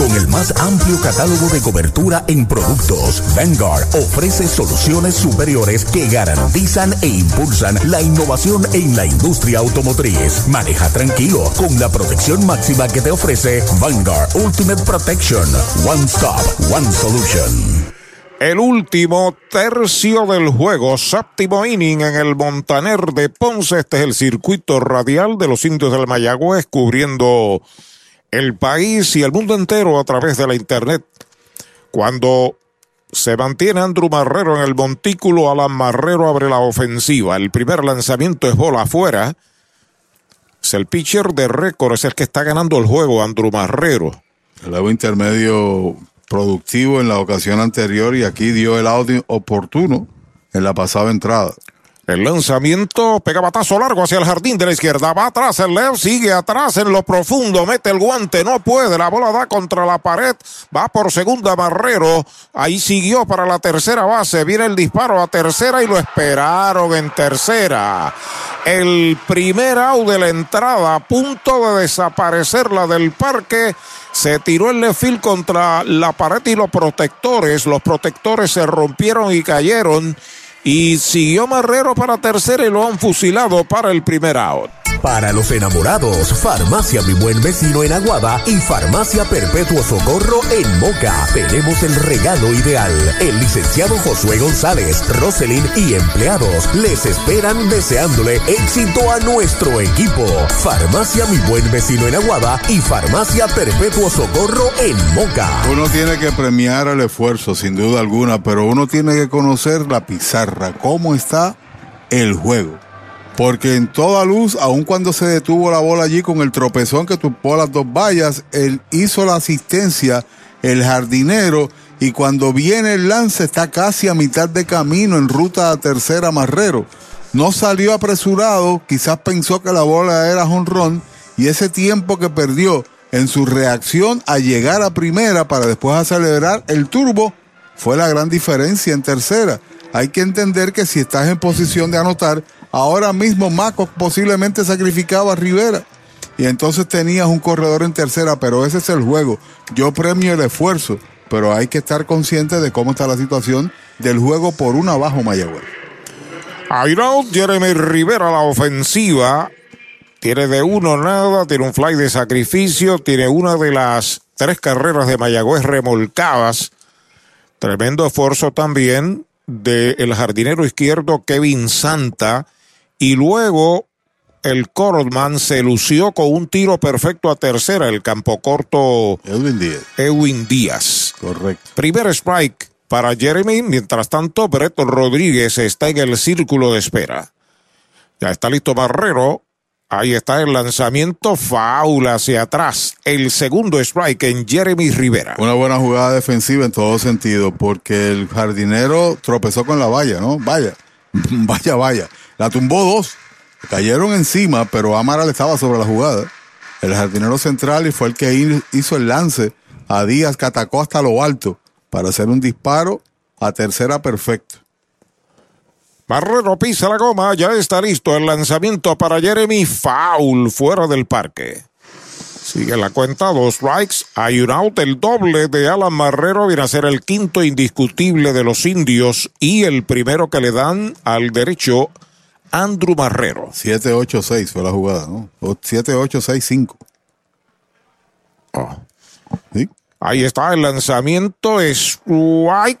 [SPEAKER 1] Con el más amplio catálogo de cobertura en productos, Vanguard ofrece soluciones superiores que garantizan e impulsan la innovación en la industria automotriz. Maneja tranquilo con la protección máxima que te ofrece Vanguard Ultimate Protection. One Stop, One Solution.
[SPEAKER 2] El último tercio del juego, séptimo inning en el Montaner de Ponce. Este es el circuito radial de los indios del Mayagüez cubriendo el país y el mundo entero a través de la internet. Cuando se mantiene Andrew Marrero en el montículo, Alan Marrero abre la ofensiva. El primer lanzamiento es bola afuera. Es el pitcher de récord, es el que está ganando el juego, Andrew Marrero.
[SPEAKER 3] El lado intermedio productivo en la ocasión anterior y aquí dio el audio oportuno en la pasada entrada.
[SPEAKER 2] El lanzamiento pega batazo largo hacia el jardín de la izquierda. Va atrás el Leo, sigue atrás en lo profundo. Mete el guante, no puede. La bola da contra la pared. Va por segunda Barrero. Ahí siguió para la tercera base. Viene el disparo a tercera y lo esperaron en tercera. El primer out de la entrada, a punto de desaparecer la del parque. Se tiró el lefil contra la pared y los protectores. Los protectores se rompieron y cayeron. Y siguió Marrero para tercera y lo han fusilado para el primer out.
[SPEAKER 1] Para los enamorados, Farmacia Mi Buen Vecino en Aguada y Farmacia Perpetuo Socorro en Moca. Tenemos el regalo ideal. El licenciado Josué González, Roselyn y empleados les esperan deseándole éxito a nuestro equipo. Farmacia Mi Buen Vecino en Aguada y Farmacia Perpetuo Socorro en Moca.
[SPEAKER 3] Uno tiene que premiar el esfuerzo, sin duda alguna, pero uno tiene que conocer la pizarra, cómo está el juego. Porque en toda luz, aun cuando se detuvo la bola allí con el tropezón que tupó las dos vallas, él hizo la asistencia, el jardinero, y cuando viene el lance está casi a mitad de camino en ruta a tercera Marrero. No salió apresurado, quizás pensó que la bola era jonrón, y ese tiempo que perdió en su reacción a llegar a primera para después acelerar el turbo fue la gran diferencia en tercera. Hay que entender que si estás en posición de anotar, ahora mismo Maco posiblemente sacrificaba a Rivera. Y entonces tenías un corredor en tercera, pero ese es el juego. Yo premio el esfuerzo, pero hay que estar consciente de cómo está la situación del juego por un abajo Mayagüez.
[SPEAKER 2] Out Jeremy Rivera la ofensiva. Tiene de uno nada, tiene un fly de sacrificio, tiene una de las tres carreras de Mayagüez remolcadas. Tremendo esfuerzo también del jardinero izquierdo Kevin Santa. Y luego el Cordman se lució con un tiro perfecto a tercera, el campo corto
[SPEAKER 3] Edwin Díaz.
[SPEAKER 2] Edwin Díaz.
[SPEAKER 3] Correcto.
[SPEAKER 2] Primer strike para Jeremy, mientras tanto Breto Rodríguez está en el círculo de espera. Ya está listo Barrero. Ahí está el lanzamiento faula hacia atrás. El segundo strike en Jeremy Rivera.
[SPEAKER 3] Una buena jugada defensiva en todo sentido, porque el jardinero tropezó con la valla, ¿no? Vaya, vaya, vaya. La tumbó dos. Cayeron encima, pero Amaral estaba sobre la jugada. El jardinero central y fue el que hizo el lance a Díaz que atacó hasta lo alto para hacer un disparo a tercera perfecto.
[SPEAKER 2] Barrero pisa la goma, ya está listo el lanzamiento para Jeremy Foul fuera del parque. Sigue la cuenta, dos strikes, hay un out, el doble de Alan Marrero viene a ser el quinto indiscutible de los indios y el primero que le dan al derecho Andrew Marrero.
[SPEAKER 3] 7-8-6 fue la jugada, ¿no? 7-8-6-5.
[SPEAKER 2] Oh. ¿Sí? Ahí está el lanzamiento, strike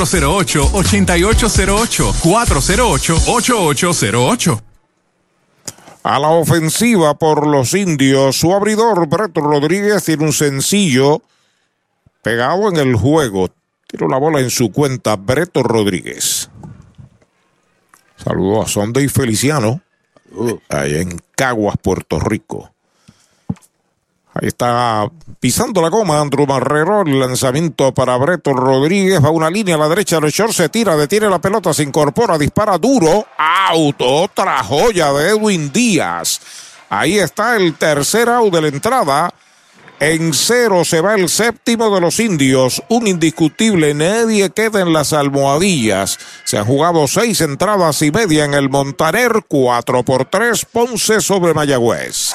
[SPEAKER 13] 408-8808. 408-8808.
[SPEAKER 2] A la ofensiva por los indios, su abridor Breto Rodríguez tiene un sencillo pegado en el juego. Tiene una bola en su cuenta, Breto Rodríguez. Saludos a Sunday Feliciano, allá en Caguas, Puerto Rico. Ahí está pisando la goma Andrew Marrero. El lanzamiento para Breto Rodríguez. Va una línea a la derecha. El short se tira, detiene la pelota, se incorpora, dispara duro. Auto, otra joya de Edwin Díaz. Ahí está el tercer out de la entrada. En cero se va el séptimo de los indios. Un indiscutible. Nadie queda en las almohadillas. Se han jugado seis entradas y media en el Montaner. Cuatro por tres. Ponce sobre Mayagüez.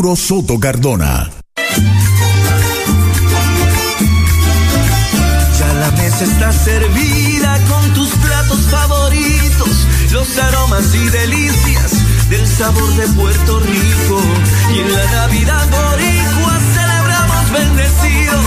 [SPEAKER 1] Soto Cardona.
[SPEAKER 4] Ya la mesa está servida con tus platos favoritos, los aromas y delicias del sabor de Puerto Rico. Y en la Navidad boricua celebramos bendecidos,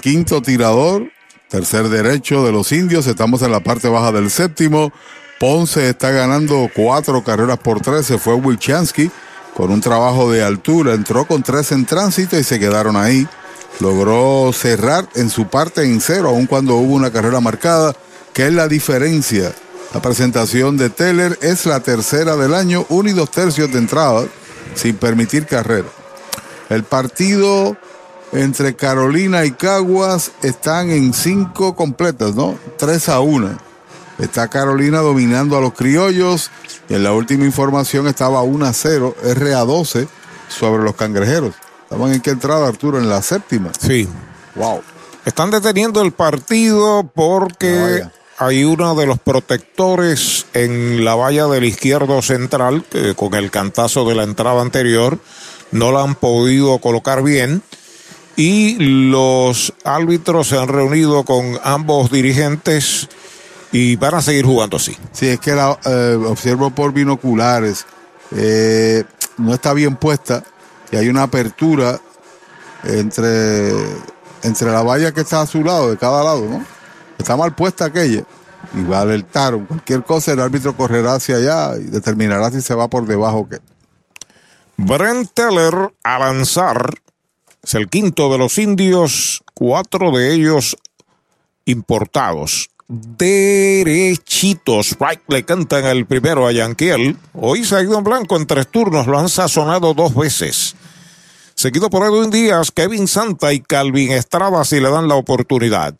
[SPEAKER 3] quinto tirador, tercer derecho de los indios. Estamos en la parte baja del séptimo. Ponce está ganando cuatro carreras por tres. Se fue Wilchansky con un trabajo de altura. Entró con tres en tránsito y se quedaron ahí. Logró cerrar en su parte en cero, aun cuando hubo una carrera marcada. ¿Qué es la diferencia? La presentación de Teller es la tercera del año, uno y dos tercios de entrada, sin permitir carrera. El partido entre Carolina y Caguas están en cinco completas, ¿no? Tres a una. Está Carolina dominando a los criollos y en la última información estaba 1 a 0, RA 12 sobre los cangrejeros. Estaban en qué entrada, Arturo, en la séptima.
[SPEAKER 2] Sí.
[SPEAKER 3] Wow.
[SPEAKER 2] Están deteniendo el partido porque hay uno de los protectores en la valla del izquierdo central que con el cantazo de la entrada anterior no la han podido colocar bien y los árbitros se han reunido con ambos dirigentes y van a seguir jugando así.
[SPEAKER 3] Sí, es que la eh, observo por binoculares. eh, no está bien puesta y hay una apertura entre, entre la valla que está a su lado, de cada lado, ¿no? Está mal puesta aquella. Y va a alertar cualquier cosa, el árbitro correrá hacia allá y determinará si se va por debajo o qué.
[SPEAKER 2] Brent Teller a lanzar. Es el quinto de los indios, cuatro de ellos importados. Derechitos. Strike le cantan el primero a Yanquiel. Hoy se ha ido en blanco en tres turnos, lo han sazonado dos veces. Seguido por Edwin Díaz, Kevin Santa y Calvin Estrada si le dan la oportunidad.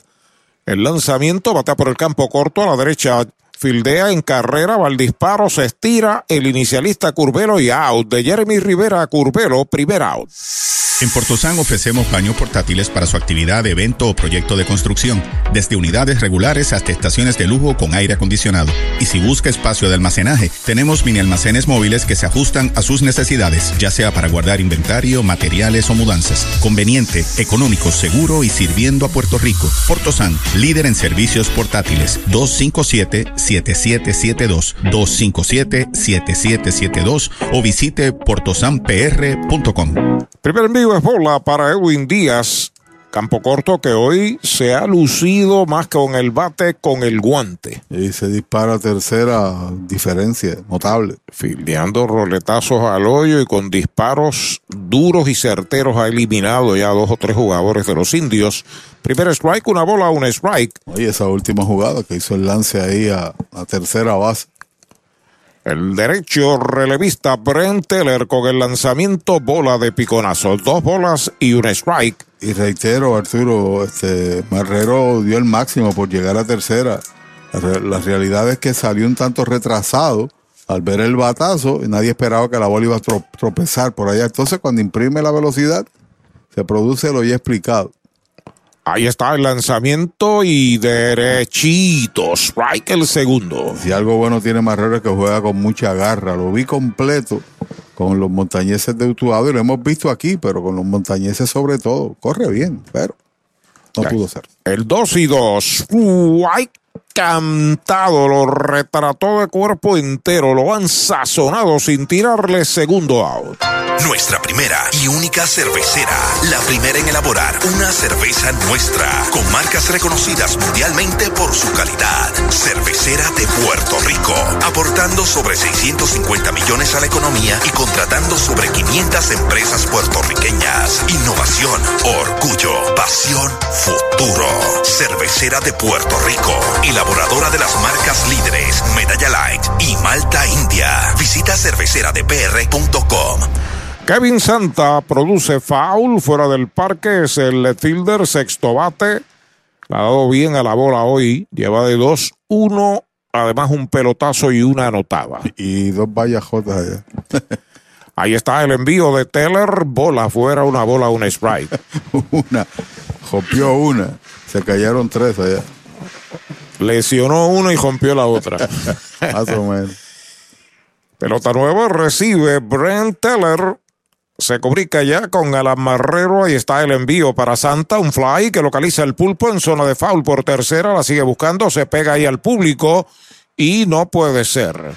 [SPEAKER 2] El lanzamiento batea por el campo corto a la derecha. Fildea en carrera, va al disparo, se estira el inicialista Curvelo y out. De Jeremy Rivera a primer out.
[SPEAKER 24] En Portosan ofrecemos baños portátiles para su actividad, evento o proyecto de construcción, desde unidades regulares hasta estaciones de lujo con aire acondicionado. Y si busca espacio de almacenaje, tenemos mini almacenes móviles que se ajustan a sus necesidades, ya sea para guardar inventario, materiales o mudanzas. Conveniente, económico, seguro y sirviendo a Puerto Rico. Portosan, líder en servicios portátiles. 257-7772, 257-7772 o visite portosanpr.com.
[SPEAKER 2] Primer envío es bola para Edwin Díaz. Campo corto que hoy se ha lucido más con el bate con el guante.
[SPEAKER 3] Y se dispara tercera diferencia, notable.
[SPEAKER 2] Fildeando roletazos al hoyo y con disparos duros y certeros ha eliminado ya dos o tres jugadores de los indios. Primer strike, una bola, un strike.
[SPEAKER 3] Oye, esa última jugada que hizo el lance ahí a, a tercera base.
[SPEAKER 2] El derecho relevista Brent Teller con el lanzamiento bola de piconazo. Dos bolas y un strike.
[SPEAKER 3] Y reitero, Arturo, este Marrero dio el máximo por llegar a tercera. La, re- la realidad es que salió un tanto retrasado al ver el batazo y nadie esperaba que la bola iba a tro- tropezar por allá. Entonces, cuando imprime la velocidad, se produce lo ya explicado.
[SPEAKER 2] Ahí está el lanzamiento y derechito. Strike el segundo.
[SPEAKER 3] Si algo bueno tiene Marrero es que juega con mucha garra. Lo vi completo con los montañeses de Utuado y lo hemos visto aquí, pero con los montañeses sobre todo. Corre bien, pero no pudo ser.
[SPEAKER 2] El 2 y 2. Cantado, lo retrató de cuerpo entero, lo han sazonado sin tirarle segundo out.
[SPEAKER 25] Nuestra primera y única cervecera. La primera en elaborar una cerveza nuestra. Con marcas reconocidas mundialmente por su calidad. Cervecera de Puerto Rico. Aportando sobre 650 millones a la economía y contratando sobre 500 empresas puertorriqueñas. Innovación, orgullo, pasión, futuro. Cervecera de Puerto Rico. Elaboradora de las marcas líderes Medalla Light y Malta India. Visita cerveceradepr.com.
[SPEAKER 2] Kevin Santa produce foul fuera del parque, es el left fielder, sexto bate. Le ha dado bien a la bola hoy, lleva de 2-1, además un pelotazo y una anotada.
[SPEAKER 3] Y dos vallajotas allá.
[SPEAKER 2] Ahí está el envío de Teller, bola fuera, una bola, un strike.
[SPEAKER 3] una, jopió una, se cayeron tres allá.
[SPEAKER 2] Lesionó uno y rompió la otra.
[SPEAKER 3] Más o menos.
[SPEAKER 2] Pelota nueva recibe Brent Teller. Se comunica ya con Alan Marrero. Ahí está el envío para Santa. Un fly que localiza el pulpo en zona de foul por tercera. La sigue buscando. Se pega ahí al público. Y no puede ser.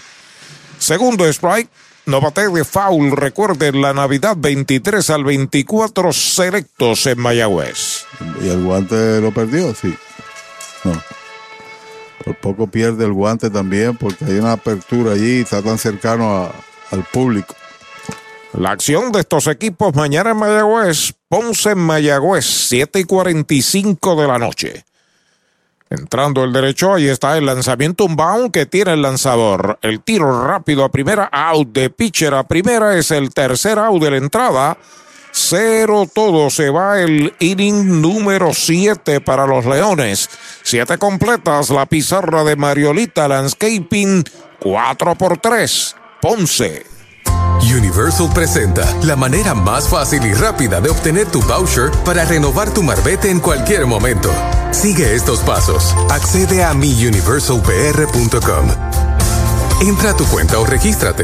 [SPEAKER 2] Segundo strike. No bate de foul. Recuerden la Navidad 23 al 24 selectos en Mayagüez.
[SPEAKER 3] ¿Y el guante lo perdió? Sí. No. Por poco pierde el guante también porque hay una apertura allí está tan cercano al público.
[SPEAKER 2] La acción de estos equipos mañana en Mayagüez, Ponce en Mayagüez, 7 y 45 de la noche. Entrando el derecho, ahí está el lanzamiento, un bound que tiene el lanzador. El tiro rápido a primera, out de pitcher a primera, es el tercer out de la entrada. Cero todo, se va el inning número 7 para los Leones. Siete completas, la pizarra de Mariolita Landscaping, 4 por 3, Ponce.
[SPEAKER 4] Universal presenta la manera más fácil y rápida de obtener tu voucher para renovar tu marbete en cualquier momento. Sigue estos pasos. Accede a miuniversalpr.com. Entra a tu cuenta o regístrate.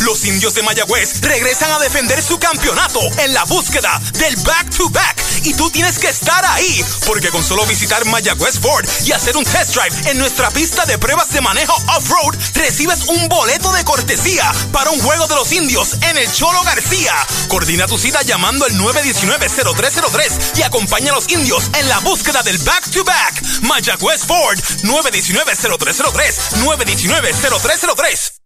[SPEAKER 5] Los indios de Mayagüez regresan a defender su campeonato en la búsqueda del back-to-back. Y tú tienes que estar ahí, porque con solo visitar Mayagüez Ford y hacer un test drive en nuestra pista de pruebas de manejo off-road, recibes un boleto de cortesía para un juego de los indios en el Cholo García. Coordina tu cita llamando al 919-0303 y acompaña a los indios en la búsqueda del back-to-back. Mayagüez Ford, 919-0303, 919-0303.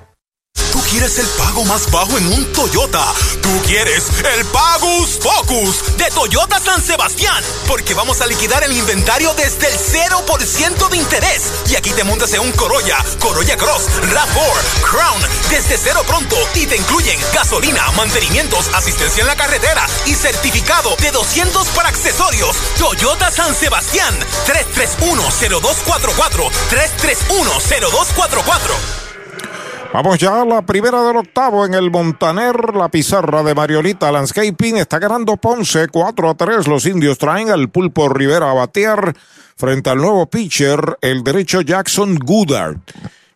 [SPEAKER 5] Tú quieres el pago más bajo en un Toyota. Tú quieres el Pagus Focus de Toyota San Sebastián. Porque vamos a liquidar el inventario desde el 0% de interés. Y aquí te montas en un Corolla, Corolla Cross, RAV4, Crown, desde cero pronto. Y te incluyen gasolina, mantenimientos, asistencia en la carretera y certificado de 200 para accesorios. Toyota San Sebastián, 3310244, 3310244.
[SPEAKER 2] Vamos ya a la primera del octavo en el Montaner. La pizarra de Mariolita Landscaping está ganando Ponce 4 a 3. Los indios traen al Pulpo Rivera a batear frente al nuevo pitcher, el derecho Jackson Goodard,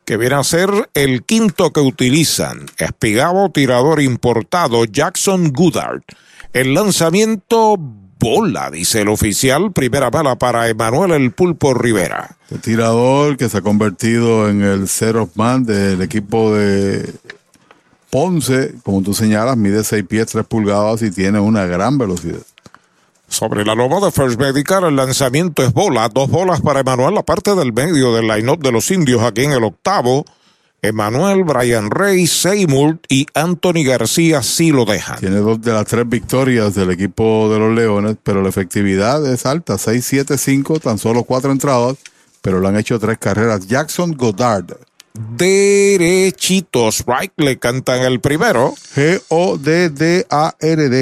[SPEAKER 2] que viene a ser el quinto que utilizan. Espigabo, tirador importado, Jackson Goodard. El lanzamiento bola, dice el oficial. Primera bala para Emanuel El Pulpo Rivera.
[SPEAKER 3] El tirador que se ha convertido en el zero man del equipo de Ponce, como tú señalas, mide 6 pies 3 pulgadas y tiene una gran velocidad.
[SPEAKER 2] Sobre la loma de First Medical, el lanzamiento es bola. Dos bolas para Emanuel, la parte del medio del line-up de los indios aquí en el octavo. Emanuel, Brian Rey, Seymour y Anthony García sí lo dejan.
[SPEAKER 3] Tiene dos de las tres victorias del equipo de los Leones, pero la efectividad es alta, 6-7-5, tan solo cuatro entradas, pero le han hecho tres carreras. Jackson Goddard.
[SPEAKER 2] Derechitos, right, le cantan el primero.
[SPEAKER 3] G-O-D-D-A-R-D,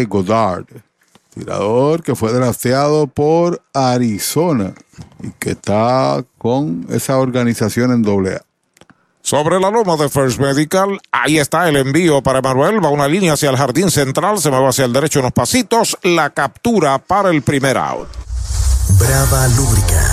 [SPEAKER 3] Goddard. Tirador que fue drafteado por Arizona y que está con esa organización en doble A.
[SPEAKER 2] Sobre la loma de First Medical, ahí está el envío para Emanuel. Va una línea hacia el jardín central, se mueve hacia el derecho unos pasitos. La captura para el primer out.
[SPEAKER 26] Brava Lubricants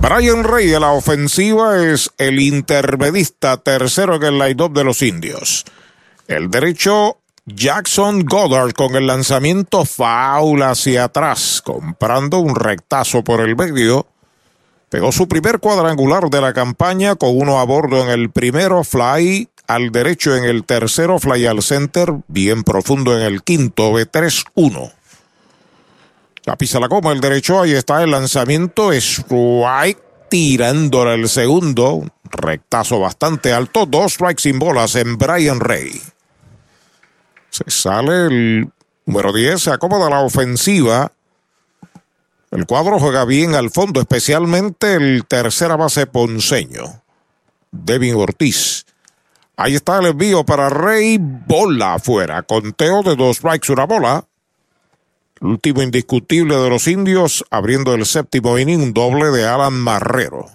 [SPEAKER 2] Brian Rey a la ofensiva es el intermedista tercero en el line-up de los indios. El derecho Jackson Goddard con el lanzamiento foul hacia atrás, comprando un rectazo por el medio. Pegó su primer cuadrangular de la campaña con uno a bordo en el primero, fly al derecho en el tercero, fly al center, bien profundo en el quinto, B3-1. La pisa la coma el derecho, ahí está el lanzamiento, strike, tirándole el segundo, rectazo bastante alto, dos strikes sin bolas en Brian Rey. Se sale el número 10, se acomoda la ofensiva. El cuadro juega bien al fondo, especialmente el tercera base ponceño, Devin Ortiz. Ahí está el envío para Rey, bola afuera, conteo de dos strikes, una bola. El último indiscutible de los indios, abriendo el séptimo inning, un doble de Alan Marrero.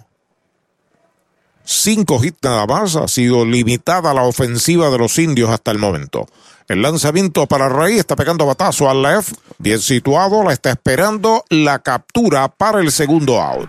[SPEAKER 2] Cinco hits nada más, ha sido limitada la ofensiva de los indios hasta el momento. El lanzamiento para Rey está pegando batazo al left, bien situado, la está esperando la captura para el segundo out.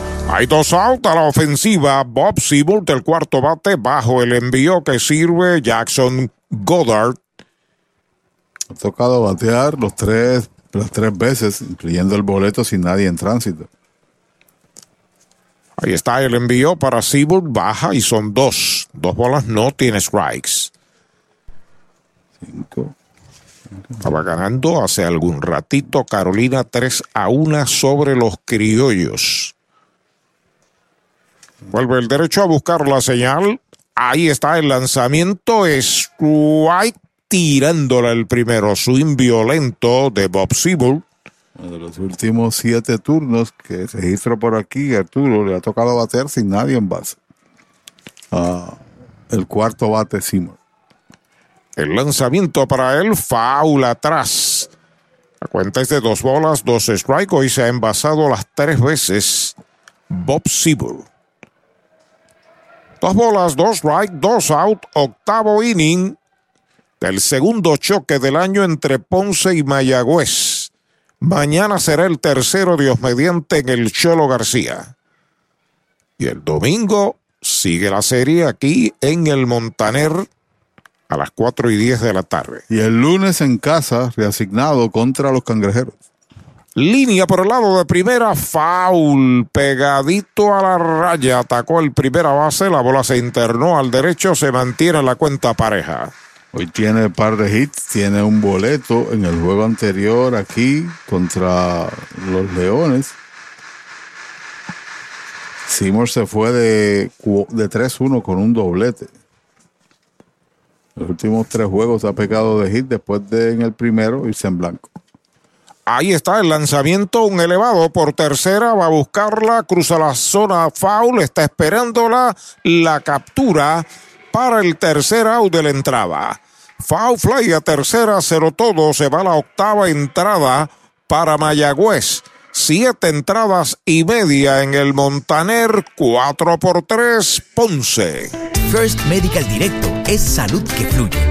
[SPEAKER 2] Hay dos out a la ofensiva. Bob Seabolt, el cuarto bate, bajo el envío que sirve Jackson Goddard.
[SPEAKER 3] Ha tocado batear los tres, las tres veces, incluyendo el boleto sin nadie en tránsito.
[SPEAKER 2] Ahí está el envío para Seabolt, baja y son dos. Dos bolas, no tiene strikes.
[SPEAKER 3] Cinco.
[SPEAKER 2] Estaba ganando hace algún ratito Carolina 3 a 1 sobre los criollos. Vuelve el derecho a buscar la señal. Ahí está el lanzamiento. Strike tirándola el primero. Swing violento de Bob Seabull.
[SPEAKER 3] De los últimos siete turnos que registro por aquí, Arturo le ha tocado batear sin nadie en base. Ah, el cuarto bate Seymour.
[SPEAKER 2] El lanzamiento para él, foul atrás. La cuenta es de dos bolas, dos strike. Hoy se ha envasado las tres veces Bob Seabull. Dos bolas, dos strike, dos out, octavo inning del segundo choque del año entre Ponce y Mayagüez. Mañana será el tercero, Dios mediante, en el Cholo García. Y el domingo sigue la serie aquí en el Montaner a las 4 y 10 de la tarde.
[SPEAKER 3] Y el lunes en casa, reasignado contra los cangrejeros.
[SPEAKER 2] Línea por el lado de primera, foul, pegadito a la raya, atacó el primera base, la bola se internó al derecho, se mantiene la cuenta pareja.
[SPEAKER 3] Hoy tiene un par de hits, tiene un boleto en el juego anterior aquí contra los Leones. Seymour se fue de, de 3-1 con un doblete. Los últimos tres juegos ha pegado de hit después de en el primero irse en blanco.
[SPEAKER 2] Ahí está el lanzamiento, un elevado por tercera, va a buscarla, cruza la zona foul, está esperándola, la captura para el tercer out de la entrada. Foul fly a tercera, cero todo, se va la octava entrada para Mayagüez. Siete entradas y media en el Montaner, cuatro por tres, Ponce.
[SPEAKER 16] First Medical Directo es salud que fluye.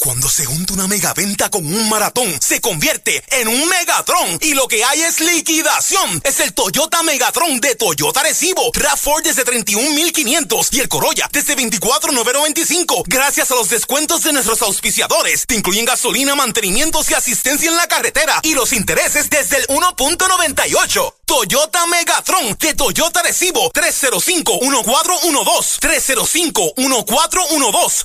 [SPEAKER 5] Cuando se junta una megaventa con un maratón, se convierte en un Megatron. Y lo que hay es liquidación. Es el Toyota Megatron de Toyota Recibo. RAV4 desde 31,500 y el Corolla desde 24,995. Gracias a los descuentos de nuestros auspiciadores. Te incluyen gasolina, mantenimientos y asistencia en la carretera. Y los intereses desde el 1.98. Toyota Megatron de Toyota Recibo. 305-1412. 305-1412.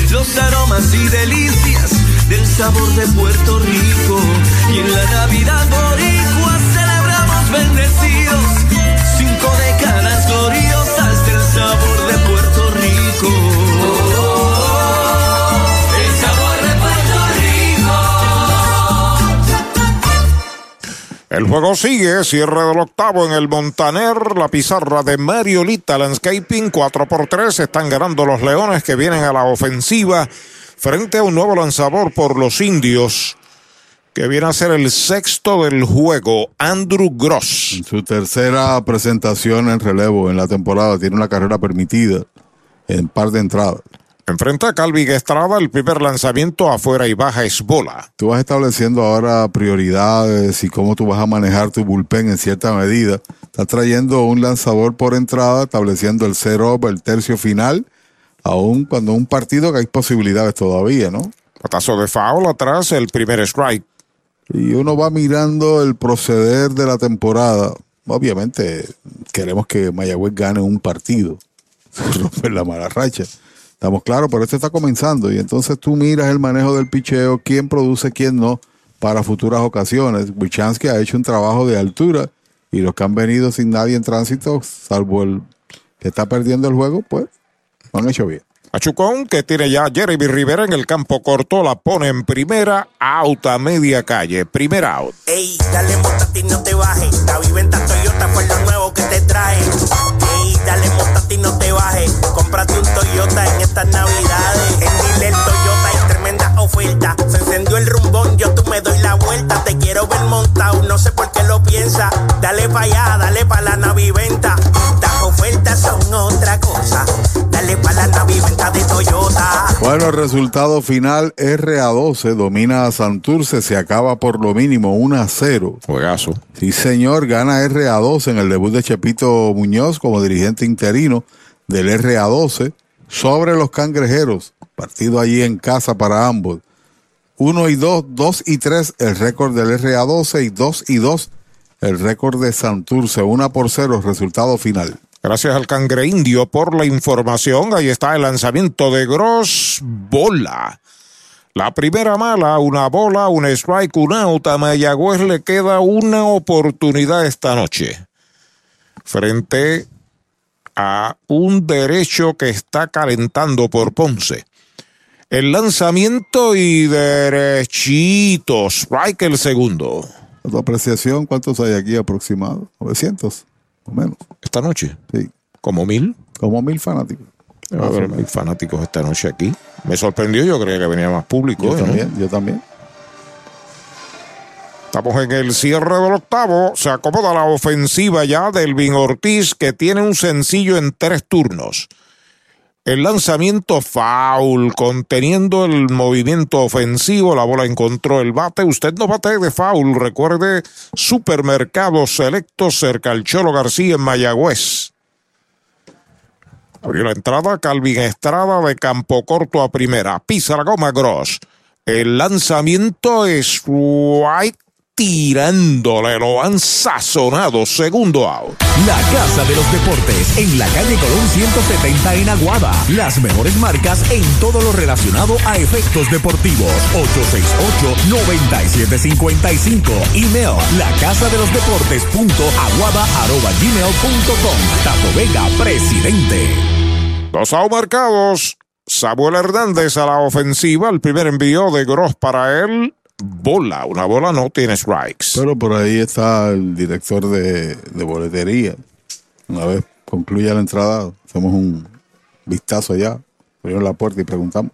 [SPEAKER 14] los aromas y delicias del sabor de Puerto Rico. Y en la Navidad boricua celebramos bendecidos, cinco décadas El
[SPEAKER 2] juego sigue, cierre del octavo en el Montaner, la pizarra de Mariolita Landscaping, 4 por 3 están ganando los Leones que vienen a la ofensiva frente a un nuevo lanzador por los indios, que viene a ser el sexto del juego, Andrew Gross.
[SPEAKER 3] Su tercera presentación en relevo en la temporada, tiene una carrera permitida en par de entradas.
[SPEAKER 2] Enfrenta a Calvin Estrada, el primer lanzamiento afuera y baja es bola.
[SPEAKER 3] Tú vas estableciendo ahora prioridades y cómo tú vas a manejar tu bullpen en cierta medida. Estás trayendo un lanzador por entrada, estableciendo el cero, el tercio final, aún cuando un partido que hay posibilidades todavía, ¿no?
[SPEAKER 2] Patazo de foul atrás, el primer strike.
[SPEAKER 3] Y uno va mirando el proceder de la temporada. Obviamente queremos que Mayagüez gane un partido, romper la mala racha. Estamos claros, pero esto está comenzando y entonces tú miras el manejo del picheo, quién produce, quién no, para futuras ocasiones. Wichansky ha hecho un trabajo de altura y los que han venido sin nadie en tránsito, salvo el que está perdiendo el juego, pues lo han hecho bien.
[SPEAKER 2] Achucón, que tiene ya Jeremy Rivera en el campo corto, la pone en primera, out a media calle, primera out.
[SPEAKER 7] Ey, dale y no te bajes. La viventa Toyota fue lo nuevo que te trae. Ey, dale y no te bajes. Cómprate un Toyota en estas navidades. En Dile Toyota hay tremenda oferta. Se encendió el rumbón, yo tú me doy la vuelta. Te quiero ver montado, no sé por qué lo piensa. Dale pa' allá, dale pa' la naviventa. Estas ofertas son otra cosa. Dale pa' la naviventa de Toyota.
[SPEAKER 3] Bueno, el resultado final RA12 domina a Santurce, se acaba por lo mínimo 1 a 0.
[SPEAKER 2] Juegazo.
[SPEAKER 3] Sí, señor, gana RA12 en el debut de Chepito Muñoz como dirigente interino del RA12 sobre los cangrejeros. Partido allí en casa para ambos. 1 y 2, 2 y 3 el récord del RA12 y 2 y 2 el récord de Santurce. 1 por 0 resultado final.
[SPEAKER 2] Gracias al cangre indio por la información. Ahí está el lanzamiento de Gross. Bola. La primera mala, una bola, un strike, un out. A Mayagüez le queda una oportunidad esta noche. Frente a un derecho que está calentando por Ponce. El lanzamiento y derechito. Strike el segundo.
[SPEAKER 3] Tu apreciación, ¿cuántos hay aquí aproximados? 900 menos.
[SPEAKER 2] Esta noche.
[SPEAKER 3] Sí.
[SPEAKER 2] ¿Como mil?
[SPEAKER 3] Como mil fanáticos.
[SPEAKER 2] Va a haber mil fanáticos esta noche aquí. Me sorprendió, yo creía que venía más público.
[SPEAKER 3] Yo
[SPEAKER 2] ¿eh, no?
[SPEAKER 3] también, yo también.
[SPEAKER 2] Estamos en el cierre del octavo. Se acomoda la ofensiva ya del Vin Ortiz, que tiene un sencillo en tres turnos. El lanzamiento foul, conteniendo el movimiento ofensivo, la bola encontró el bate. Usted no bate de foul, recuerde, supermercado selecto cerca al Cholo García en Mayagüez. Abrió la entrada, Calvin Estrada de campo corto a primera. Pisa la goma Gross. El lanzamiento es White tirándole, lo han sazonado. Segundo out.
[SPEAKER 1] La Casa de los Deportes en la calle Colón 170 en Aguada. Las mejores marcas en todo lo relacionado a efectos deportivos. 868-9755. Email la casa de los deportes punto aguada arroba gmail punto com. Tato Vega, presidente.
[SPEAKER 2] Dos out marcados. Samuel Hernández a la ofensiva. El primer envío de Gross para él. Bola. Una bola no tiene strikes.
[SPEAKER 3] Pero por ahí está el director de, de boletería. Una vez concluya la entrada, hacemos un vistazo allá, abrimos la puerta y preguntamos.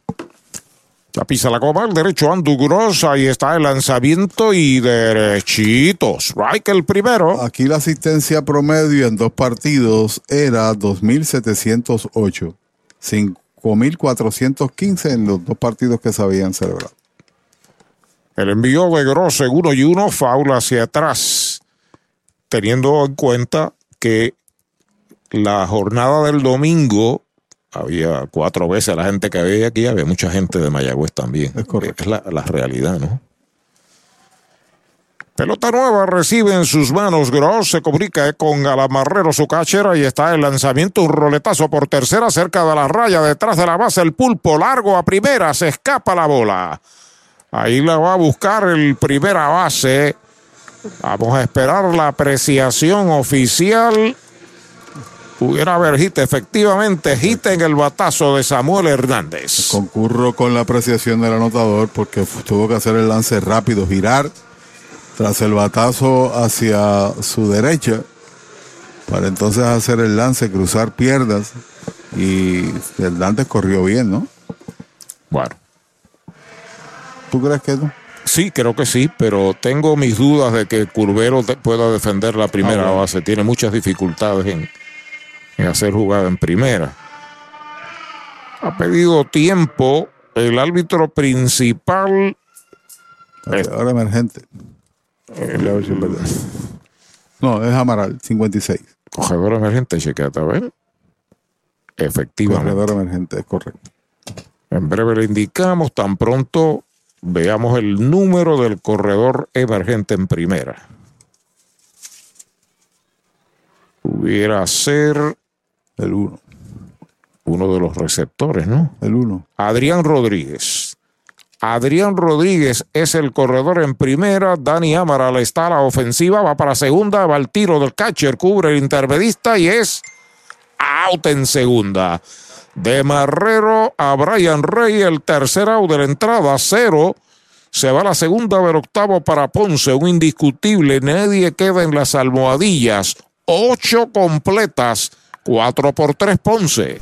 [SPEAKER 2] Ya pisa la goma, el derecho Andu Gross, ahí está el lanzamiento y derechito. Strike el primero.
[SPEAKER 3] Aquí la asistencia promedio en dos partidos era 2.708. 5.415 en los dos partidos que se habían celebrado.
[SPEAKER 2] El envío de Gross en uno y uno, foul hacia atrás, teniendo en cuenta que la jornada del domingo había cuatro veces la gente que había aquí, había mucha gente de Mayagüez también. Es correcto. Es la, la realidad, ¿no? Pelota nueva recibe en sus manos Gross, se comunica con Galamarrero su cachera y está el lanzamiento, un roletazo por tercera cerca de la raya, detrás de la base el pulpo, largo a primera, se escapa la bola. Ahí la va a buscar el primera base. Vamos a esperar la apreciación oficial. Pudiera haber hit, efectivamente, hit en el batazo de Samuel Hernández.
[SPEAKER 3] Concurro con la apreciación del anotador porque tuvo que hacer el lance rápido, girar tras el batazo hacia su derecha, para entonces hacer el lance, cruzar piernas, y Hernández corrió bien, ¿no?
[SPEAKER 2] Bueno.
[SPEAKER 3] ¿Tú crees que no?
[SPEAKER 2] Sí, creo que sí, pero tengo mis dudas de que Curvero pueda defender la primera
[SPEAKER 3] Ah, bueno.
[SPEAKER 2] base. Tiene muchas dificultades en, en hacer jugada en primera. Ha pedido tiempo el árbitro principal.
[SPEAKER 3] Ahora emergente. Es verdad. No, es Amaral, 56.
[SPEAKER 2] Cogedor emergente, chequeate, a ver. Efectivamente.
[SPEAKER 3] Corredor emergente, es correcto.
[SPEAKER 2] En breve le indicamos, tan pronto veamos el número del corredor emergente en primera. Pudiera ser
[SPEAKER 3] el uno.
[SPEAKER 2] Uno de los receptores, ¿no?
[SPEAKER 3] El uno.
[SPEAKER 2] Adrián Rodríguez. Adrián Rodríguez es el corredor en primera. Dani Amaral está a la ofensiva, va para segunda, va al tiro del catcher, cubre el intermedista y es out en segunda. De Marrero a Brian Rey, el tercer out de la entrada, cero. Se va la segunda del octavo para Ponce, un indiscutible. Nadie queda en las almohadillas. Ocho completas, cuatro por tres Ponce.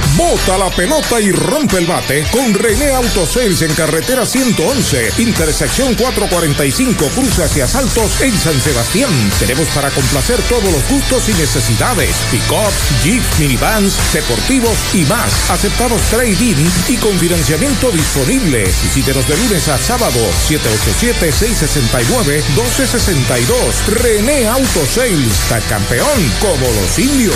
[SPEAKER 2] Bota la pelota y rompe el bate con René Autosales en carretera 111, intersección 445, cruce hacia Saltos en San Sebastián. Tenemos para complacer todos los gustos y necesidades: pick-up, jeep, minivans, deportivos y más. Aceptamos trade-in y con financiamiento disponible. Visítenos de lunes a sábado, 787-669-1262. René Autosales, está campeón como los indios.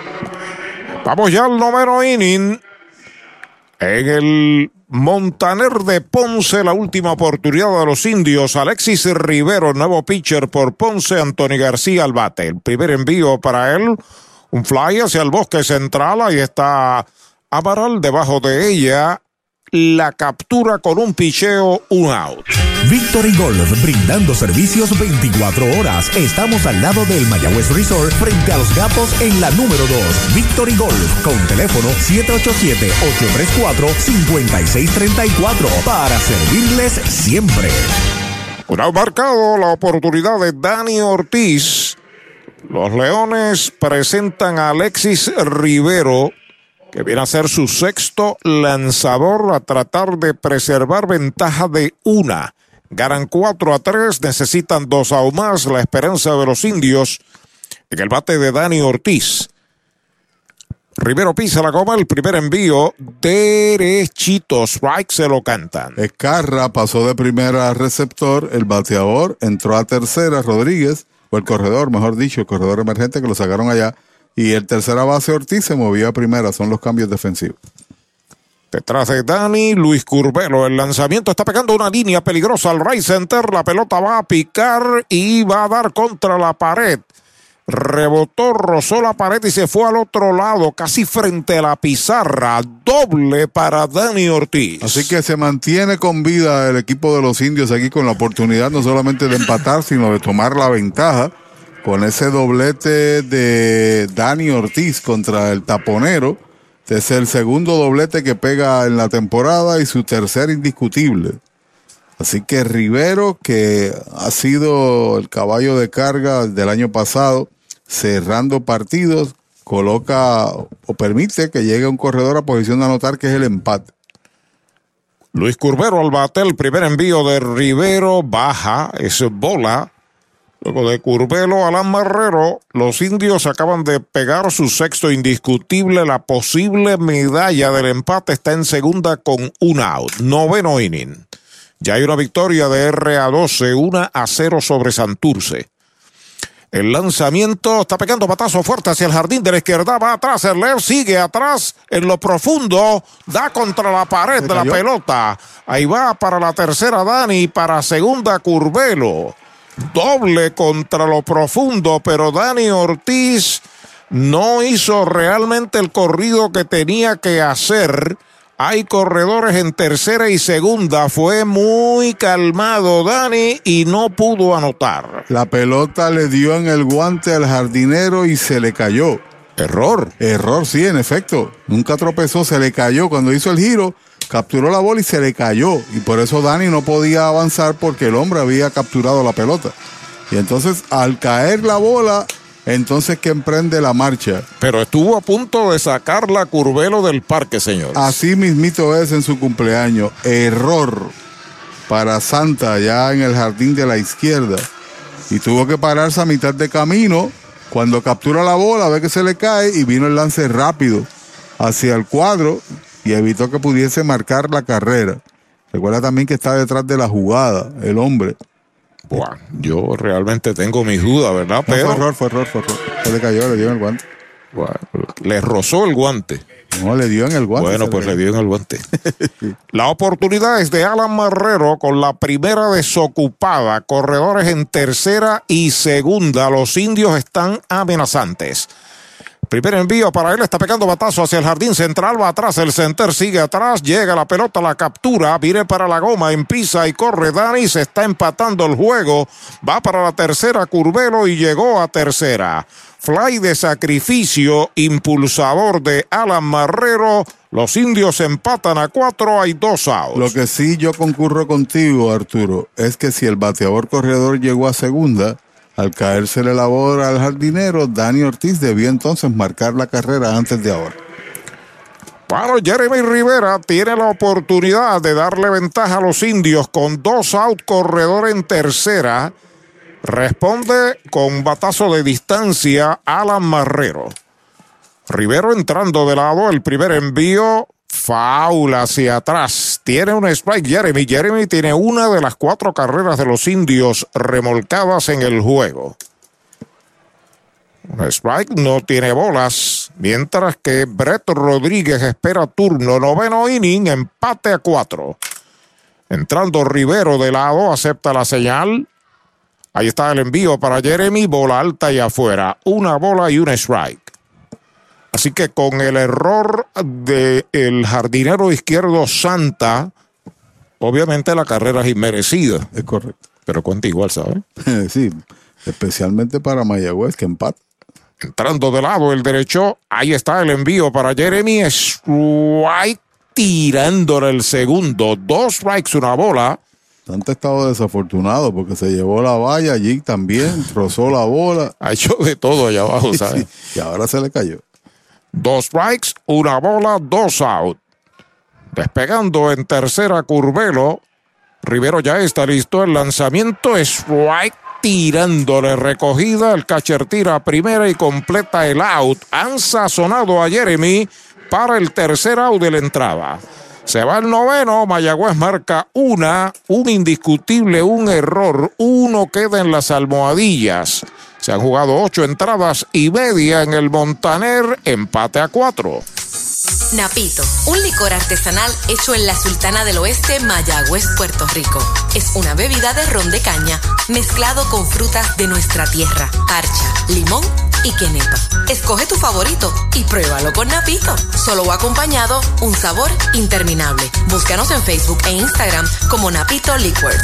[SPEAKER 2] Vamos ya al noveno inning. En el Montaner de Ponce, la última oportunidad de los indios. Alexis Rivero, nuevo pitcher por Ponce, Anthony García al bate. El primer envío para él, un fly hacia el bosque central. Ahí está Amaral debajo de ella la captura con un picheo, un out.
[SPEAKER 1] Victory Golf, brindando servicios 24 horas. Estamos al lado del Mayagüez Resort, frente a los gatos en la número 2. Victory Golf, con teléfono 787-834-5634, para servirles siempre.
[SPEAKER 2] Ha marcado la oportunidad de Dani Ortiz. Los Leones presentan a Alexis Rivero que viene a ser su sexto lanzador a tratar de preservar ventaja de una. Ganan 4 a 3, necesitan dos aún más. La esperanza de los indios en el bate de Dani Ortiz. Rivero pisa la goma, el primer envío derechito, strike se lo cantan.
[SPEAKER 3] Escarra pasó de primera a receptor, el bateador entró a tercera, Rodríguez, o el corredor, mejor dicho, el corredor emergente que lo sacaron allá y el tercera base Ortiz se movía a primera, son los cambios defensivos.
[SPEAKER 2] Detrás de Dani, Luis Curbelo. El lanzamiento está pegando una línea peligrosa al right center. La pelota va a picar y va a dar contra la pared. Rebotó, rozó la pared y se fue al otro lado, casi frente a la pizarra. Doble para Dani Ortiz.
[SPEAKER 3] Así que se mantiene con vida el equipo de los indios aquí con la oportunidad no solamente de empatar, sino de tomar la ventaja con ese doblete de Dani Ortiz contra el taponero. Es el segundo doblete que pega en la temporada y su tercer indiscutible. Así que Rivero, que ha sido el caballo de carga del año pasado, cerrando partidos, coloca o permite que llegue un corredor a posición de anotar, que es el empate.
[SPEAKER 2] Luis Curbero al bate, el primer envío de Rivero baja, es bola Luego de Curvelo, Alan Marrero, los indios acaban de pegar su sexto indiscutible. La posible medalla del empate está en segunda con un out. Noveno inning. Ya hay una victoria de RA12, una a 0 sobre Santurce. El lanzamiento está pegando patazo fuerte hacia el jardín de la izquierda. Va atrás. El left sigue atrás en lo profundo. Da contra la pared de la pelota. Ahí va para la tercera Dani. Para segunda Curvelo doble contra lo profundo, pero Dani Ortiz no hizo realmente el corrido que tenía que hacer. Hay corredores en tercera y segunda. Fue muy calmado Dani y no pudo anotar.
[SPEAKER 3] La pelota le dio en el guante al jardinero y se le cayó.
[SPEAKER 2] Error.
[SPEAKER 3] Error, sí, en efecto. Nunca tropezó, se le cayó. Cuando hizo el giro, capturó la bola y se le cayó. Y por eso Dani no podía avanzar porque el hombre había capturado la pelota. Y entonces al caer la bola, entonces que emprende la marcha.
[SPEAKER 2] Pero estuvo a punto de sacar la curvelo del parque, señor.
[SPEAKER 3] Así mismito es en su cumpleaños. Error para Santa ya en el jardín de la izquierda. Y tuvo que pararse a mitad de camino. Cuando captura la bola, ve que se le cae y vino el lance rápido hacia el cuadro y evitó que pudiese marcar la carrera. Recuerda también que está detrás de la jugada, el hombre.
[SPEAKER 2] Buah, yo realmente tengo mis dudas, ¿verdad?
[SPEAKER 3] Pero... fue error, fue error, fue error. Se le cayó, le dio en el guante.
[SPEAKER 2] le rozó el guante.
[SPEAKER 3] No, le dio en el guante.
[SPEAKER 2] Bueno, pues le dio en el guante. La oportunidad es de Alan Marrero con la primera desocupada. Corredores en tercera y segunda. Los indios están amenazantes. Primer envío para él, está pegando batazo hacia el jardín central, va atrás, el center sigue atrás, llega la pelota, la captura, viene para la goma, empieza y corre Dani, se está empatando el juego, va para la tercera Curvelo y llegó a tercera. Fly de sacrificio, impulsador de Alan Marrero. Los indios empatan a cuatro, hay dos outs.
[SPEAKER 3] Lo que sí yo concurro contigo, Arturo, es que si el bateador corredor llegó a segunda, al caérsele la bola al jardinero, Dani Ortiz debió entonces marcar la carrera antes de ahora.
[SPEAKER 2] Bueno, Jeremy Rivera tiene la oportunidad de darle ventaja a los indios con dos out corredor en tercera. Responde con batazo de distancia Alan Marrero. Rivero entrando de lado, el primer envío Faula hacia atrás. Tiene un strike Jeremy. Jeremy tiene una de las cuatro carreras de los indios remolcadas en el juego. Un strike no tiene bolas. Mientras que Brett Rodríguez espera turno. Noveno inning, empate a cuatro. Entrando Rivero de lado, acepta la señal. Ahí está el envío para Jeremy. Bola alta y afuera. Una bola y un strike. Así que con el error del el jardinero izquierdo Santa, obviamente la carrera es inmerecida.
[SPEAKER 3] Es correcto.
[SPEAKER 2] Pero cuenta igual, ¿sabes?
[SPEAKER 3] sí, especialmente para Mayagüez, que empata.
[SPEAKER 2] Entrando de lado el derecho, ahí está el envío para Jeremy Strike tirándole el segundo. Dos strikes, una bola.
[SPEAKER 3] Santa estado desafortunado porque se llevó la valla allí también, rozó la bola.
[SPEAKER 2] Ha hecho de todo allá abajo, ¿sabes?
[SPEAKER 3] y ahora se le cayó.
[SPEAKER 2] Dos strikes, una bola, dos out. Despegando en tercera Curvelo. Rivero ya está listo. El lanzamiento strike tirándole recogida. El catcher tira primera y completa el out. Han sazonado a Jeremy para el tercer out de la entrada. Se va el noveno, Mayagüez marca una, un indiscutible, un error, uno queda en las almohadillas. Se han jugado ocho entradas y media en el Montaner, empate a cuatro.
[SPEAKER 17] Napito, un licor artesanal hecho en la Sultana del Oeste, Mayagüez, Puerto Rico. Es una bebida de ron de caña mezclado con frutas de nuestra tierra, parcha, limón y quenepa. Escoge tu favorito y pruébalo con Napito. Solo o acompañado, un sabor interminable. Búscanos en Facebook e Instagram como Napito Liquors.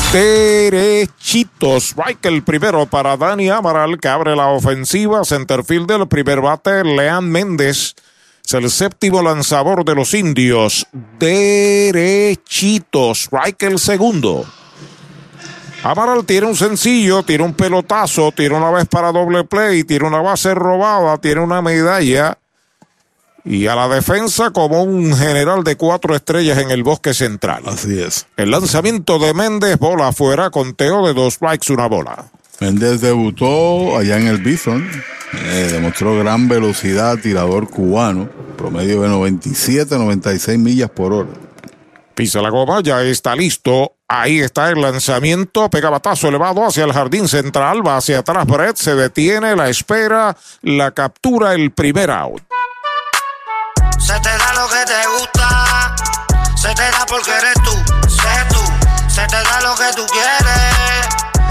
[SPEAKER 2] Derechitos. Strike el primero para Dani Amaral, que abre la ofensiva. Centerfield del primer bate, Leán Méndez. Es el séptimo lanzador de los indios. Derechitos. Strike el segundo. Amaral tiene un sencillo, tiene un pelotazo, tiene una vez para doble play, tiene una base robada, tiene una medalla. Y a la defensa como un general de cuatro estrellas en el bosque central.
[SPEAKER 3] Así es.
[SPEAKER 2] El lanzamiento de Méndez, bola afuera, conteo de dos strikes, una bola.
[SPEAKER 3] Méndez debutó allá en el Bison. Eh, demostró gran velocidad, tirador cubano, promedio de 97, 96 millas por hora.
[SPEAKER 2] Pisa la goma, ya está listo. Ahí está el lanzamiento, pega batazo elevado hacia el jardín central, va hacia atrás Brett, se detiene, la espera, la captura, el primer out.
[SPEAKER 8] Se te da porque eres tú, sé tú. Se te da lo que tú quieres,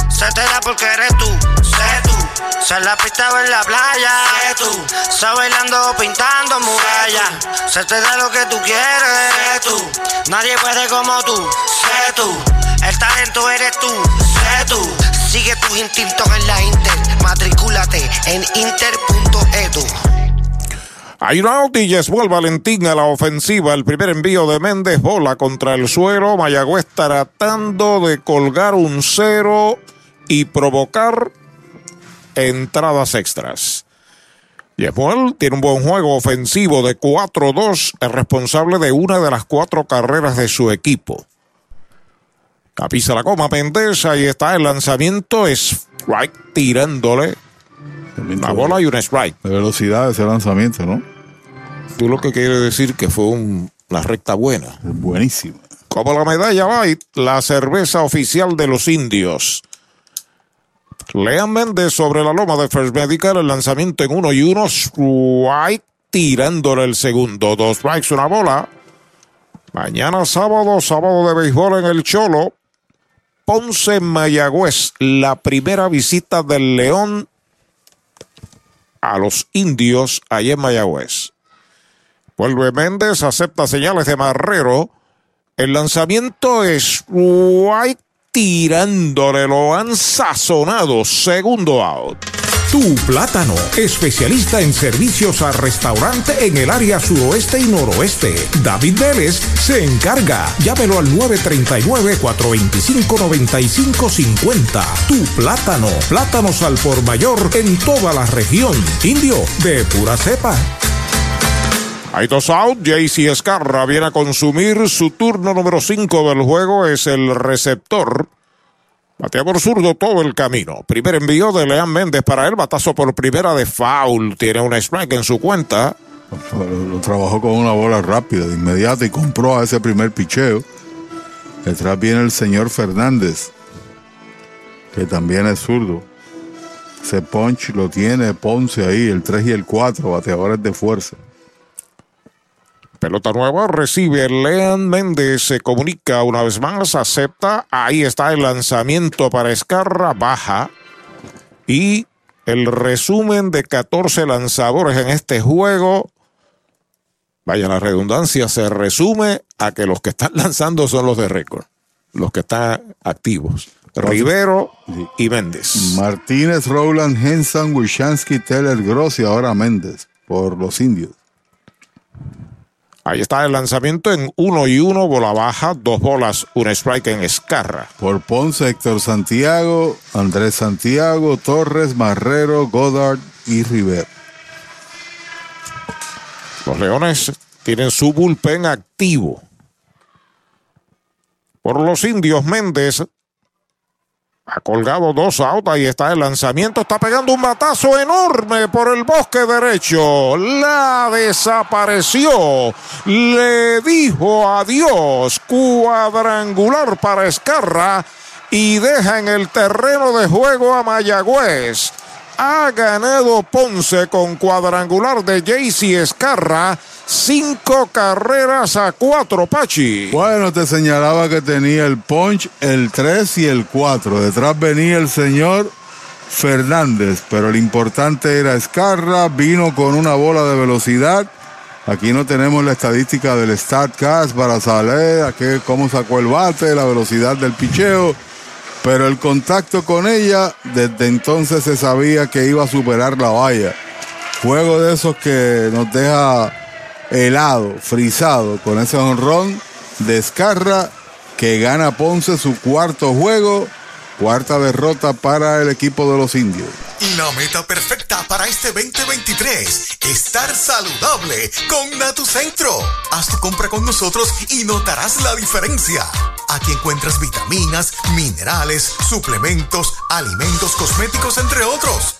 [SPEAKER 8] se te da porque eres tú, sé tú. Se la pista o en la playa, sé tú. Se bailando o pintando murallas, se te da lo que tú quieres, sé tú. Nadie puede como tú, sé tú. El talento eres tú, sé tú. Sigue tus instintos en la Inter, matricúlate en inter.edu.
[SPEAKER 2] Hay un out y Yesmuel Valentín a la ofensiva. El primer envío de Méndez, bola contra el suelo. Mayagüez tratando de colgar un cero y provocar entradas extras. Yesmuel tiene un buen juego ofensivo de 4-2, es responsable de una de las cuatro carreras de su equipo. Capisa la coma Méndez, ahí está el lanzamiento, strike tirándole. Una bola y un strike.
[SPEAKER 3] De velocidad ese lanzamiento, ¿no?
[SPEAKER 2] Tú lo que quieres decir que fue un- una recta buena.
[SPEAKER 3] Buenísimo.
[SPEAKER 2] Como la medalla White, la cerveza oficial de los indios. Lean Méndez sobre la loma de First Medical, el lanzamiento en uno y uno, strike tirándole el segundo. Dos strikes, una bola. Mañana sábado, sábado de béisbol en el Cholo. Ponce Mayagüez, la primera visita del León a los indios allá en Mayagüez. Vuelve Méndez, acepta señales de Marrero. El lanzamiento es White tirándole, lo han sazonado. Segundo out.
[SPEAKER 12] Tu Plátano, especialista en servicios al restaurante en el área suroeste y noroeste. David Vélez se encarga. Llámelo al 939-425-9550. Tu Plátano, plátanos al por mayor en toda la región. Indio, de pura cepa.
[SPEAKER 2] Hay dos out. JC Escarra viene a consumir su turno número 5 del juego. Es el receptor. Batea por zurdo todo el camino. Primer envío de Leán Méndez para él. Batazo por primera de foul. Tiene un strike en su cuenta.
[SPEAKER 3] Lo, lo trabajó con una bola rápida, de inmediato, y compró a ese primer picheo. Detrás viene el señor Fernández, que también es zurdo. Ese punch lo tiene Ponce ahí, el 3 y el 4, bateadores de fuerza.
[SPEAKER 2] Pelota nueva, recibe Lean Méndez, se comunica una vez más, acepta, ahí está el lanzamiento para Escarra, baja. Y el resumen de 14 lanzadores en este juego, vaya la redundancia, se resume a que los que están lanzando son los de récord, los que están activos. Rivero y Méndez.
[SPEAKER 3] Martínez, Rowland, Henson, Wishansky, Teller, Gross y ahora Méndez, por los indios.
[SPEAKER 2] Ahí está el lanzamiento en uno y uno, bola baja, dos bolas, un strike en Escarra.
[SPEAKER 3] Por Ponce, Héctor Santiago, Andrés Santiago, Torres, Marrero, Goddard y Rivera.
[SPEAKER 2] Los Leones tienen su bullpen activo. Por los indios, Méndez ha colgado dos out. Ahí está el lanzamiento. Está pegando un batazo enorme por el bosque derecho. La desapareció. Le dijo adiós. Cuadrangular para Escarra. Y deja en el terreno de juego a Mayagüez. Ha ganado Ponce con cuadrangular de JC Escarra. Cinco carreras a cuatro, Pachi.
[SPEAKER 3] Bueno, te señalaba que tenía el punch, el 3 y el 4. Detrás venía el señor Fernández, pero el importante era Escarra, vino con una bola de velocidad. Aquí no tenemos la estadística del StatCast para saber qué, cómo sacó el bate, la velocidad del picheo, pero el contacto con ella, desde entonces se sabía que iba a superar la valla. Juego de esos que nos deja helado, frisado, con ese honrón de Escarra que gana Ponce su cuarto juego, cuarta derrota para el equipo de los indios.
[SPEAKER 5] La meta perfecta para este 2023, estar saludable con Natucentro. Haz tu compra con nosotros y notarás la diferencia. Aquí encuentras vitaminas, minerales, suplementos, alimentos cosméticos, entre otros.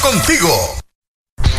[SPEAKER 9] contigo.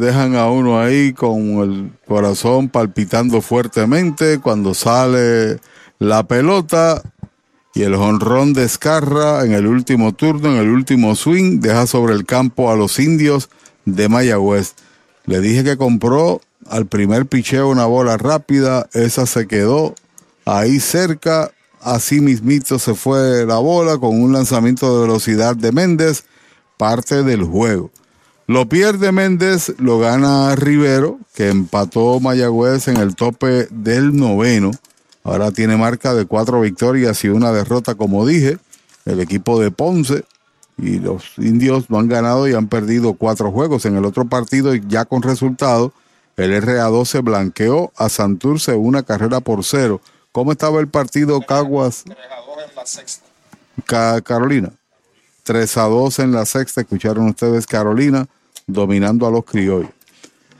[SPEAKER 3] dejan a uno ahí con el corazón palpitando fuertemente cuando sale la pelota y el jonrón descarra en el último turno, en el último swing, deja sobre el campo a los indios de Mayagüez. Le dije que compró al primer picheo una bola rápida, esa se quedó ahí cerca, así mismito se fue la bola con un lanzamiento de velocidad de Méndez, parte del juego. Lo pierde Méndez, lo gana Rivero, que empató Mayagüez en el tope del noveno. Ahora tiene marca de cuatro victorias y una derrota, como dije. El equipo de Ponce y los indios no han ganado y han perdido cuatro juegos. En el otro partido, ya con resultado, el RA12 blanqueó a Santurce una carrera por cero. ¿Cómo estaba el partido Caguas? Ca Carolina. 3 a 2 en la sexta. Escucharon ustedes Carolina dominando a los criollos.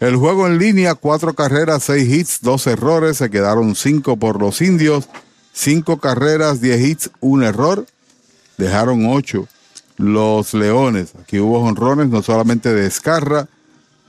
[SPEAKER 3] El juego en línea, cuatro carreras, seis hits, dos errores, se quedaron cinco por los indios, cinco carreras, diez hits, un error, dejaron ocho los leones. Aquí hubo honrones, no solamente de Escarra,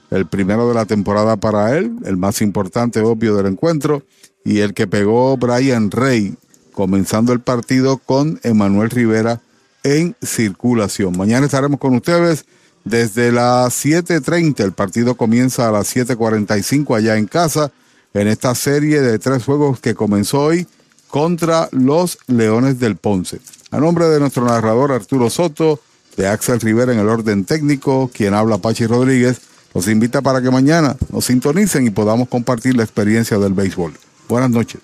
[SPEAKER 3] el primero de la temporada para él, el más importante, obvio, del encuentro, y el que pegó Brian Rey, comenzando el partido con Emanuel Rivera en circulación. Mañana estaremos con ustedes desde las 7.30. El partido comienza a las 7.45 allá en casa, en esta serie de tres juegos que comenzó hoy contra los Leones del Ponce. A nombre de nuestro narrador Arturo Soto, de Axel Rivera en el orden técnico, quien habla Pachi Rodríguez, los invita para que mañana nos sintonicen y podamos compartir la experiencia del béisbol. Buenas noches.